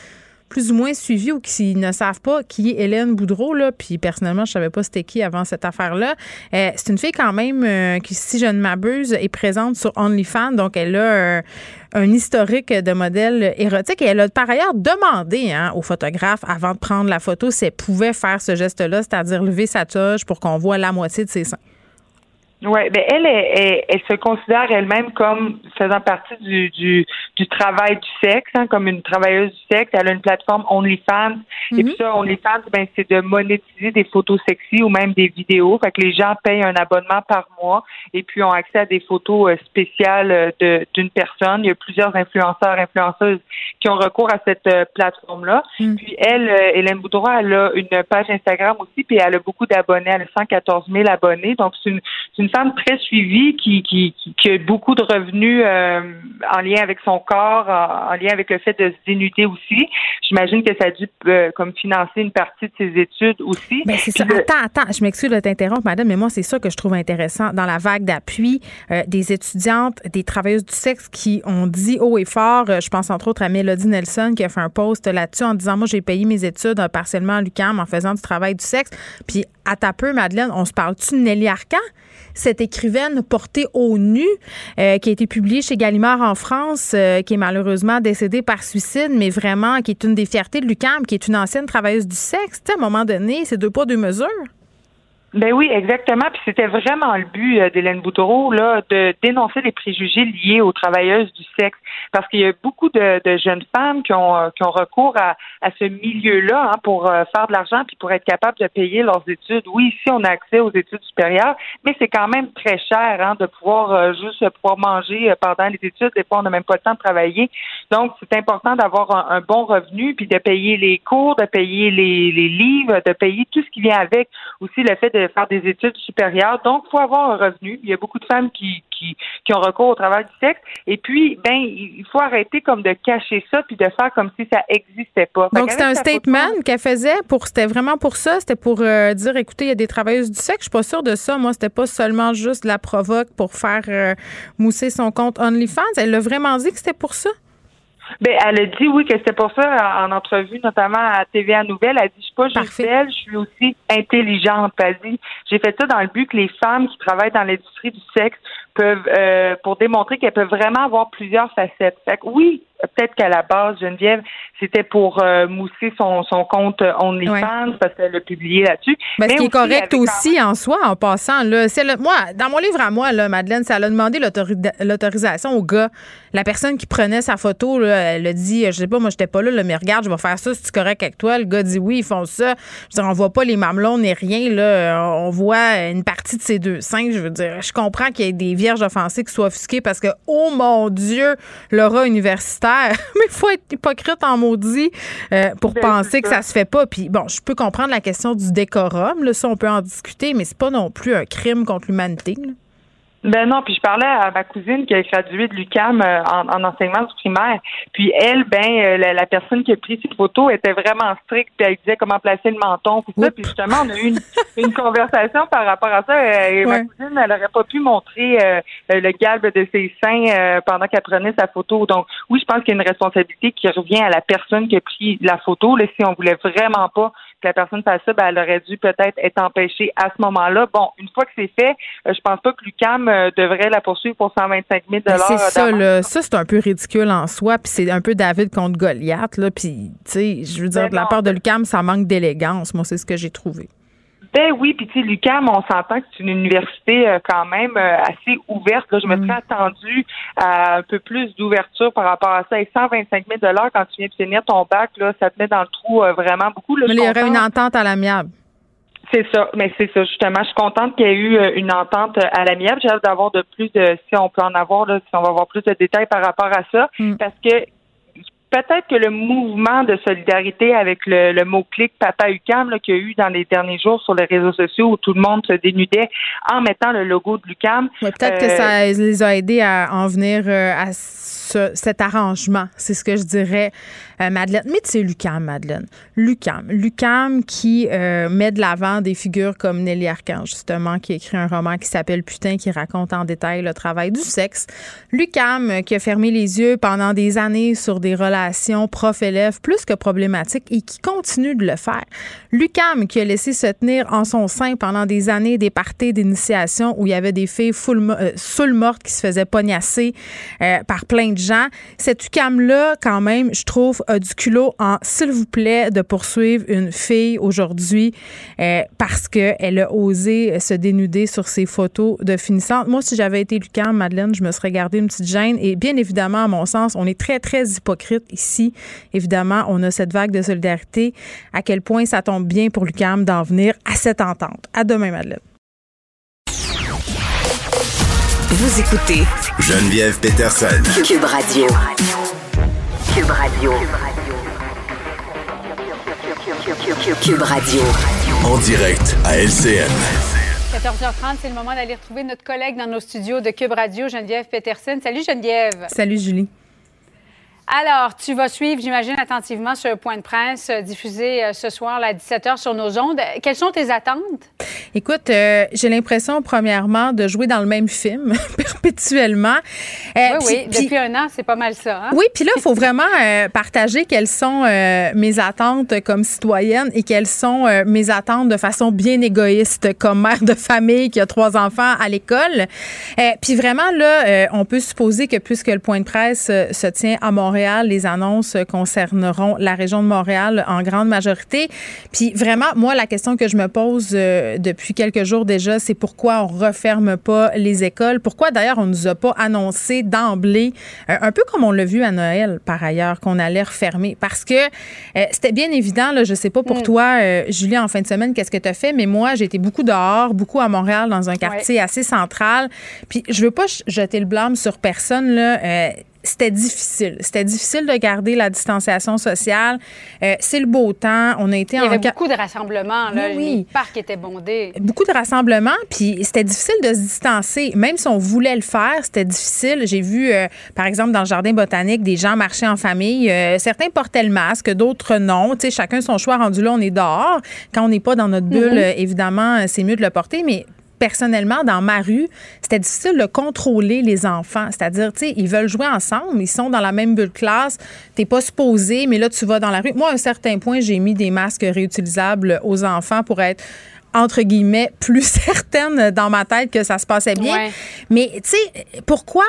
plus ou moins suivi ou qui ne savent pas qui est Hélène Boudreau, puis personnellement, je savais pas c'était qui avant cette affaire-là. Euh, c'est une fille quand même euh, qui, si je ne m'abuse, est présente sur OnlyFans, donc elle a un historique de modèle érotique et elle a par ailleurs demandé hein, au photographe avant de prendre la photo si elle pouvait faire ce geste-là, c'est-à-dire lever sa toge pour qu'on voit la moitié de ses seins. Oui, ben elle, elle, elle, se considère elle-même comme faisant partie du, du, du travail du sexe, hein, comme une travailleuse du sexe. Elle a une plateforme OnlyFans. Et mhm. puis ça, OnlyFans, ben, c'est de monétiser des photos sexy ou même des vidéos. Fait que les gens payent un abonnement par mois et puis ont accès à des photos euh, spéciales euh, d'une personne. Il y a plusieurs influenceurs, influenceuses qui ont recours à cette euh, plateforme-là. Mhm. Puis elle, Hélène Boudreau, elle a une page Instagram aussi, puis elle a beaucoup d'abonnés. Elle a 114 000 abonnés. Donc, c'est une, une femme très suivie qui, qui, qui, a beaucoup de revenus euh, en lien avec son corps, en, lien avec le fait de se dénuder aussi. J'imagine que ça a dû euh, comme financer une partie de ses études aussi. Mais ben, c'est ça. Attends, attends, je m'excuse de t'interrompre, madame, mais moi, c'est ça que je trouve intéressant dans la vague d'appui euh, des étudiantes, des travailleuses du sexe qui ont dit haut et fort, je pense entre autres à Mélodie Nelson qui a fait un post là-dessus en disant, moi, j'ai payé mes études partiellement à l'UQAM en faisant du travail du sexe. Puis à ta peu, Madeleine, on se parle-tu de Nelly Arcan? Cette écrivaine portée au nu euh, qui a été publiée chez Gallimard en France, euh, qui est malheureusement décédée par suicide, mais vraiment qui est une des fiertés de Lucam, qui est une ancienne travailleuse du sexe. à un moment donné, c'est deux pas, deux mesures. Ben oui, exactement. Puis c'était vraiment le but euh, d'Hélène Boutreau là, de dénoncer les préjugés liés aux travailleuses du sexe, parce qu'il y a beaucoup de, jeunes femmes qui ont euh, qui ont recours à, à ce milieu-là hein, pour euh, faire de l'argent puis pour être capable de payer leurs études. Oui, ici on a accès aux études supérieures, mais c'est quand même très cher hein, de pouvoir juste pouvoir manger pendant les études. Des fois, on n'a même pas le temps de travailler. Donc, c'est important d'avoir un, bon revenu puis de payer les cours, de payer les, les livres, de payer tout ce qui vient avec. Aussi le fait de faire des études supérieures. Donc, il faut avoir un revenu. Il y a beaucoup de femmes qui, qui, qui ont recours au travail du sexe. Et puis, ben, il faut arrêter comme de cacher ça puis de faire comme si ça existait pas. Donc, c'était un statement qu'elle faisait pour, c'était vraiment pour ça. C'était pour euh, dire, écoutez, il y a des travailleuses du sexe. Je suis pas sûre de ça. Moi, c'était pas seulement juste la provoque pour faire euh, mousser son compte OnlyFans. Elle a vraiment dit que c'était pour ça. Ben, elle a dit oui que c'était pour ça en, entrevue, notamment à TVA Nouvelle. Elle dit je suis pas juste belle, je suis aussi intelligente. Elle dit j'ai fait ça dans le but que les femmes qui travaillent dans l'industrie du sexe peuvent euh, pour démontrer qu'elles peuvent vraiment avoir plusieurs facettes. Fait que oui, peut-être qu'à la base, Geneviève, c'était pour euh, mousser son, son compte OnlyFans parce qu'elle l'a publié là-dessus. Ben, mais ce qui est correct aussi en soi, en passant. Là, le, moi, dans mon livre à moi, là, Madeleine, ça a demandé l'autorisation au gars. La personne qui prenait sa photo, là, elle a dit, je sais pas, moi, j'étais pas là, mais regarde, je vais faire ça, si tu correct avec toi? Le gars dit oui, ils font ça. Je veux dire, on voit pas les mamelons ni rien. Là. On voit une partie de ces deux seins. Je veux dire, je comprends qu'il y ait des vierges offensées qui soient offusquées parce que, oh mon Dieu, l'aura universitaire mais il faut être hypocrite en maudit euh, pour ben, penser que ça se fait pas. Puis bon, je peux comprendre la question du décorum, là, ça on peut en discuter, mais c'est pas non plus un crime contre l'humanité. Ben non, puis je parlais à ma cousine qui a gradué de l'UCAM euh, en, enseignement du primaire. Puis elle, ben euh, la, personne qui a pris cette photo était vraiment stricte, puis elle disait comment placer le menton, tout ça. Puis justement, on a eu une, conversation par rapport à ça. Et Ma cousine, elle aurait pas pu montrer le galbe de ses seins pendant qu'elle prenait sa photo. Donc oui, je pense qu'il y a une responsabilité qui revient à la personne qui a pris la photo. Là, si on voulait vraiment pas que la personne fasse ça, ben, elle aurait dû peut-être être empêchée à ce moment-là. Bon, une fois que c'est fait, je pense pas que l'UCAM euh, devrait la poursuivre pour 125 000 C'est ça, là. Ça, c'est un peu ridicule en soi. Puis c'est un peu David contre Goliath, là. Puis, tu sais, je veux dire, ben de la part de l'UCAM, ça manque d'élégance. Moi, c'est ce que j'ai trouvé. Respect, oui. Puis, tu sais, l'UQAM, on s'entend que c'est une université euh, quand même euh, assez ouverte. Là, je me mm. serais attendu à un peu plus d'ouverture par rapport à ça. Et 125 000 quand tu viens de finir ton bac, là, ça te met dans le trou vraiment beaucoup. Mais il y aurait une entente à l'amiable. C'est ça, mais c'est ça justement. Je suis contente qu'il y ait eu une entente à l'amiable. J'ai hâte d'avoir de plus de, si on peut en avoir, là, si on va avoir plus de détails par rapport à ça, mm. parce que peut-être que le mouvement de solidarité avec le, mot-clic Papa UCAM qu'il y a eu dans les derniers jours sur les réseaux sociaux où tout le monde se dénudait en mettant le logo de l'UCAM. peut-être que ça euh, les a aidés à en venir euh, à cet arrangement. C'est ce que je dirais, euh, Madeleine. Mais sais, Lucam, Madeleine. Lucam. Lucam qui euh, met de l'avant des figures comme Nelly Archange, justement, qui écrit un roman qui s'appelle Putain, qui raconte en détail le travail du sexe. Lucam euh, qui a fermé les yeux pendant des années sur des relations prof-élève plus que problématiques et qui continue de le faire. Lucam qui a laissé se tenir en son sein pendant des années des parties d'initiation où il y avait des filles full, euh, mortes qui se faisaient pognasser par plein de Cette UCAM-là, quand même, je trouve, a du culot en s'il vous plaît de poursuivre une fille aujourd'hui euh, parce qu'elle a osé se dénuder sur ses photos de finissante. Moi, si j'avais été l'UCAM, Madeleine, je me serais gardé une petite gêne. Et bien évidemment, à mon sens, on est très, très hypocrite ici. Évidemment, on a cette vague de solidarité. À quel point ça tombe bien pour l'UCAM d'en venir à cette entente. À demain, Madeleine. Vous écoutez Geneviève Peterson. Cube Radio. Cube Radio. Cube Radio. En direct à LCN. 14h30, c'est le moment d'aller retrouver notre collègue dans nos studios de Cube Radio, Geneviève Peterson. Salut Geneviève. Salut Julie. Alors, tu vas suivre, j'imagine, attentivement ce point de presse euh, diffusé euh, ce soir à 17h sur nos ondes. Quelles sont tes attentes? Écoute, euh, j'ai l'impression, premièrement, de jouer dans le même film perpétuellement. oui, oui, depuis un an, c'est pas mal ça. Hein? Oui, puis là, il faut vraiment partager quelles sont mes attentes comme citoyenne et quelles sont mes attentes de façon bien égoïste comme mère de famille qui a trois enfants à l'école. puis vraiment, là, on peut supposer que puisque le point de presse se tient à Montréal, les annonces concerneront la région de Montréal en grande majorité. Puis vraiment, moi, la question que je me pose euh, depuis quelques jours déjà, c'est pourquoi on referme pas les écoles? Pourquoi d'ailleurs on nous a pas annoncé d'emblée, euh, un peu comme on l'a vu à Noël par ailleurs, qu'on allait refermer? Parce que euh, c'était bien évident, là, je sais pas pour mm. toi, Julie, en fin de semaine, qu'est-ce que tu as fait, mais moi, j'ai été beaucoup dehors, beaucoup à Montréal, dans un quartier assez central. Puis je veux pas jeter le blâme sur personne, là c'était difficile. C'était difficile de garder la distanciation sociale. Euh, c'est le beau temps. On a été Il y avait beaucoup de rassemblements. Là. Oui. Le parc était bondé. Beaucoup de rassemblements. Puis c'était difficile de se distancer. Même si on voulait le faire, c'était difficile. J'ai vu, euh, par exemple, dans le jardin botanique, des gens marcher en famille. Euh, certains portaient le masque, d'autres non. Tu sais, chacun son choix rendu là, on est dehors. Quand on n'est pas dans notre bulle, mm-hmm. évidemment, c'est mieux de le porter. Mais personnellement, dans ma rue, c'était difficile de contrôler les enfants. C'est-à-dire, tu sais, ils veulent jouer ensemble, ils sont dans la même bulle classe, t'es pas supposé, mais là, tu vas dans la rue. Moi, à un certain point, j'ai mis des masques réutilisables aux enfants pour être entre guillemets, plus certaine dans ma tête que ça se passait bien. Mais, tu sais, pourquoi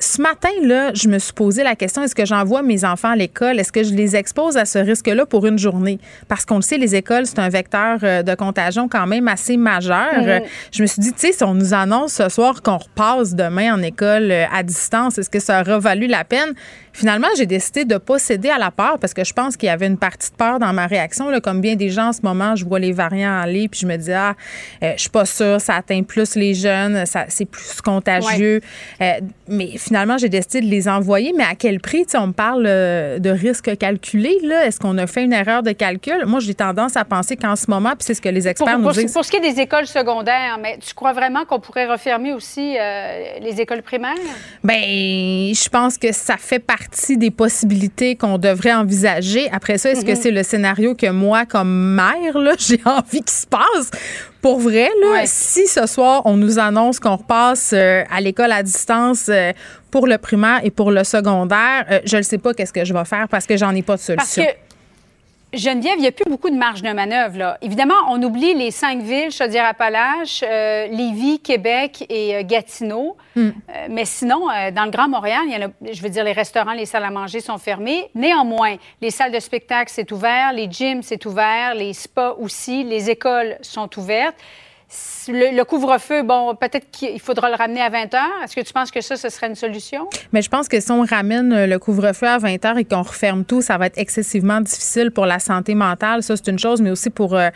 ce matin, là, je me suis posé la question est-ce que j'envoie mes enfants à l'école? Est-ce que je les expose à ce risque-là pour une journée? Parce qu'on le sait, les écoles, c'est un vecteur euh, de contagion quand même assez majeur. Mm-hmm. Je me suis dit, tu sais, si on nous annonce ce soir qu'on repasse demain en école euh, à distance, est-ce que ça aura valu la peine? Finalement, j'ai décidé de ne pas céder à la peur parce que je pense qu'il y avait une partie de peur dans ma réaction. Là, comme bien des gens en ce moment, je vois les variants aller, puis je me dis, ah, euh, je suis pas sûre, ça atteint plus les jeunes, ça, c'est plus contagieux. Euh, mais finalement, j'ai décidé de les envoyer. Mais à quel prix? on me parle euh, de risque calculé. Est-ce qu'on a fait une erreur de calcul? Moi, j'ai tendance à penser qu'en ce moment, puis c'est ce que les experts nous disent. Pour ce qui est des écoles secondaires, mais tu crois vraiment qu'on pourrait refermer aussi les écoles primaires? Bien, je pense que ça fait partie partie des possibilités qu'on devrait envisager. Après ça, est-ce que mhm. c'est le scénario que moi, comme mère, j'ai envie qu'il se passe? Pour vrai, là, si ce soir, on nous annonce qu'on repasse euh, à l'école à distance euh, pour le primaire et pour le secondaire, euh, je ne sais pas qu'est-ce que je vais faire parce que j'en ai pas de solution. Geneviève, il n'y a plus beaucoup de marge de manœuvre. Là. Évidemment, on oublie les cinq villes, Chaudière-Appalaches, euh, Lévis, Québec et euh, Gatineau. Hmm. Euh, mais sinon, dans le Grand Montréal, il y a, je veux dire, les restaurants, les salles à manger sont fermées. Néanmoins, les salles de spectacle, c'est ouvert, les gyms, c'est ouvert, les spas aussi, les écoles sont ouvertes le, couvre-feu, bon, peut-être qu'il faudra le ramener à 20 heures. Est-ce que tu penses que ça, ce serait une solution? Mais je pense que si on ramène euh, le couvre-feu à 20 heures et qu'on referme tout, ça va être excessivement difficile pour la santé mentale. Ça, c'est une chose, mais aussi pour, euh,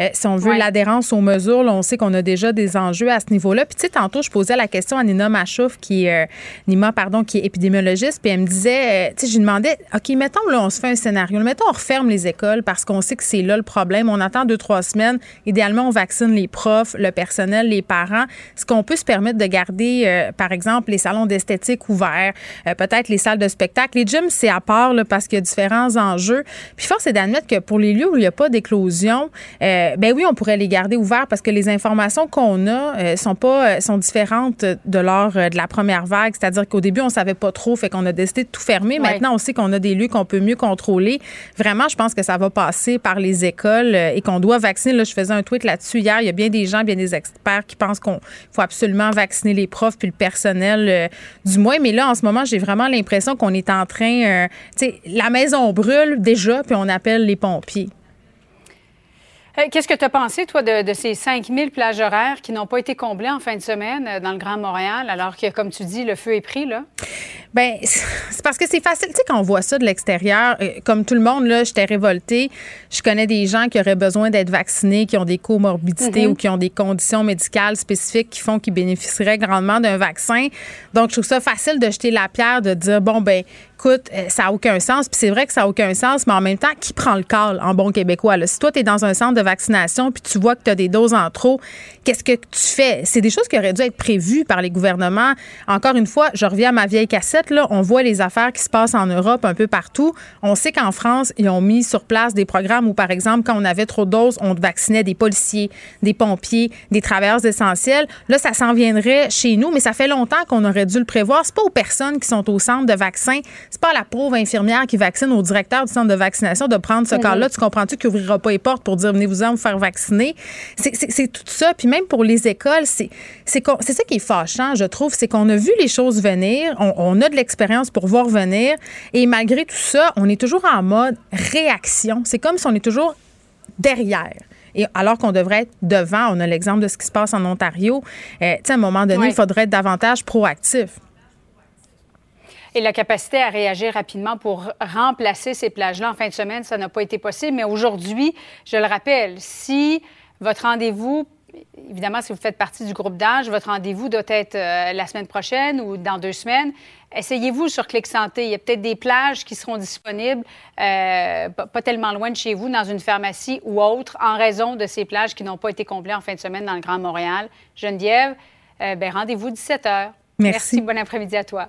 euh, si on veut, l'adhérence aux mesures. on sait qu'on a déjà des enjeux à ce niveau-là. Puis, tu sais, tantôt, je posais la question à Nina Machouf, qui est, Nima, pardon, qui est épidémiologiste, puis elle me disait, tu sais, je lui demandais, OK, mettons, là, on se fait un scénario. Mettons, on referme les écoles parce qu'on sait que c'est là le problème. On attend deux, trois semaines. Idéalement, on vaccine les profs, le personnel, les parents, est-ce qu'on peut se permettre de garder, euh, par exemple, les salons d'esthétique ouverts, euh, peut-être les salles de spectacle. Les gyms, c'est à part parce qu'il y a différents enjeux. Puis force est d'admettre que pour les lieux où il n'y a pas d'éclosion, euh, ben oui, on pourrait les garder ouverts parce que les informations qu'on a sont pas sont différentes de lors de la première vague. C'est-à-dire qu'au début, on savait pas trop, fait qu'on a décidé de tout fermer. Maintenant, on sait qu'on a des lieux qu'on peut mieux contrôler. Vraiment, je pense que ça va passer par les écoles et qu'on doit vacciner. Là, je faisais un tweet là-dessus hier. Il y a bien des gens, bien des experts qui pensent qu'on faut absolument vacciner les profs puis le personnel euh, du moins. Mais là, en ce moment, j'ai vraiment l'impression qu'on est en train, euh, tu sais, la maison brûle déjà, puis on appelle les pompiers. Qu'est-ce que tu as pensé, toi, de, de ces 5000 plages horaires qui n'ont pas été comblées en fin de semaine euh, dans le Grand Montréal, alors que, comme tu dis, le feu est pris, là? Bien, c'est parce que c'est facile. Tu sais, quand on voit ça de l'extérieur, euh, comme tout le monde, là, j'étais révoltée. Je connais des gens qui auraient besoin d'être vaccinés, qui ont des comorbidités mhm. ou qui ont des conditions médicales spécifiques qui font qu'ils bénéficieraient grandement d'un vaccin. Donc, je trouve ça facile de jeter la pierre, de dire, bon, ben écoute, euh, ça n'a aucun sens. Puis c'est vrai que ça n'a aucun sens, mais en même temps, qui prend le call en bon québécois? Si toi, tu es dans un centre de vaccination puis tu vois que tu as des doses en trop, qu'est-ce que tu fais? C'est des choses qui auraient dû être prévues par les gouvernements. Encore une fois, je reviens à ma vieille cassette. Là. On voit les affaires qui se passent en Europe un peu partout. On sait qu'en France, ils ont mis sur place des programmes où, par exemple, quand on avait trop de doses, on vaccinait des policiers, des pompiers, des travailleurs essentiels. Là, ça s'en viendrait chez nous, mais ça fait longtemps qu'on aurait dû le prévoir. C'est pas aux personnes qui sont au centre de vaccin c'est pas la pauvre infirmière qui vaccine au directeur du centre de vaccination de prendre ce cas-là. Tu comprends-tu qu'il n'ouvrira pas les portes pour dire venez-vous-en vous faire vacciner? C'est tout ça. Puis même pour les écoles, c'est ça qui est fâchant, je trouve. C'est qu'on a vu les choses venir, on, on a de l'expérience pour voir venir. Et malgré tout ça, on est toujours en mode réaction. C'est comme si on est toujours derrière. Et alors qu'on devrait être devant, on a l'exemple de ce qui se passe en Ontario. Euh, à un moment donné, il faudrait être davantage proactif et la capacité à réagir rapidement pour remplacer ces plages-là en fin de semaine, ça n'a pas été possible. Mais aujourd'hui, je le rappelle, si votre rendez-vous évidemment, si vous faites partie du groupe d'âge, votre rendez-vous doit être euh, la semaine prochaine ou dans deux semaines. Essayez-vous sur Clic Santé. Il y a peut-être des plages qui seront disponibles euh, pas tellement loin de chez vous, dans une pharmacie ou autre, en raison de ces plages qui n'ont pas été comblées en fin de semaine dans le Grand Montréal. Geneviève, euh, ben, rendez-vous 17 h. Merci. Bon après-midi à toi.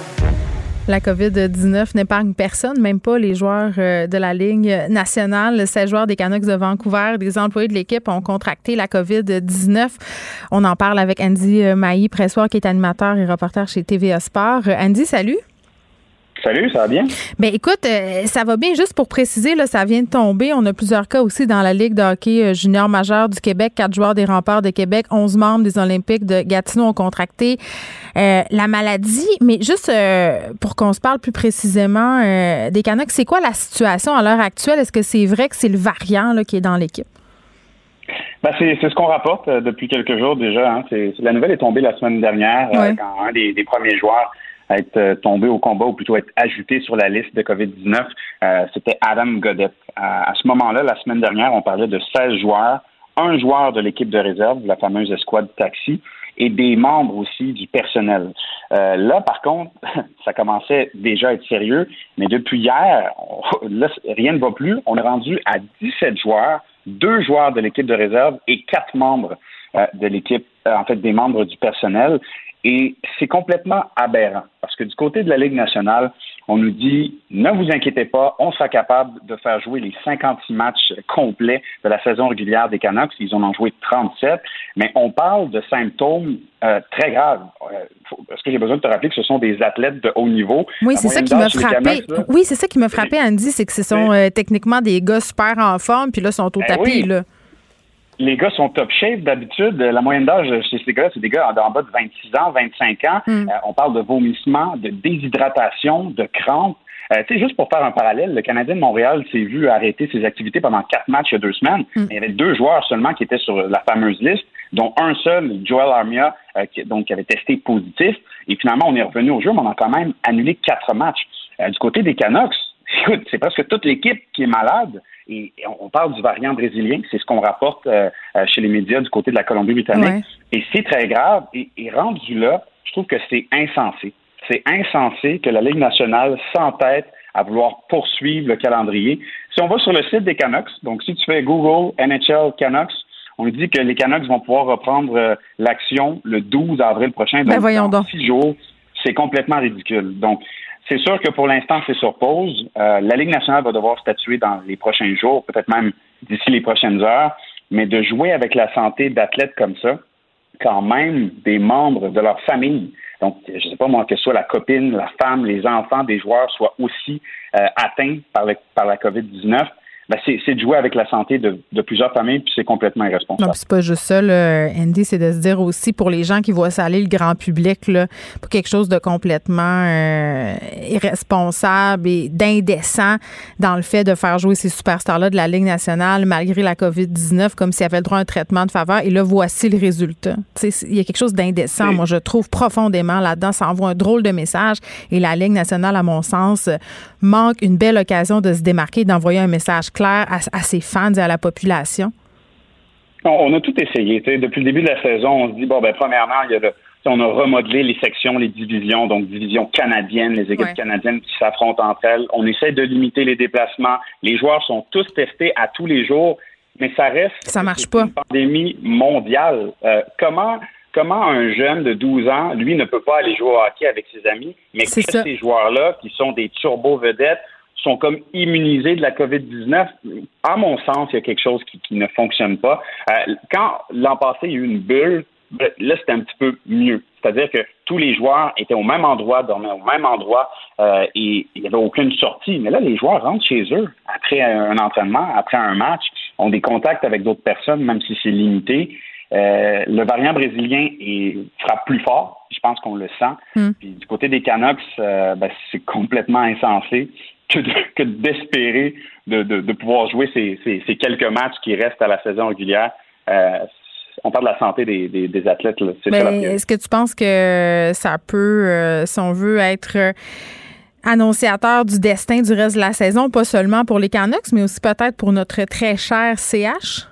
La COVID-19 n'épargne personne, même pas les joueurs euh, de la Ligue nationale. 16 joueurs des Canucks de Vancouver, des employés de l'équipe ont contracté la COVID-19. On en parle avec Andy euh, Mailly, pressoir, qui est animateur et reporter chez TVA Sport. Euh, Andy, salut. Salut, ça va bien? Bien, écoute, euh, ça va bien. Juste pour préciser, là, ça vient de tomber. On a plusieurs cas aussi dans la Ligue de hockey euh, junior majeur du Québec. Quatre joueurs des remparts de Québec, onze membres des Olympiques de Gatineau ont contracté euh, la maladie. Mais juste pour qu'on se parle plus précisément des Canucks, c'est quoi la situation à l'heure actuelle? Est-ce que c'est vrai que c'est le variant là, qui est dans l'équipe? Ben, c'est ce qu'on rapporte depuis quelques jours déjà. Hein. la nouvelle est tombée la semaine dernière quand un des, des premiers joueurs être euh, tombé au combat ou plutôt être ajouté sur la liste de COVID-19, euh, c'était Adam Godet. À, ce moment-là, la semaine dernière, on parlait de 16 joueurs, un joueur de l'équipe de réserve, la fameuse escouade taxi, et des membres aussi du personnel. Euh, là, par contre, ça commençait déjà à être sérieux, mais depuis hier, rien ne va plus. On est rendu à 17 joueurs, deux joueurs de l'équipe de réserve et quatre membres de l'équipe, en fait, des membres du personnel. Et c'est complètement aberrant parce que du côté de la Ligue nationale, On nous dit, ne vous inquiétez pas, on sera capable de faire jouer les 56 matchs complets de la saison régulière des Canucks. Ils en ont joué 37, mais on parle de symptômes euh, très graves. Euh, est-ce que j'ai besoin de te rappeler que ce sont des athlètes de haut niveau? Oui, c'est ça qui m'a frappé. oui, c'est ça qui m'a frappé, Andy, c'est que ce sont euh, techniquement des gars super en forme, puis là, sont au ben tapis. Là les gars sont top shape d'habitude. La moyenne d'âge chez ces gars, c'est des gars en bas de 26 ans, 25 ans. Hmm. Euh, on parle de vomissement, de déshydratation, de crampes. Euh, tu sais, juste pour faire un parallèle, le Canadien de Montréal s'est vu arrêter ses activités pendant quatre matchs il y a deux semaines. Hmm. Il y avait deux joueurs seulement qui étaient sur la fameuse liste, dont un seul, Joel Armia, euh, qui, donc, qui avait testé positif. Et finalement, on est revenu au jeu, mais on a quand même annulé quatre matchs. du côté des Canucks, écoute, c'est presque toute l'équipe qui est malade. Et on parle du variant brésilien, c'est ce qu'on rapporte euh, euh, chez les médias du côté de la Colombie-Britannique. Et c'est très grave. Et, rendu là, je trouve que c'est insensé. C'est insensé que la Ligue nationale s'entête à vouloir poursuivre le calendrier. Si on va sur le site des Canucks, donc si tu fais Google NHL Canucks, on dit que les Canucks vont pouvoir reprendre euh, l'action le 12 avril prochain. Ben, donc, voyons dans six jours. C'est complètement ridicule. Donc, c'est sûr que pour l'instant, c'est sur pause. Euh, la Ligue nationale va devoir statuer dans les prochains jours, peut-être même d'ici les prochaines heures, mais de jouer avec la santé d'athlètes comme ça, quand même des membres de leur famille, donc je ne sais pas moi, que ce soit la copine, la femme, les enfants des joueurs soient aussi euh, atteints par, par la COVID-19, ben, c'est de jouer avec la santé de, plusieurs familles, puis c'est complètement irresponsable. Non, c'est pas juste ça, là, Andy, c'est de se dire aussi pour les gens qui voient ça aller, le grand public, là, pour quelque chose de complètement euh, irresponsable et d'indécent dans le fait de faire jouer ces superstars-là de la Ligue nationale malgré la COVID-19 comme s'ils avaient le droit à un traitement de faveur. Et là, voici le résultat. Il y a quelque chose d'indécent, moi, je trouve profondément là-dedans. Ça envoie un drôle de message. Et la Ligue nationale, à mon sens, manque une belle occasion de se démarquer, d'envoyer un message clair à, ses fans et à la population? On, a tout essayé. Depuis le début de la saison, on se dit, bon, ben, premièrement, on a remodelé les sections, les divisions, donc division canadienne, les équipes canadiennes qui s'affrontent entre elles. On essaie de limiter les déplacements. Les joueurs sont tous testés à tous les jours, mais ça reste ça marche pas. une pandémie mondiale. Euh, comment comment un jeune de 12 ans, lui, ne peut pas aller jouer au hockey avec ses amis, mais que ces joueurs-là, qui sont des turbo-vedettes, sont comme immunisés de la COVID-19. À mon sens, il y a quelque chose qui, ne fonctionne pas. Euh, quand l'an passé, il y a eu une bulle, ben, là, c'était un petit peu mieux. C'est-à-dire que tous les joueurs étaient au même endroit, dormaient au même endroit euh, et il n'y avait aucune sortie. Mais là, les joueurs rentrent chez eux après un entraînement, après un match, ont des contacts avec d'autres personnes, même si c'est limité. Euh, le variant brésilien est, frappe plus fort, je pense qu'on le sent. Hmm. Puis du côté des Canucks, ben, c'est complètement insensé que d'espérer de, pouvoir jouer ces, quelques matchs qui restent à la saison régulière. Euh, on parle de la santé des, athlètes. Est-ce que tu penses que ça peut, euh, si on veut, être euh, annonciateur du destin du reste de la saison, pas seulement pour les Canucks, mais aussi peut-être pour notre très cher CH?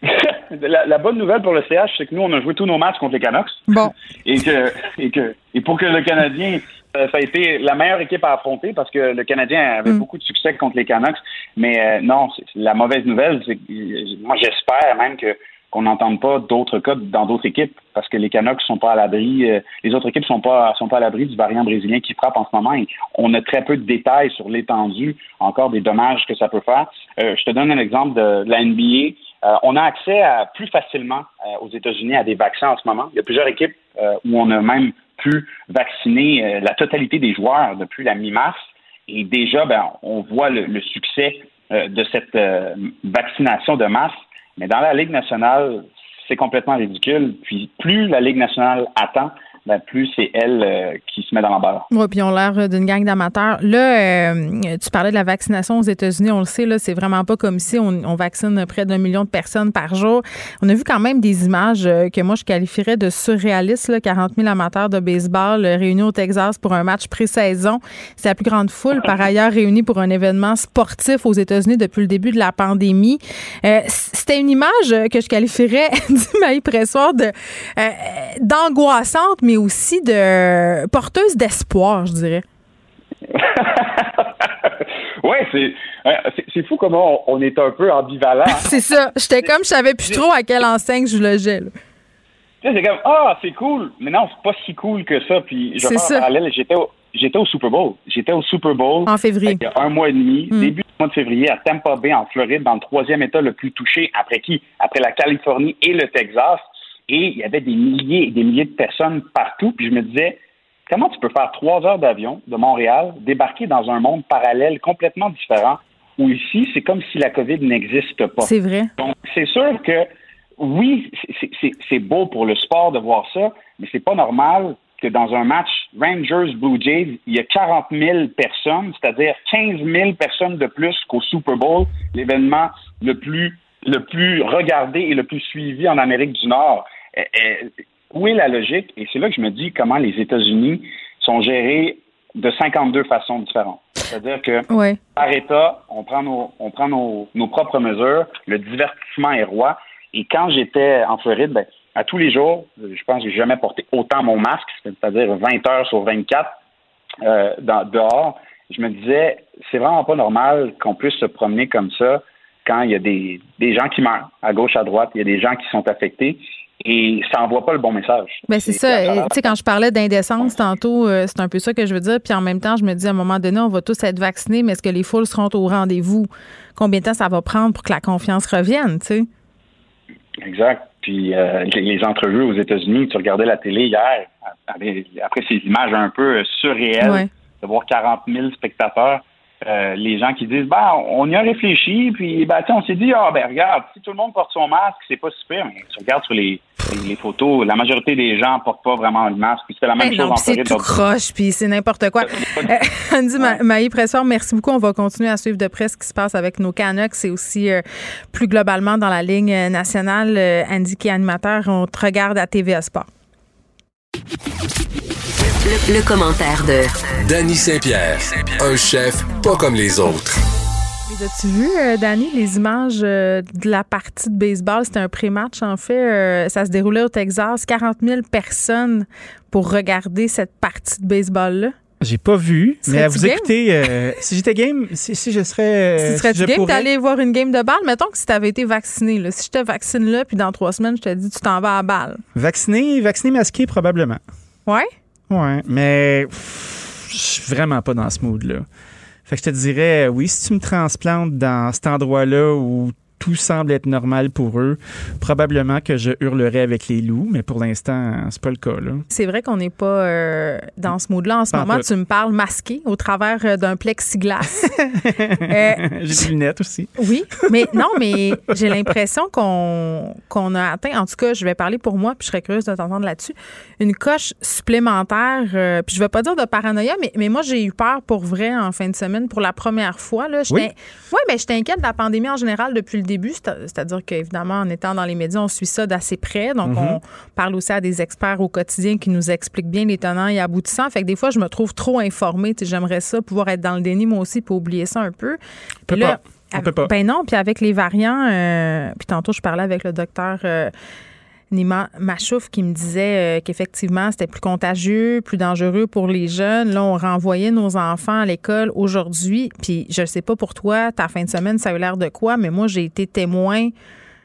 la, bonne nouvelle pour le CH, c'est que nous, on a joué tous nos matchs contre les Canucks. Bon. et, que, et, que, et pour que le Canadien ça a été la meilleure équipe à affronter parce que le Canadien avait mm. beaucoup de succès contre les Canucks. Mais euh, non, la mauvaise nouvelle, c'est que moi j'espère même que qu'on n'entende pas d'autres cas dans d'autres équipes parce que les Canucks sont pas à l'abri, euh, les autres équipes sont pas sont pas à l'abri du variant brésilien qui frappe en ce moment. Et on a très peu de détails sur l'étendue, encore des dommages que ça peut faire. je te donne un exemple de, la NBA. on a accès à, plus facilement aux États-Unis à des vaccins en ce moment. Il y a plusieurs équipes où on a même pu vacciner euh, la totalité des joueurs depuis la mi-mars. Et déjà, ben, on voit le, succès euh, de cette euh, vaccination de masse. Mais dans la Ligue nationale, c'est complètement ridicule. Puis plus la Ligue nationale attend, ben, plus c'est elle euh, qui se met dans la barre. Oui, puis ont l'air euh, d'une gang d'amateurs. Là, euh, tu parlais de la vaccination aux États-Unis, on le sait, là, c'est vraiment pas comme si on, vaccine près d'un million de personnes par jour. On a vu quand même des images que moi je qualifierais de surréalistes, là, 40 000 amateurs de baseball réunis au Texas pour un match pré-saison. C'est la plus grande foule, par ailleurs, réunie pour un événement sportif aux États-Unis depuis le début de la pandémie. C'était une image que je qualifierais, du maïs pressoir, d'angoissante, mais aussi de porteuse d'espoir, je dirais. oui, euh, c'est, fou comment on, est un peu ambivalent. c'est ça. J'étais comme, je savais plus trop à quelle enseigne je logeais. C'est comme, ah, c'est cool. Mais non, c'est pas si cool que ça. Puis, je parallèle. J'étais au, j'étais au Super Bowl. J'étais au Super Bowl. En février. Il y a un mois et demi, Mm. début du mois de février, à Tampa Bay, en Floride, dans le troisième État le plus touché. Après qui? Après la Californie et le Texas. Et il y avait des milliers et des milliers de personnes partout. Puis je me disais, comment tu peux faire trois heures d'avion de Montréal, débarquer dans un monde parallèle complètement différent, où ici, c'est comme si la COVID n'existe pas? C'est vrai. Donc, c'est sûr que oui, c'est- beau pour le sport de voir ça, mais c'est pas normal que dans un match Rangers-Blue Jays, il y a 40 000 personnes, c'est-à-dire 15 000 personnes de plus qu'au Super Bowl, l'événement le plus, le plus regardé et le plus suivi en Amérique du Nord. Euh, euh, où est la logique? Et c'est là que je me dis comment les États-Unis sont gérés de 52 façons différentes. C'est-à-dire que Ouais. par État, on prend nos, on prend nos, nos propres mesures. Le divertissement est roi. Et quand j'étais en Floride, ben, à tous les jours, je pense que j'ai jamais porté autant mon masque, c'est-à-dire 20 heures sur 24 euh, dans, dehors. Je me disais, c'est vraiment pas normal qu'on puisse se promener comme ça quand il y a des, des gens qui meurent à gauche, à droite, il y a des gens qui sont affectés et ça envoie pas le bon message. Ben c'est ça. Tu sais, quand je parlais d'indécence tantôt, euh, c'est un peu ça que je veux dire. Puis en même temps, je me dis à un moment donné, on va tous être vaccinés, mais est-ce que les foules seront au rendez-vous? Combien de temps ça va prendre pour que la confiance revienne, tu sais? Exact. Puis euh, les, entrevues aux États-Unis, tu regardais la télé hier, après, après ces images un peu surréelles, Ouais. de voir 40 000 spectateurs, euh, les gens qui disent, bah, on y a réfléchi, puis ben, on s'est dit, ah ben regarde, si tout le monde porte son masque, c'est pas super, mais tu regardes sur les, les, les photos, la majorité des gens portent pas vraiment le masque, puis c'était la même Ben chose non, en c'est tout croche, puis c'est n'importe quoi. Euh, Andy Ma- Maï Pressor, merci beaucoup. On va continuer à suivre de près ce qui se passe avec nos Canucks. C'est aussi euh, plus globalement dans la ligne nationale. Andy qui est animateur, on te regarde à TVA Sport. Le, le commentaire de Danny Saint-Pierre, un chef pas comme les autres. As-tu vu, euh, Danny, les images euh, de la partie de baseball? C'était un pré-match, en fait. Euh, ça se déroulait au Texas. 40 000 personnes pour regarder cette partie de baseball-là. J'ai pas vu, mais à vous game? écouter, euh, si j'étais game, si, si je serais. euh, Si serais-tu si je game pourrais- d'aller voir une game de balle? Mettons que si tu avais été vacciné, là, si je te vaccine là, puis dans trois semaines, je te dis tu t'en vas à balle. Vacciné, vacciné masqué, probablement. Ouais? Ouais, mais je suis vraiment pas dans ce mood-là. Fait que je te dirais, oui, si tu me transplantes dans cet endroit-là où tout semble être normal pour eux, probablement que je hurlerais avec les loups, mais pour l'instant, c'est pas le cas. C'est vrai qu'on n'est pas euh, dans ce mode-là. En ce Pas moment, tu me parles masqué au travers euh, d'un plexiglas. Euh, J'ai des lunettes aussi. Oui, mais non, mais j'ai l'impression qu'on qu'on a atteint, en tout cas, je vais parler pour moi, puis je serais curieuse de t'entendre là-dessus, une coche supplémentaire, euh, puis je vais pas dire de paranoïa, mais, mais moi, j'ai eu peur pour vrai en fin de semaine pour la première fois. Là. Oui. Mais je t'inquiète de la pandémie en général depuis le début, c'est- c'est-à-dire qu'évidemment, en étant dans les médias, on suit ça d'assez près, donc Mhm. on parle aussi à des experts au quotidien qui nous expliquent bien les tenants et aboutissants, fait que des fois, je me trouve trop informée, j'aimerais ça, pouvoir être dans le déni moi aussi, puis oublier ça un peu. peut Puis là, pas. On peut pas. Ben non, puis avec les variants, euh, puis tantôt je parlais avec le docteur euh, Nima Machouf qui me disait euh, qu'effectivement c'était plus contagieux, plus dangereux pour les jeunes. Là, on renvoyait nos enfants à l'école aujourd'hui, puis je ne sais pas pour toi, ta fin de semaine, ça a eu l'air de quoi, mais moi j'ai été témoin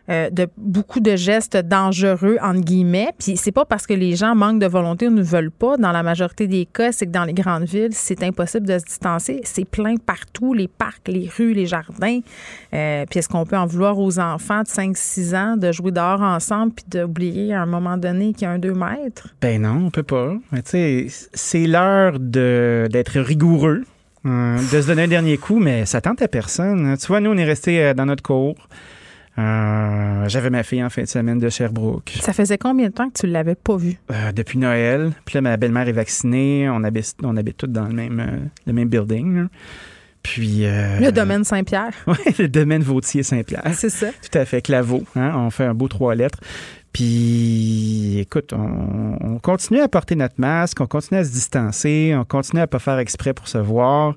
euh, de beaucoup de gestes dangereux entre guillemets. Puis c'est pas parce que les gens manquent de volonté ou ne veulent pas. Dans la majorité des cas, c'est que dans les grandes villes, c'est impossible de se distancer. C'est plein partout, les parcs, les rues, les jardins. Euh, puis est-ce qu'on peut en vouloir aux enfants de 5-6 ans de jouer dehors ensemble puis d'oublier à un moment donné qu'il y a un 2 mètres? Ben non, on peut pas. Tu sais, c'est l'heure d'être rigoureux, euh, de se donner un dernier coup, mais ça tente à personne. Tu vois, nous, on est restés dans notre cours. Euh, J'avais ma fille en fin de semaine de Sherbrooke. Ça faisait combien de temps que tu l'avais pas vu? Euh, depuis Noël. Puis là, ma belle-mère est vaccinée. On habite, on habite tous dans le même, euh, le même building. là. Puis. euh, Le domaine Saint-Pierre. Oui, le domaine Vautier-Saint-Pierre. C'est ça. Tout à fait, Claveau. Hein? On fait un beau trois lettres. Puis, écoute, on, on continue à porter notre masque, on continue à se distancer, on continue à pas faire exprès pour se voir.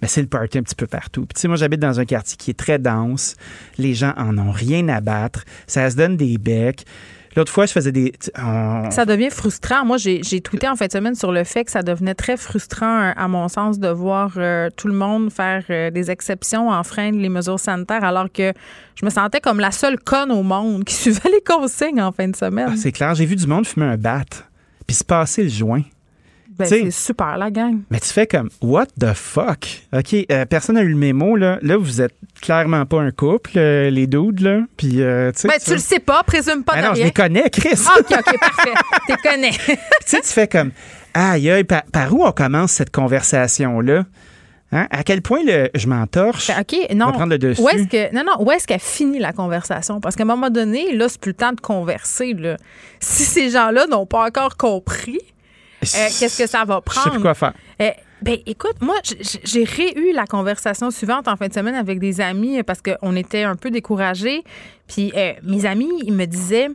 Mais c'est le party un petit peu partout. Puis, tu sais, moi, j'habite dans un quartier qui est très dense. Les gens en ont rien à battre. Ça se donne des becs. L'autre fois, je faisais des. on- Ça devient frustrant. Moi, j'ai j'ai tweeté en fin de semaine sur le fait que ça devenait très frustrant, euh, à mon sens, de voir euh, tout le monde faire euh, des exceptions, enfreindre les mesures sanitaires, alors que je me sentais comme la seule conne au monde qui suivait les consignes en fin de semaine. Ah, c'est clair, j'ai vu du monde fumer un bat, puis se passer le joint. Ben, c'est super, la gang. Mais tu fais comme, what the fuck? OK, euh, personne n'a eu le mémo, là. Là, vous êtes clairement pas un couple, euh, les dudes, là. Puis, euh, tu sais. Ben, tu le sais pas, présume pas Ah de non, rien. je les connais, Chris. Ah, OK, OK, parfait. Tu connais. tu sais, tu fais comme, aïe, aïe, par, par où on commence cette conversation-là? Hein? À quel point le, je m'entorche? Ben, OK, non. va prendre le dessus? Où est-ce que, non, non, où est-ce qu'elle finit la conversation? Parce qu'à un moment donné, là, c'est plus le temps de converser. Là. Si ces gens-là n'ont pas encore compris, qu'est-ce que ça va Je sais prendre? plus quoi faire. Euh, ben, écoute, moi, j'ai réu la conversation suivante en fin de semaine avec des amis euh, parce qu'on était un peu découragés. Puis euh, mes amis, ils me disaient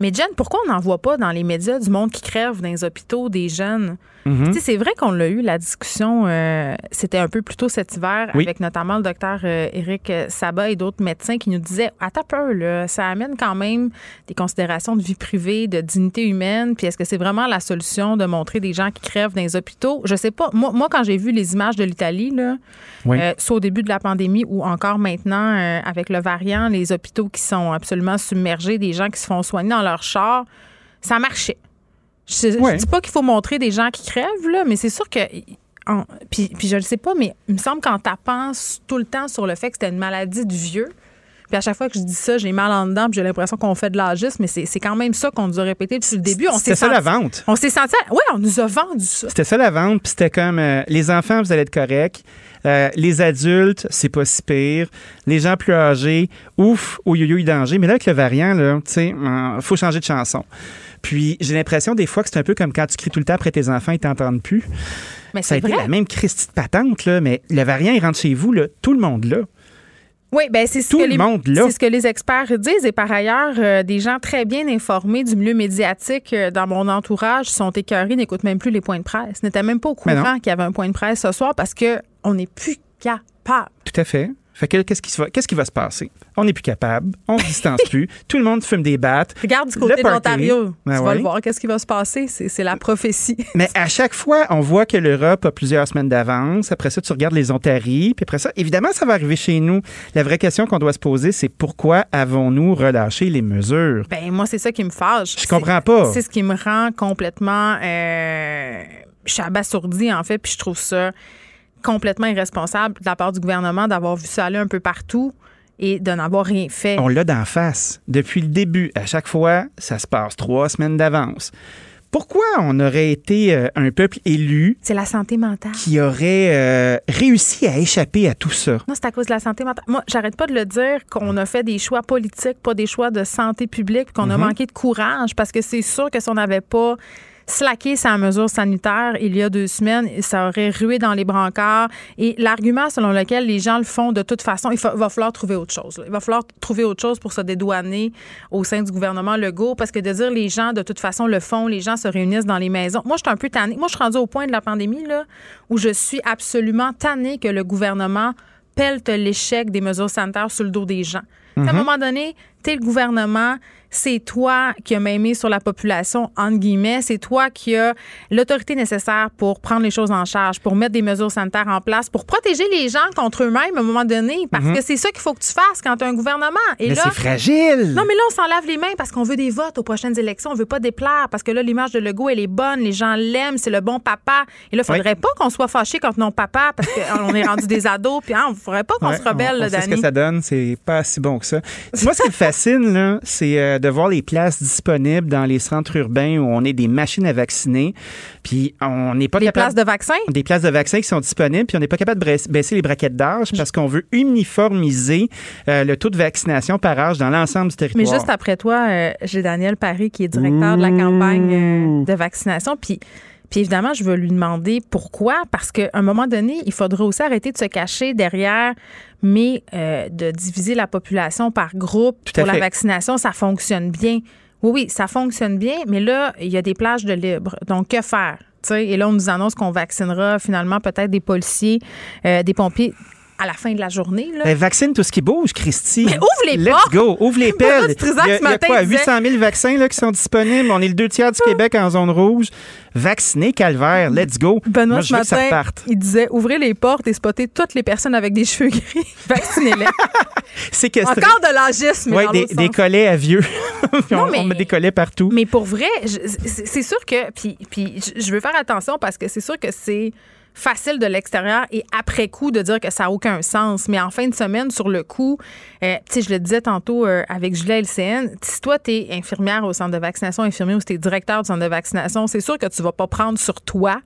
Mais Jen, pourquoi on n'en voit pas dans les médias du monde qui crève dans les hôpitaux des jeunes? Mhm. C'est vrai qu'on l'a eu, la discussion, euh, c'était un peu plus tôt cet hiver, Oui. avec notamment le docteur euh, Éric Sabat et d'autres médecins qui nous disaient Attends peu, là, ça amène quand même des considérations de vie privée, de dignité humaine. Puis est-ce que c'est vraiment la solution de montrer des gens qui crèvent dans les hôpitaux? Je sais pas. Moi, moi quand j'ai vu les images de l'Italie, là, Oui. euh, soit au début de la pandémie ou encore maintenant euh, avec le variant, les hôpitaux qui sont absolument submergés, des gens qui se font soigner dans leur char, ça marchait. Je, je Ouais. dis pas qu'il faut montrer des gens qui crèvent, là, mais c'est sûr que. en- puis, puis je le sais pas, mais il me semble qu'en tapant tout le temps sur le fait que c'était une maladie de vieux, puis à chaque fois que je dis ça, j'ai mal en dedans, puis j'ai l'impression qu'on fait de l'agisme, mais c'est quand même ça qu'on nous a répété depuis le début. C'était ça la vente. On s'est senti. Oui, on nous a vendu ça. C'était ça la vente, puis c'était comme euh, les enfants, vous allez être corrects. Euh, les adultes, c'est pas si pire. Les gens plus âgés, ouf, au yo danger. Mais là, avec le variant, là, tu sais, euh, faut changer de chanson. Puis j'ai l'impression des fois que c'est un peu comme quand tu cries tout le temps après tes enfants, ils t'entendent plus. Mais Ça a c'est été vrai. la même Christie de patente, là, mais le variant, il rentre chez vous, là, tout le monde là. Oui, ben c'est ce Tout que le les monde, là. c'est ce que les experts disent et par ailleurs euh, des gens très bien informés du milieu médiatique euh, dans mon entourage sont écœurés, n'écoutent même plus les points de presse, n'étaient même pas au non. courant qu'il y avait un point de presse ce soir parce que on n'est plus capable. Tout à fait. Fait que qu'est-ce qui, se va, qu'est-ce qui va se passer? On n'est plus capable, on se distance plus, tout le monde fume des battes. Regarde du côté de l'Ontario, Ben tu vas le voir, qu'est-ce qui va se passer, c'est c'est la prophétie. Mais à chaque fois, on voit que l'Europe a plusieurs semaines d'avance. Après ça, tu regardes les Ontaries. Puis après ça, évidemment, ça va arriver chez nous. La vraie question qu'on doit se poser, c'est pourquoi avons-nous relâché les mesures? Ben moi c'est ça qui me fâche. Je comprends pas. C'est ce qui me rend complètement euh, je suis abasourdie en fait, puis je trouve ça complètement irresponsable de la part du gouvernement d'avoir vu ça aller un peu partout et de n'avoir rien fait. On l'a d'en face. Depuis le début, à chaque fois, ça se passe trois semaines d'avance. Pourquoi on aurait été euh, un peuple élu C'est la santé mentale. qui aurait euh, réussi à échapper à tout ça? Non, c'est à cause de la santé mentale. Moi, j'arrête pas de le dire qu'on a fait des choix politiques, pas des choix de santé publique, qu'on a Mhm. manqué de courage parce que c'est sûr que si on n'avait pas slacké sa mesure sanitaire il y a deux semaines, ça aurait rué dans les brancards. Et l'argument selon lequel les gens le font de toute façon, il va falloir trouver autre chose. là. Il va falloir trouver autre chose pour se dédouaner au sein du gouvernement Legault parce que de dire les gens de toute façon le font, les gens se réunissent dans les maisons. Moi, je suis un peu tannée. Moi, je suis rendue au point de la pandémie là, où je suis absolument tannée que le gouvernement pelte l'échec des mesures sanitaires sur le dos des gens. À un Mhm. moment donné, tu es le gouvernement, c'est toi qui as m'aimé sur la population, entre guillemets, c'est toi qui as l'autorité nécessaire pour prendre les choses en charge, pour mettre des mesures sanitaires en place, pour protéger les gens contre eux-mêmes à un moment donné, parce Mhm. que c'est ça qu'il faut que tu fasses quand tu as un gouvernement. Et Mais là, c'est fragile! non, mais là, on s'en lave les mains parce qu'on veut des votes aux prochaines élections. On veut pas déplaire parce que là, l'image de Legault, elle est bonne. Les gens l'aiment. C'est le bon papa. Et là, il faudrait pas qu'on soit fâché contre non papa parce qu'on est rendu des ados. Puis, hein, faudrait pas qu'on Ouais, se rebelle, on, là, on ce que ça donne, c'est pas si bon que ça. Moi, ce qui me fascine, là, c'est euh, de voir les places disponibles dans les centres urbains où on est des machines à vacciner, puis on n'est pas capable... places de vaccins? Des places de vaccins qui sont disponibles, puis on n'est pas capable de baisser- baisser les braquettes d'âge parce qu'on veut uniformiser euh, le taux de vaccination par âge dans l'ensemble du territoire. Mais juste après toi, euh, j'ai Daniel Paris qui est directeur de la campagne euh, de vaccination. Puis, puis évidemment, je veux lui demander pourquoi. Parce qu'à un moment donné, il faudrait aussi arrêter de se cacher derrière, mais euh, de diviser la population par groupe pour la vaccination, ça fonctionne bien. Oui, oui, ça fonctionne bien, mais là, il y a des plages de libre. Donc, que faire? Tu sais, et là, on nous annonce qu'on vaccinera finalement peut-être des policiers, euh, des pompiers. À la fin de la journée. Là. Ben, vaccine tout ce qui bouge, Christy. Mais ouvre les Let's portes. go, ouvre les pelles. Il y a, il y a quoi, il disait- 800 000 vaccins là, qui sont disponibles? On est le deux tiers du Québec en zone rouge. Vacciné, calvaire, let's go. Benoît, Moi, ce je veux que ça matin, reparte. il disait ouvrez les portes et spottez toutes les personnes avec des cheveux gris. Vaccinez-les. C'est que Encore de Ouais, dans des, collets à vieux. Puis Non, on, mais- on met des collets partout. Mais pour vrai, c'est sûr que. Puis, puis je veux faire attention parce que c'est sûr que c'est facile de l'extérieur et après coup de dire que ça n'a aucun sens. Mais en fin de semaine, sur le coup, euh, tu sais, je le disais tantôt euh, avec Julia LCN, si toi, tu es infirmière au centre de vaccination, infirmier ou si tu es directeur du centre de vaccination, c'est sûr que tu vas pas prendre sur toi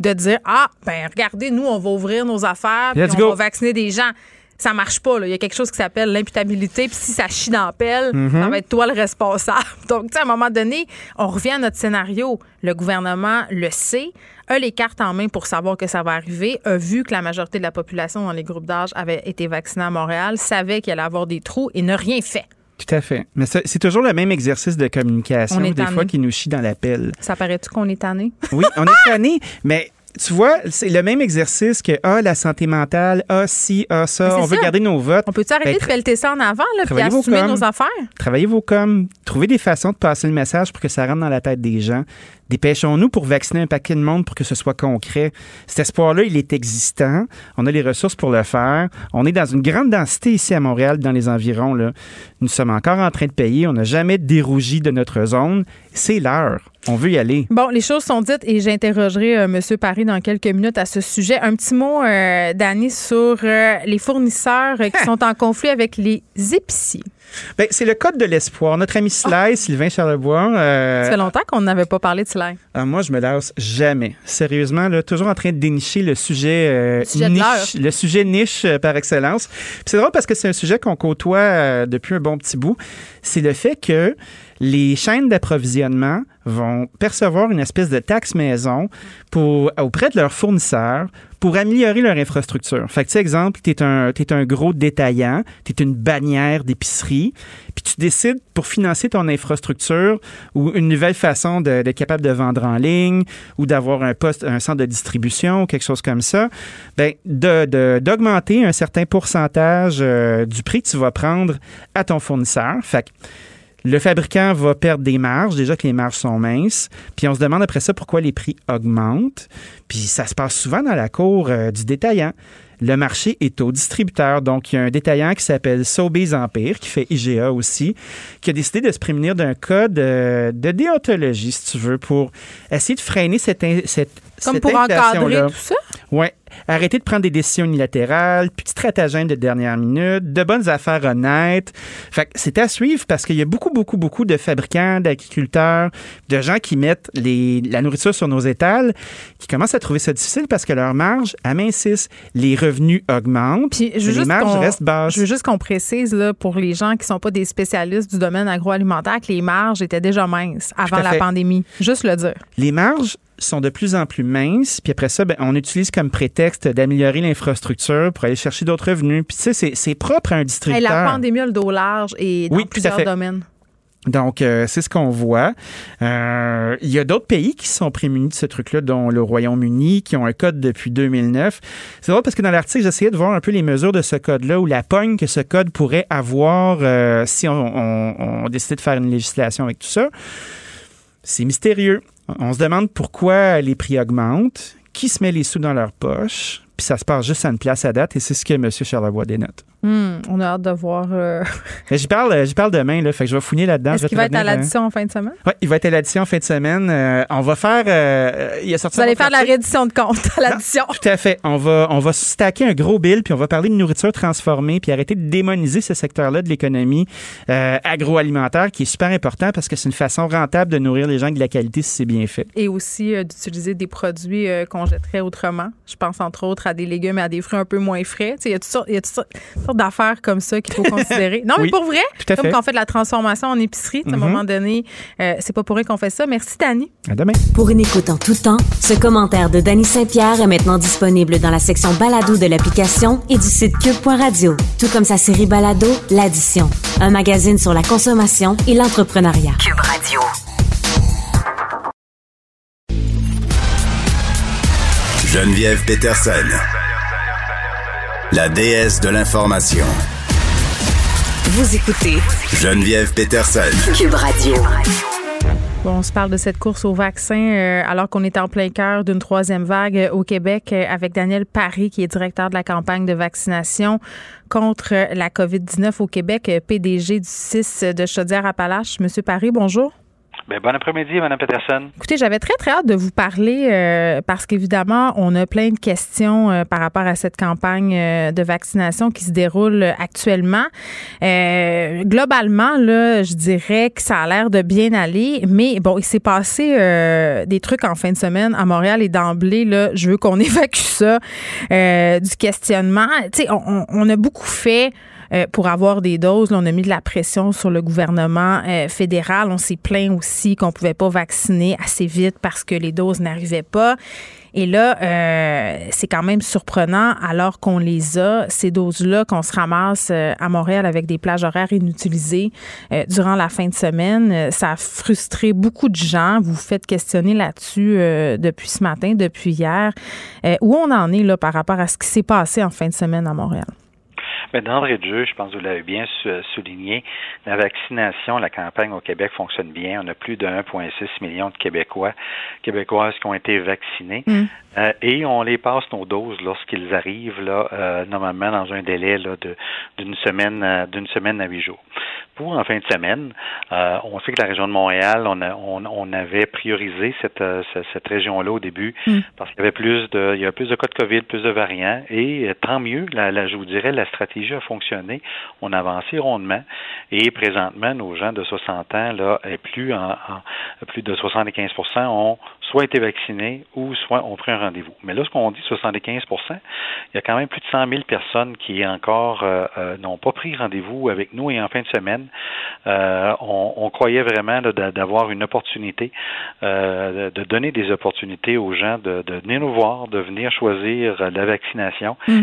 de dire Ah, ben regardez, nous, on va ouvrir nos affaires, puis on go. va vacciner des gens. Ça marche pas. Là. Il y a quelque chose qui s'appelle l'imputabilité. Puis si ça chie dans la pelle, Mhm. ça va être toi le responsable. Donc, tu sais, à un moment donné, on revient à notre scénario. Le gouvernement le sait, a les cartes en main pour savoir que ça va arriver, a vu que la majorité de la population dans les groupes d'âge avait été vaccinée à Montréal, savait qu'il allait avoir des trous et n'a rien fait. Tout à fait. Mais c'est toujours le même exercice de communication, des tanné. fois, qui nous chie dans la pelle. Ça paraît-tu qu'on est tanné? Oui, on est tanné, mais tu vois, c'est le même exercice que ah, la santé mentale, ah, si, ah, ça, on veut ça. garder nos votes. On peut-tu arrêter Ben, de pelleter ça en avant, là, puis assumer nos affaires? Travaillez vos coms, trouvez des façons de passer le message pour que ça rentre dans la tête des gens. Dépêchons-nous pour vacciner un paquet de monde pour que ce soit concret. Cet espoir-là, il est existant. On a les ressources pour le faire. On est dans une grande densité ici à Montréal, dans les environs. Là. Nous sommes encore en train de payer. On n'a jamais dérougi de notre zone. C'est l'heure. On veut y aller. Bon, les choses sont dites et j'interrogerai euh, M. Paris dans quelques minutes à ce sujet. Un petit mot, euh, Dani, sur euh, les fournisseurs euh, qui sont en conflit avec les épiciers. Ben, c'est le code de l'espoir. Notre ami Sly, Sylvain Charlebois. euh, Ça fait longtemps qu'on n'avait pas parlé de cela. Ah, moi, je me lasse jamais. Sérieusement, là, toujours en train de dénicher le sujet, euh, Le sujet niche, le sujet niche euh, par excellence. C'est drôle parce que c'est un sujet qu'on côtoie depuis un bon petit bout. C'est le fait que les chaînes d'approvisionnement vont percevoir une espèce de taxe maison pour, auprès de leurs fournisseurs pour améliorer leur infrastructure. Fait que, exemple, tu es un, t'es un gros détaillant, tu es une bannière d'épicerie, puis tu décides pour financer ton infrastructure ou une nouvelle façon de- d'être capable de vendre en ligne ou d'avoir un poste, un centre de distribution ou quelque chose comme ça, ben, de- de- d'augmenter un certain pourcentage euh, du prix que tu vas prendre à ton fournisseur. Fait que le fabricant va perdre des marges, déjà que les marges sont minces. Puis on se demande après ça pourquoi les prix augmentent. Puis ça se passe souvent dans la cour euh, du détaillant. Le marché est au distributeur. Donc, il y a un détaillant qui s'appelle Sobeys Empire, qui fait IGA aussi, qui a décidé de se prémunir d'un code euh, de déontologie, si tu veux, pour essayer de freiner cette, cette, Comme cette pour encadrer tout ça? Oui. Arrêter de prendre des décisions unilatérales, puis de stratagèmes de dernière minute, de bonnes affaires honnêtes. Fait que c'est à suivre parce qu'il y a beaucoup, beaucoup, beaucoup de fabricants, d'agriculteurs, de gens qui mettent les, la nourriture sur nos étals, qui commencent à trouver ça difficile parce que leurs marges amincissent, les revenus augmentent, Puis je les juste marges restent basses. Je veux juste qu'on précise là, pour les gens qui sont pas des spécialistes du domaine agroalimentaire que les marges étaient déjà minces avant la pandémie. Juste le dire. Les marges sont de plus en plus minces, puis après ça, ben, on utilise comme prétexte d'améliorer l'infrastructure pour aller chercher d'autres revenus. Puis tu sais, c'est- propre à un Hey, distributeur. la pandémie a le dos large et dans Oui, tout à plusieurs fait. domaines. Donc, euh, c'est ce qu'on voit. Euh, il y a d'autres pays qui sont prémunis de ce truc-là, dont le Royaume-Uni, qui ont un code depuis 2009. C'est drôle parce que dans l'article, j'essayais de voir un peu les mesures de ce code-là ou la pogne que ce code pourrait avoir euh, si on, on, on décidait de faire une législation avec tout ça. C'est mystérieux. On se demande pourquoi les prix augmentent, qui se met les sous dans leur poche, puis ça se passe juste à une place à date, et c'est ce que M. Charlebois dénote. Hmm, on a hâte de voir. euh, J'y parle, j'y parle demain, là, fait que je vais fouiner là-dedans. Est-ce qu'il va être à euh, l'addition en fin de semaine? oui, il va être à l'addition en fin de semaine. Euh, on va faire. euh, il a sorti Vous allez faire la reddition de compte à l'addition. Tout à fait. On va, on va stacker un gros bill, puis on va parler de nourriture transformée, puis arrêter de démoniser ce secteur-là de l'économie euh, agroalimentaire, qui est super important parce que c'est une façon rentable de nourrir les gens avec de la qualité si c'est bien fait. Et aussi euh, d'utiliser des produits euh, qu'on jetterait autrement. Je pense entre autres à des légumes et à des fruits un peu moins frais. Il y a toutes sortes, sortes- d'affaires comme ça qu'il faut considérer. Non, mais Oui, pour vrai, tout à comme fait. quand on fait de la transformation en épicerie, à un Mhm. moment donné, euh, c'est pas pour rien qu'on fait ça. Merci, Dani. À demain. Pour une écoute en tout temps, ce commentaire de Danny Saint-Pierre est maintenant disponible dans la section balado de l'application et du site cube.radio, tout comme sa série balado L'Addition, un magazine sur la consommation et l'entrepreneuriat. Cube Radio. Geneviève Peterson. La déesse de l'information. Vous écoutez Geneviève Peterson. Cube Radio. Bon, on se parle de cette course au vaccin euh, alors qu'on est en plein cœur d'une troisième vague euh, au Québec euh, avec Daniel Paris, qui est directeur de la campagne de vaccination contre la COVID-19 au Québec, PDG du 6 de Chaudière-Appalaches. Monsieur Paris, bonjour. Ben, bon après-midi, Mme Peterson. Écoutez, j'avais très, très hâte de vous parler euh, parce qu'évidemment, on a plein de questions euh, par rapport à cette campagne euh, de vaccination qui se déroule actuellement. globalement, là, je dirais que ça a l'air de bien aller, mais bon, il s'est passé des trucs en fin de semaine à Montréal et d'emblée, là, je veux qu'on évacue ça du questionnement. Tu sais, on, on a beaucoup fait euh, pour avoir des doses. on a mis de la pression sur le gouvernement euh, fédéral. On s'est plaint aussi qu'on pouvait pas vacciner assez vite parce que les doses n'arrivaient pas. Et là, euh, c'est quand même surprenant, alors qu'on les a, ces doses-là, qu'on se ramasse à Montréal avec des plages horaires inutilisées durant la fin de semaine. Ça a frustré beaucoup de gens. Vous vous faites questionner là-dessus depuis ce matin, depuis hier. où on en est là par rapport à ce qui s'est passé en fin de semaine à Montréal? Mais d'entrée de jeu, je pense que vous l'avez bien souligné, la vaccination, la campagne au Québec fonctionne bien. On a plus de 1,6 million de Québécois, Québécoises qui ont été vaccinés. Mm. Euh, et on les passe nos doses lorsqu'ils arrivent là, euh, normalement dans un délai là, de d'une semaine euh, d'une semaine à huit jours. Pour en fin de semaine, on sait que la région de Montréal, on, a, on, avait priorisé cette, cette, région-là au début mm. parce qu'il y avait plus de il y a plus de cas de COVID, plus de variants et tant mieux. La, je vous dirais la stratégie a fonctionné. On a avancé rondement et présentement nos gens de 60 ans là et plus en, plus de 75% ont soit été vaccinés ou soit ont pris un rendez-vous. Mais là, ce qu'on dit 75% il y a quand même plus de 100 000 personnes qui encore euh, euh, n'ont pas pris rendez-vous avec nous et en fin de semaine, euh, on, croyait vraiment d'avoir une opportunité, de donner des opportunités aux gens de, venir nous voir, de venir choisir la vaccination. Mm.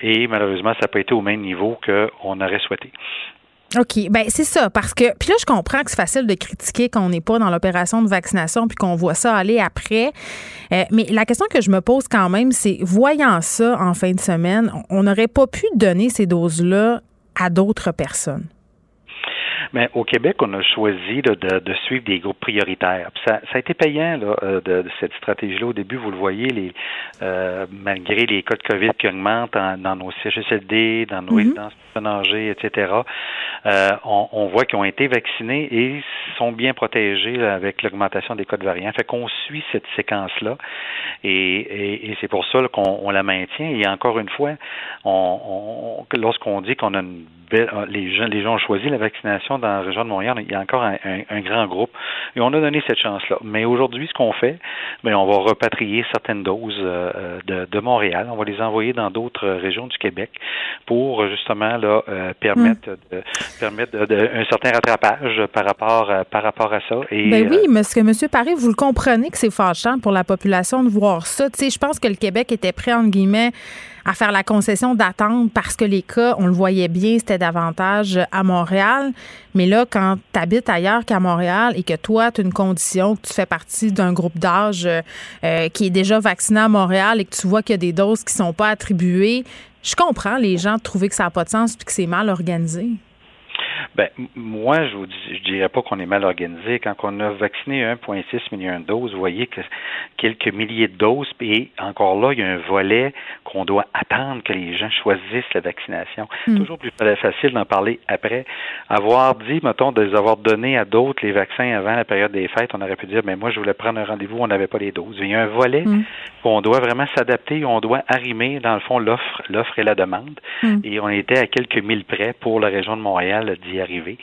et malheureusement, ça n'a pas été au même niveau qu'on aurait souhaité. OK. Ben c'est ça. Parce que. Puis là, je comprends que c'est facile de critiquer qu'on n'est pas dans l'opération de vaccination puis qu'on voit ça aller après. Euh, mais la question que je me pose quand même, c'est voyant ça en fin de semaine, on n'aurait pas pu donner ces doses-là à d'autres personnes? Mais au Québec, on a choisi de, de, suivre des groupes prioritaires. Ça, ça, a été payant là, euh, de, de, cette stratégie-là. Au début, vous le voyez, les, euh, malgré les cas de COVID qui augmentent dans nos CHSLD, dans nos mm résidences âgées, etc., euh, on, voit qu'ils ont été vaccinés et sont bien protégés avec l'augmentation des cas de variants. Fait qu'on suit cette séquence-là et, c'est pour ça qu'on on la maintient. Et encore une fois, on, on lorsqu'on dit qu'on a une belle, les gens, les gens ont choisi la vaccination dans la région de Montréal, il y a encore un, grand groupe. Et on a donné cette chance-là. Mais aujourd'hui, ce qu'on fait, bien, on va repatrier certaines doses euh, de, Montréal. On va les envoyer dans d'autres régions du Québec pour justement là euh, permettre, mm. de, permettre un certain rattrapage par rapport, par rapport à ça. Et, ben oui, parce que M. Paris, vous le comprenez que c'est fâchant pour la population de voir ça. Tu sais, je pense que le Québec était prêt, entre guillemets, à faire la concession d'attendre parce que les cas, on le voyait bien, c'était davantage à Montréal. Mais là, quand tu habites ailleurs qu'à Montréal et que toi, tu as une condition, que tu fais partie d'un groupe d'âge euh, qui est déjà vacciné à Montréal et que tu vois qu'il y a des doses qui sont pas attribuées, je comprends les gens de trouver que ça n'a pas de sens et que c'est mal organisé. Ben, moi, je vous je dirais pas qu'on est mal organisé. Quand on a vacciné 1,6 million de doses, vous voyez que quelques milliers de doses, et encore là, il y a un volet qu'on doit attendre que les gens choisissent la vaccination. Hmm. Toujours plus facile d'en parler après. Avoir dit, mettons, de les avoir donné à d'autres les vaccins avant la période des fêtes, on aurait pu dire, mais ben, moi, je voulais prendre un rendez-vous, on n'avait pas les doses. Il y a un volet hmm. qu'on doit vraiment s'adapter, on doit arrimer, dans le fond, l'offre, l'offre et la demande. Hmm. Et on était à quelques mille près pour la région de Montréal arriver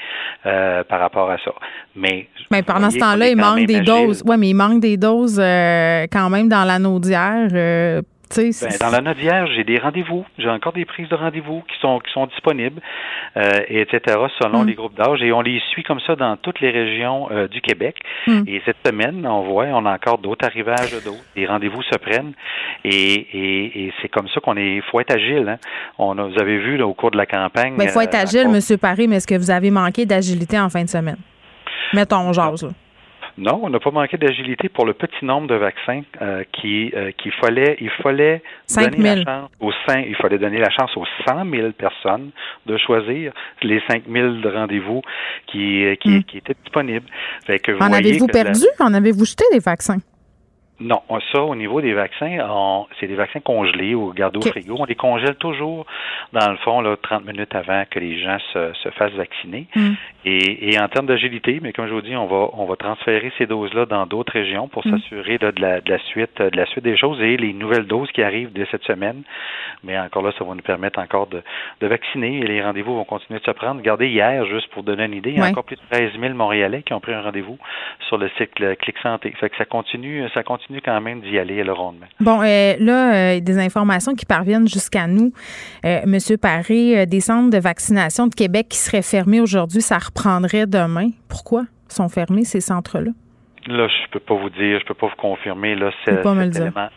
euh, par rapport à ça. Mais, mais pendant ce temps-là, il manque des doses. Oui, mais il manque des doses euh, quand même dans l'anneau d'hier. Ben, dans la note d'hier, j'ai des rendez-vous. J'ai encore des prises de rendez-vous qui sont qui sont disponibles, euh, et etc. Selon mm. les groupes d'âge, et on les suit comme ça dans toutes les régions euh, du Québec. Mm. Et cette semaine, on voit, on a encore d'autres arrivages d'autres. Les rendez-vous se prennent, et, et, c'est comme ça qu'on est. Il faut être agile. Hein. On a, vous avez vu là, au cours de la campagne. Il faut être euh, agile, Monsieur Paris. Mais est-ce que vous avez manqué d'agilité en fin de semaine? Mettons, jase. Non, on n'a pas manqué d'agilité pour le petit nombre de vaccins euh, qui euh, qu'il fallait il fallait donner la chance aux il fallait donner la chance aux 100 000 personnes de choisir les 5 000 rendez-vous qui, qui, hmm. qui étaient disponibles. en avez-vous perdu? En avez-vous jeté des vaccins? Non, ça, au niveau des vaccins, c'est des vaccins congelés ou gardés au frigo. On les congèle toujours, dans le fond, là, 30 minutes avant que les gens se, se fassent vacciner. Mm. Et, et, en termes d'agilité, mais comme je vous dis, on va, on va transférer ces doses-là dans d'autres régions pour mm. s'assurer de, la, de, la suite, de la suite des choses et les nouvelles doses qui arrivent dès cette semaine. Mais encore là, ça va nous permettre encore de, de vacciner et les rendez-vous vont continuer de se prendre. Regardez, hier, juste pour donner une idée, il y a encore plus de 13 000 Montréalais qui ont pris un rendez-vous sur le cycle Clic Santé. Fait que ça continue, ça continue quand même d'y aller le rondement. Bon, euh, là, euh, des informations qui parviennent jusqu'à nous. Euh, Monsieur Paré, des centres de vaccination de Québec qui seraient fermés aujourd'hui, ça reprendrait demain. Pourquoi sont fermés ces centres-là? Là, je peux pas vous dire, je peux pas vous confirmer là, cet, élément,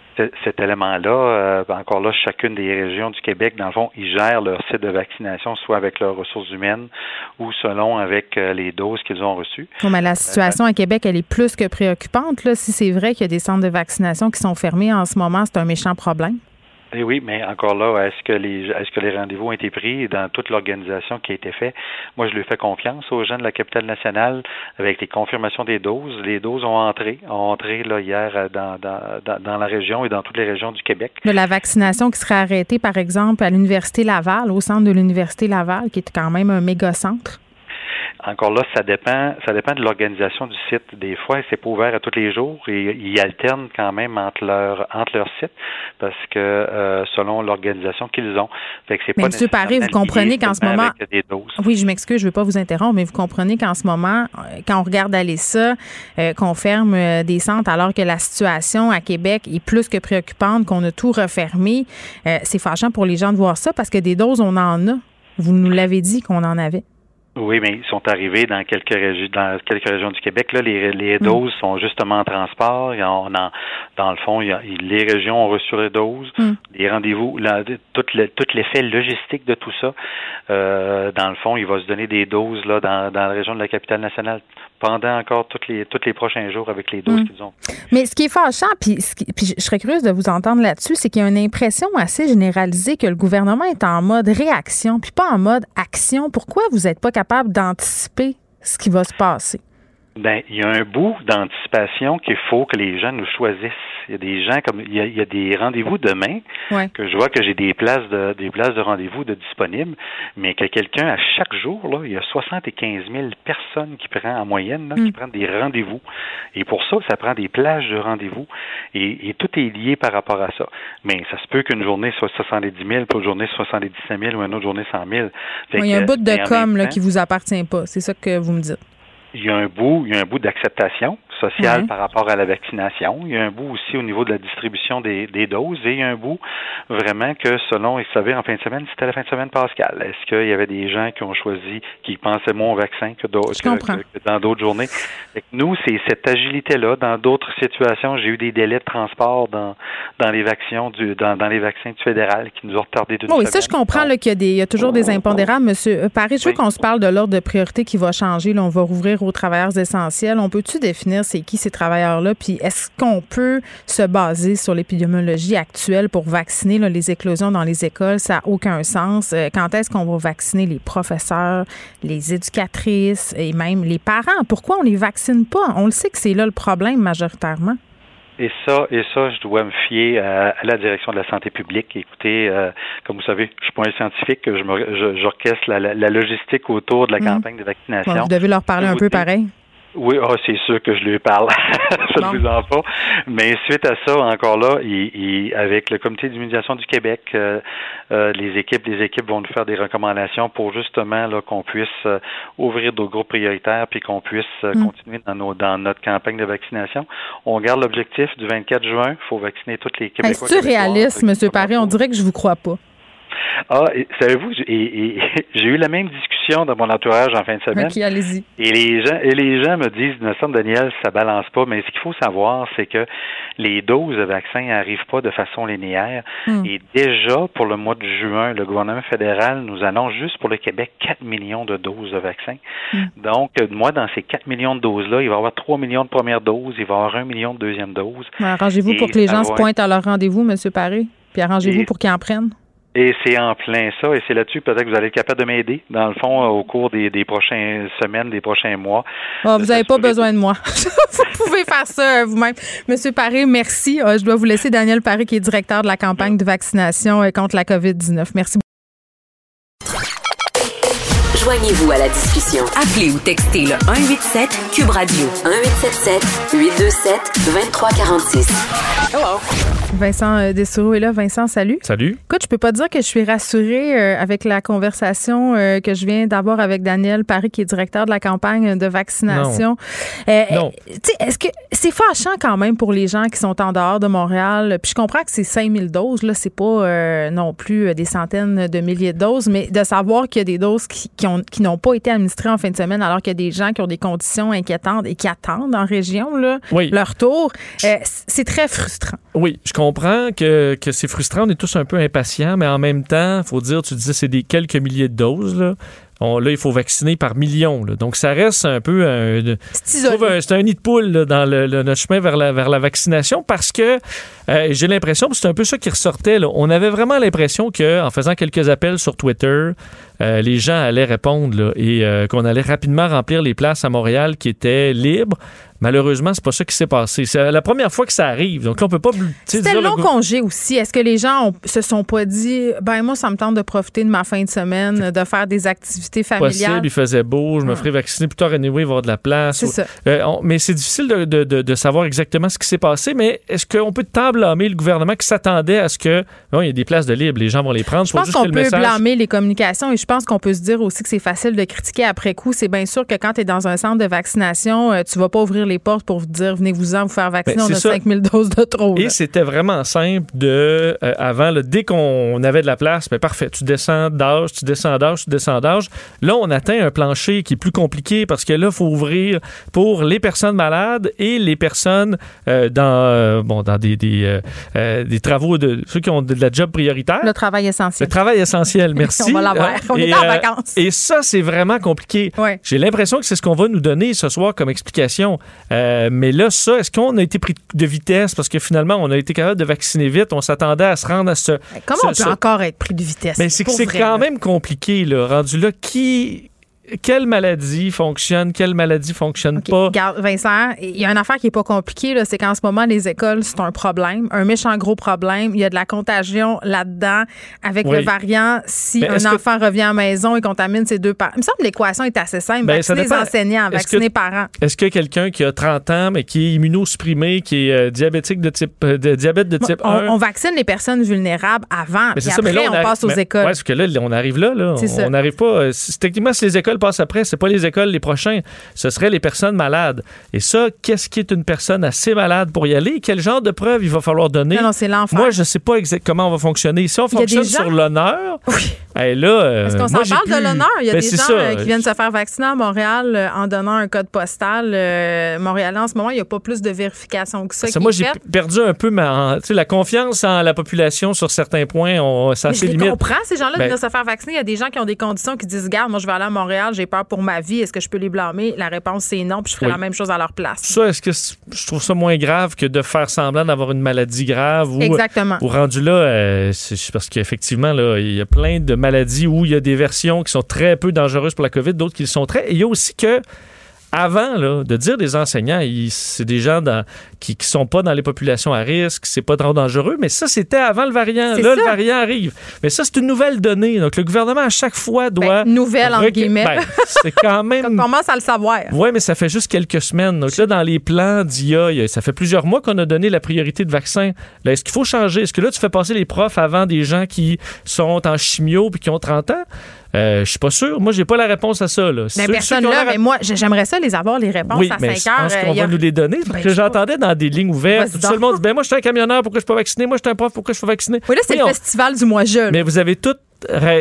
cet élément-là. Euh, encore là, chacune des régions du Québec, dans le fond, ils gèrent leur site de vaccination, soit avec leurs ressources humaines ou selon avec euh, les doses qu'ils ont reçues. mais la situation à Québec, elle est plus que préoccupante. Là. Si c'est vrai qu'il y a des centres de vaccination qui sont fermés en ce moment, c'est un méchant problème. Eh oui, mais encore là, est-ce que les est-ce que les rendez-vous ont été pris dans toute l'organisation qui a été faite? Moi, je lui fais confiance aux gens de la capitale nationale avec les confirmations des doses. Les doses ont entré, ont entré là hier euh, dans, la région et dans toutes les régions du Québec. De la vaccination qui serait arrêtée, par exemple, à l'Université Laval, au centre de l'Université Laval, qui est quand même un méga centre. Encore là, ça dépend, ça dépend de l'organisation du site. Des fois, c'est pas ouvert à tous les jours et ils alternent quand même entre leur entre leur site parce que euh, selon l'organisation qu'ils ont. Fait que c'est pas Monsieur Paré, vous comprenez qu'en ce moment, oui, je m'excuse, je ne veux pas vous interrompre, mais vous comprenez qu'en ce moment, euh, quand on regarde aller ça, euh, qu'on ferme des centres alors que la situation à Québec est plus que préoccupante, qu'on a tout refermé, c'est fâchant pour les gens de voir ça parce que des doses, on en a. Vous nous l'avez dit qu'on en avait. Oui, mais ils sont arrivés dans quelques régions, dans quelques régions du Québec. Là, les, les mm. doses sont justement en transport. Il y en, dans le fond, il y a, les régions ont reçu les doses, mm. les rendez-vous, tout, le, tout l'effet logistique de tout ça. Euh, dans le fond, il va se donner des doses là dans, dans la région de la capitale nationale pendant encore tous les, tous les prochains jours avec les doses mm. qu'ils ont. Mais ce qui est fâchant, puis, puis je serais curieuse de vous entendre là-dessus, c'est qu'il y a une impression assez généralisée que le gouvernement est en mode réaction, puis pas en mode action. Pourquoi vous n'êtes pas capable d'anticiper ce qui va se passer? Ben, il y a un bout d'anticipation qu'il faut que les gens nous choisissent. Il y a des gens comme il y a, des rendez-vous demain que je vois que j'ai des places de des places de rendez-vous de disponibles, mais que quelqu'un à chaque jour là, il y a 75 000 personnes qui prennent en moyenne qui mm. prennent des rendez-vous. Et pour ça, ça prend des plages de rendez-vous et, tout est lié par rapport à ça. Mais ça se peut qu'une journée soit 70 000, puis une journée 77 000 ou une autre journée 100 000. il y a un bout de com là, qui vous appartient pas. C'est ça que vous me dites il y a un bout, il y a un bout d'acceptation social par rapport à la vaccination. Il y a un bout aussi au niveau de la distribution des, doses et il y a un bout vraiment que selon, vous savez, en fin de semaine, c'était la fin de semaine pascale. Est-ce qu'il y avait des gens qui ont choisi, qui pensaient moins au vaccin que, dans d'autres journées? nous, c'est cette agilité-là. Dans d'autres situations, j'ai eu des délais de transport dans, dans les vaccins du, dans, les vaccins du fédéral qui nous ont retardé d'une Oui, ça, je comprends qu'il y, a des, il y a toujours des impondérables. Monsieur euh, Paris, je veux qu'on se parle de l'ordre de priorité qui va changer. Là, on va rouvrir aux travailleurs essentiels. On peut-tu définir c'est qui ces travailleurs-là? Puis est-ce qu'on peut se baser sur l'épidémiologie actuelle pour vacciner les éclosions dans les écoles? Ça n'a aucun sens. Euh, quand est-ce qu'on va vacciner les professeurs, les éducatrices et même les parents? Pourquoi on les vaccine pas? On le sait que c'est là le problème majoritairement. Et ça, et ça, je dois me fier à, la direction de la santé publique. Écoutez, euh, comme vous savez, je suis pas un scientifique, je j'orchestre la, la, logistique autour de la mmh. campagne de vaccination. vous devez leur parler un peu pareil. Oui, oh, c'est sûr que je lui parle. je ne vous en pas. Mais suite à ça, encore là, il, avec le comité d'immunisation du Québec, euh, euh, les équipes, les équipes vont nous faire des recommandations pour justement là qu'on puisse euh, ouvrir nos groupes prioritaires puis qu'on puisse mm. continuer dans nos dans notre campagne de vaccination. On garde l'objectif du 24 juin. Il faut vacciner toutes les Québécois. C'est réaliste, M. Paré? On dirait que je vous crois pas. Ah, savez-vous, j'ai eu la même discussion dans mon entourage en fin de semaine. Allez-y. Et les gens, et les gens me disent, me semble, Daniel, ça balance pas. Mais ce qu'il faut savoir, c'est que les doses de vaccins n'arrivent pas de façon linéaire. Hmm. Et déjà, pour le mois de juin, le gouvernement fédéral nous annonce juste pour le Québec 4 millions de doses de vaccins. Hmm. Donc, moi, dans ces 4 millions de doses-là, il va y avoir 3 millions de premières doses, il va y avoir 1 million de deuxième doses. Arrangez-vous pour que les gens se pointent à leur rendez-vous, M. Paré, puis arrangez-vous pour qu'ils en prennent. Et c'est en plein ça, et c'est là-dessus peut-être que vous allez être capable de m'aider, dans le fond, au cours des, prochaines semaines, des prochains mois. Ah, vous n'avez pas besoin de moi. vous pouvez faire ça euh, vous-même. Monsieur Paré, merci. Euh, je dois vous laisser Daniel Paré, qui est directeur de la campagne de vaccination euh, contre la COVID-19. Merci Joignez-vous à la discussion. Appelez ou textez le 187 Cube Radio 1877 827 2346. Hello. Vincent euh, Dessoureau est là. Vincent, salut. Salut. Écoute, je peux pas dire que je suis rassurée euh, avec la conversation euh, que je viens d'avoir avec Daniel Paris, qui est directeur de la campagne de vaccination. Non. Est-ce que c'est fâchant quand même pour les gens qui sont en dehors de Montréal? Puis je comprends que c'est 5000 doses, là, c'est pas non plus des centaines de milliers de doses, mais de savoir qu'il y a des doses qui, qui n'ont pas été administrées en fin de semaine, alors qu'il y a des gens qui ont des conditions inquiétantes et qui attendent en région là, leur tour, c'est très frustrant. Oui, je comprends que, que c'est frustrant, on est tous un peu impatients, mais en même temps, il faut dire, tu disais, c'est des quelques milliers de doses. Là. là, il faut vacciner par millions. Donc, ça reste un peu un. C'est un, nid de poule dans le, notre chemin vers la, vers la vaccination parce que euh, j'ai l'impression, c'est un peu ça qui ressortait. On avait vraiment l'impression qu'en faisant quelques appels sur Twitter, euh, les gens allaient répondre et euh, qu'on allait rapidement remplir les places à Montréal qui étaient libres. Malheureusement, c'est pas ça qui s'est passé. C'est la première fois que ça arrive. Donc, on peut pas. C'était le long congé aussi. Est-ce que les gens se sont pas dit, ben moi, ça me tente de profiter de ma fin de semaine, de faire des activités familiales? Possible, il faisait beau, je me ferai vacciner plus tard, anyway, avoir de la place. C'est ça. mais c'est difficile de, de, de, savoir exactement ce qui s'est passé. Mais est-ce qu'on peut tant blâmer le gouvernement qui s'attendait à ce que, bon, il y a des places de libre, les gens vont les prendre. Je pense qu'on peut blâmer les communications et je pense qu'on peut se dire aussi que c'est facile de critiquer après coup. C'est bien sûr que quand tu es dans un centre de vaccination, euh, tu vas pas ouvrir les portes pour vous dire venez-vous-en vous faire vacciner, ben, on a 5000 doses de trop. Et c'était vraiment simple de, euh, avant, dès qu'on avait de la place, ben, parfait, tu descends d'âge, tu descends d'âge, tu descends d'âge. Là, on atteint un plancher qui est plus compliqué parce que là, il faut ouvrir pour les personnes malades et les personnes euh, dans, bon, dans des, des, des, travaux de ceux qui ont de la job prioritaire. Le travail essentiel. Le travail essentiel, merci. on va l'avoir. On est en et ça, c'est vraiment compliqué. J'ai l'impression que c'est ce qu'on va nous donner ce soir comme explication. Euh, mais là, ça, est-ce qu'on a été pris de vitesse? Parce que finalement, on a été capable de vacciner vite, on s'attendait à se rendre à ce. Comment on peut encore être pris de vitesse? Mais c'est que c'est quand même compliqué, là, rendu là. Qui quelle maladie fonctionne, quelle maladie fonctionne pas? Vincent, il y a une affaire qui est pas compliquée, c'est qu'en ce moment, les écoles, c'est un problème, un méchant gros problème. Il y a de la contagion là-dedans avec le variant. Si un enfant revient à la maison et contamine ses deux parents. Il me semble que l'équation est assez simple. Ben, vacciner les enseignants, vacciner les parents. Est-ce que quelqu'un qui a 30 ans, mais qui est immunosupprimé, qui est euh, diabétique de type, euh, de diabète de type 1. On, vaccine les personnes vulnérables avant, puis après, on, passe aux écoles. Oui, parce que là, on arrive là. là. On n'arrive pas. Euh, techniquement, si les écoles passe après, c'est pas les écoles les prochains, ce seraient les personnes malades. Et ça, qu'est-ce qui est une personne assez malade pour y aller? Quel genre de preuve il va falloir donner? Non, c'est l'enfer. Moi, je sais pas exactement comment on va fonctionner. Si on fonctionne sur l'honneur, oui. là, euh, Est-ce qu'on s'en parle de l'honneur? Il y a ben, des gens euh, qui viennent se faire vacciner à Montréal euh, en donnant un code postal. Montréal, en ce moment, il n'y a pas plus de vérification que ça. moi, j'ai perdu un peu ma, la confiance en la population sur certains points. On, ça je limite. comprends, ces gens-là, ben, de se faire vacciner. Il y a des gens qui ont des conditions qui disent Regarde, moi, je vais aller à Montréal, j'ai peur pour ma vie. Est-ce que je peux les blâmer? La réponse, c'est non, puis je ferai la même chose à leur place. Ça, est-ce que je trouve ça moins grave que de faire semblant d'avoir une maladie grave ou, Exactement. ou rendu là, euh, c'est parce qu'effectivement, là, il y a plein de maladies où il y a des versions qui sont très peu dangereuses pour la COVID, d'autres qui le sont très. Et il y a aussi que avant là, de dire des enseignants, c'est des gens qui ne sont pas dans les populations à risque, c'est pas trop dangereux, mais ça, c'était avant le variant. Là, le variant arrive. Mais ça, c'est une nouvelle donnée. Donc, le gouvernement, à chaque fois, doit. Ben, nouvelle, entre guillemets. Ben, c'est quand même. On commence à le savoir. Oui, mais ça fait juste quelques semaines. Donc, là, dans les plans d'IA, ça fait plusieurs mois qu'on a donné la priorité de vaccin. Là, est-ce qu'il faut changer? Est-ce que là, tu fais passer les profs avant des gens qui sont en chimio puis qui ont 30 ans? Euh, je suis pas sûr. Moi, j'ai pas la réponse à ça. Là. Mais personne là, mais moi, j'aimerais ça les avoir, les réponses à 5 heures. Je pense qu'on va nous les donner. Parce ben, que j'entendais dans des lignes ouvertes, tout le monde dit ben moi, je suis un camionneur, pourquoi je suis pas vacciné? Moi, je suis un prof, pourquoi je suis pas vacciné? Oui, là, c'est le festival du mois jeune. Mais vous avez toutes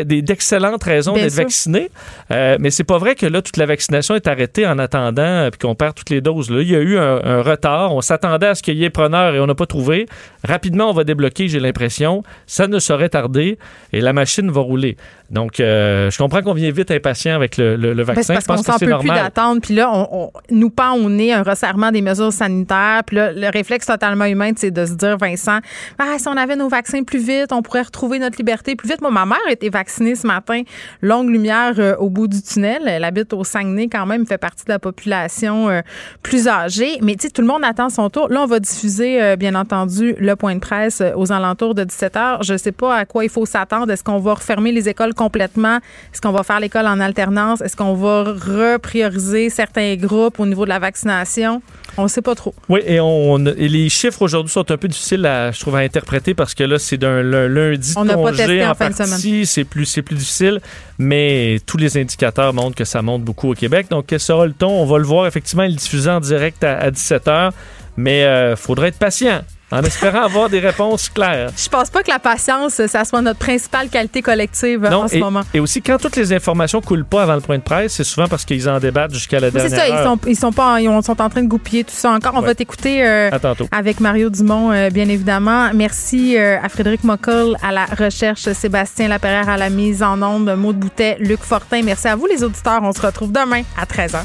d'excellentes raisons d'être vacciné. Euh, mais c'est pas vrai que là, toute la vaccination est arrêtée en attendant euh, puis qu'on perd toutes les doses. Là, il y a eu un, retard. On s'attendait à ce qu'il y ait preneur et on n'a pas trouvé. Rapidement, on va débloquer, j'ai l'impression. Ça ne saurait tarder et la machine va rouler. Donc, euh, je comprends qu'on vient vite impatient avec le, le, ben, vaccin. parce qu'on s'en peut plus d'attendre. Puis là, on, nous pend au nez un resserrement des mesures sanitaires. Puis là, le réflexe totalement humain, c'est de se dire, Vincent, ah, si on avait nos vaccins plus vite, on pourrait retrouver notre liberté plus vite. Moi, ma mère a été vaccinée ce matin. Longue lumière euh, au bout du tunnel. Elle habite au Saguenay quand même, fait partie de la population euh, plus âgée. Mais tu sais, tout le monde attend son tour. Là, on va diffuser, bien entendu, le point de presse aux alentours de 17 heures. Je ne sais pas à quoi il faut s'attendre. Est-ce qu'on va refermer les écoles complètement? Est-ce qu'on va faire l'école en alternance? Est-ce qu'on va reprioriser certains groupes au niveau de la vaccination? On ne sait pas trop. Oui, et, on, les chiffres aujourd'hui sont un peu difficiles, à, je trouve, à interpréter parce que là, c'est d'un lundi on congé pas testé en, fin de semaine. C'est plus, plus difficile, mais tous les indicateurs montrent que ça monte beaucoup au Québec. Donc, quel sera le ton? On va le voir effectivement, il diffusé en direct à, 17 h, mais il euh, faudra être patient en espérant avoir des réponses claires. Je pense pas que la patience, ça soit notre principale qualité collective en ce moment. Et aussi, quand toutes les informations coulent pas avant le point de presse, c'est souvent parce qu'ils en débattent jusqu'à la dernière C'est ça, Ils, sont, ils sont pas, ils sont en train de goupiller tout ça encore. On va t'écouter euh, avec Mario Dumont, euh, bien évidemment. Merci euh, à Frédéric Mockel à la recherche, Sébastien Laperrière à la mise en onde, Maud Boutet, Luc Fortin. Merci à vous, les auditeurs. On se retrouve demain à 13h.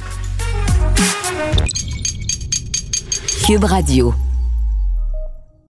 Cube Radio.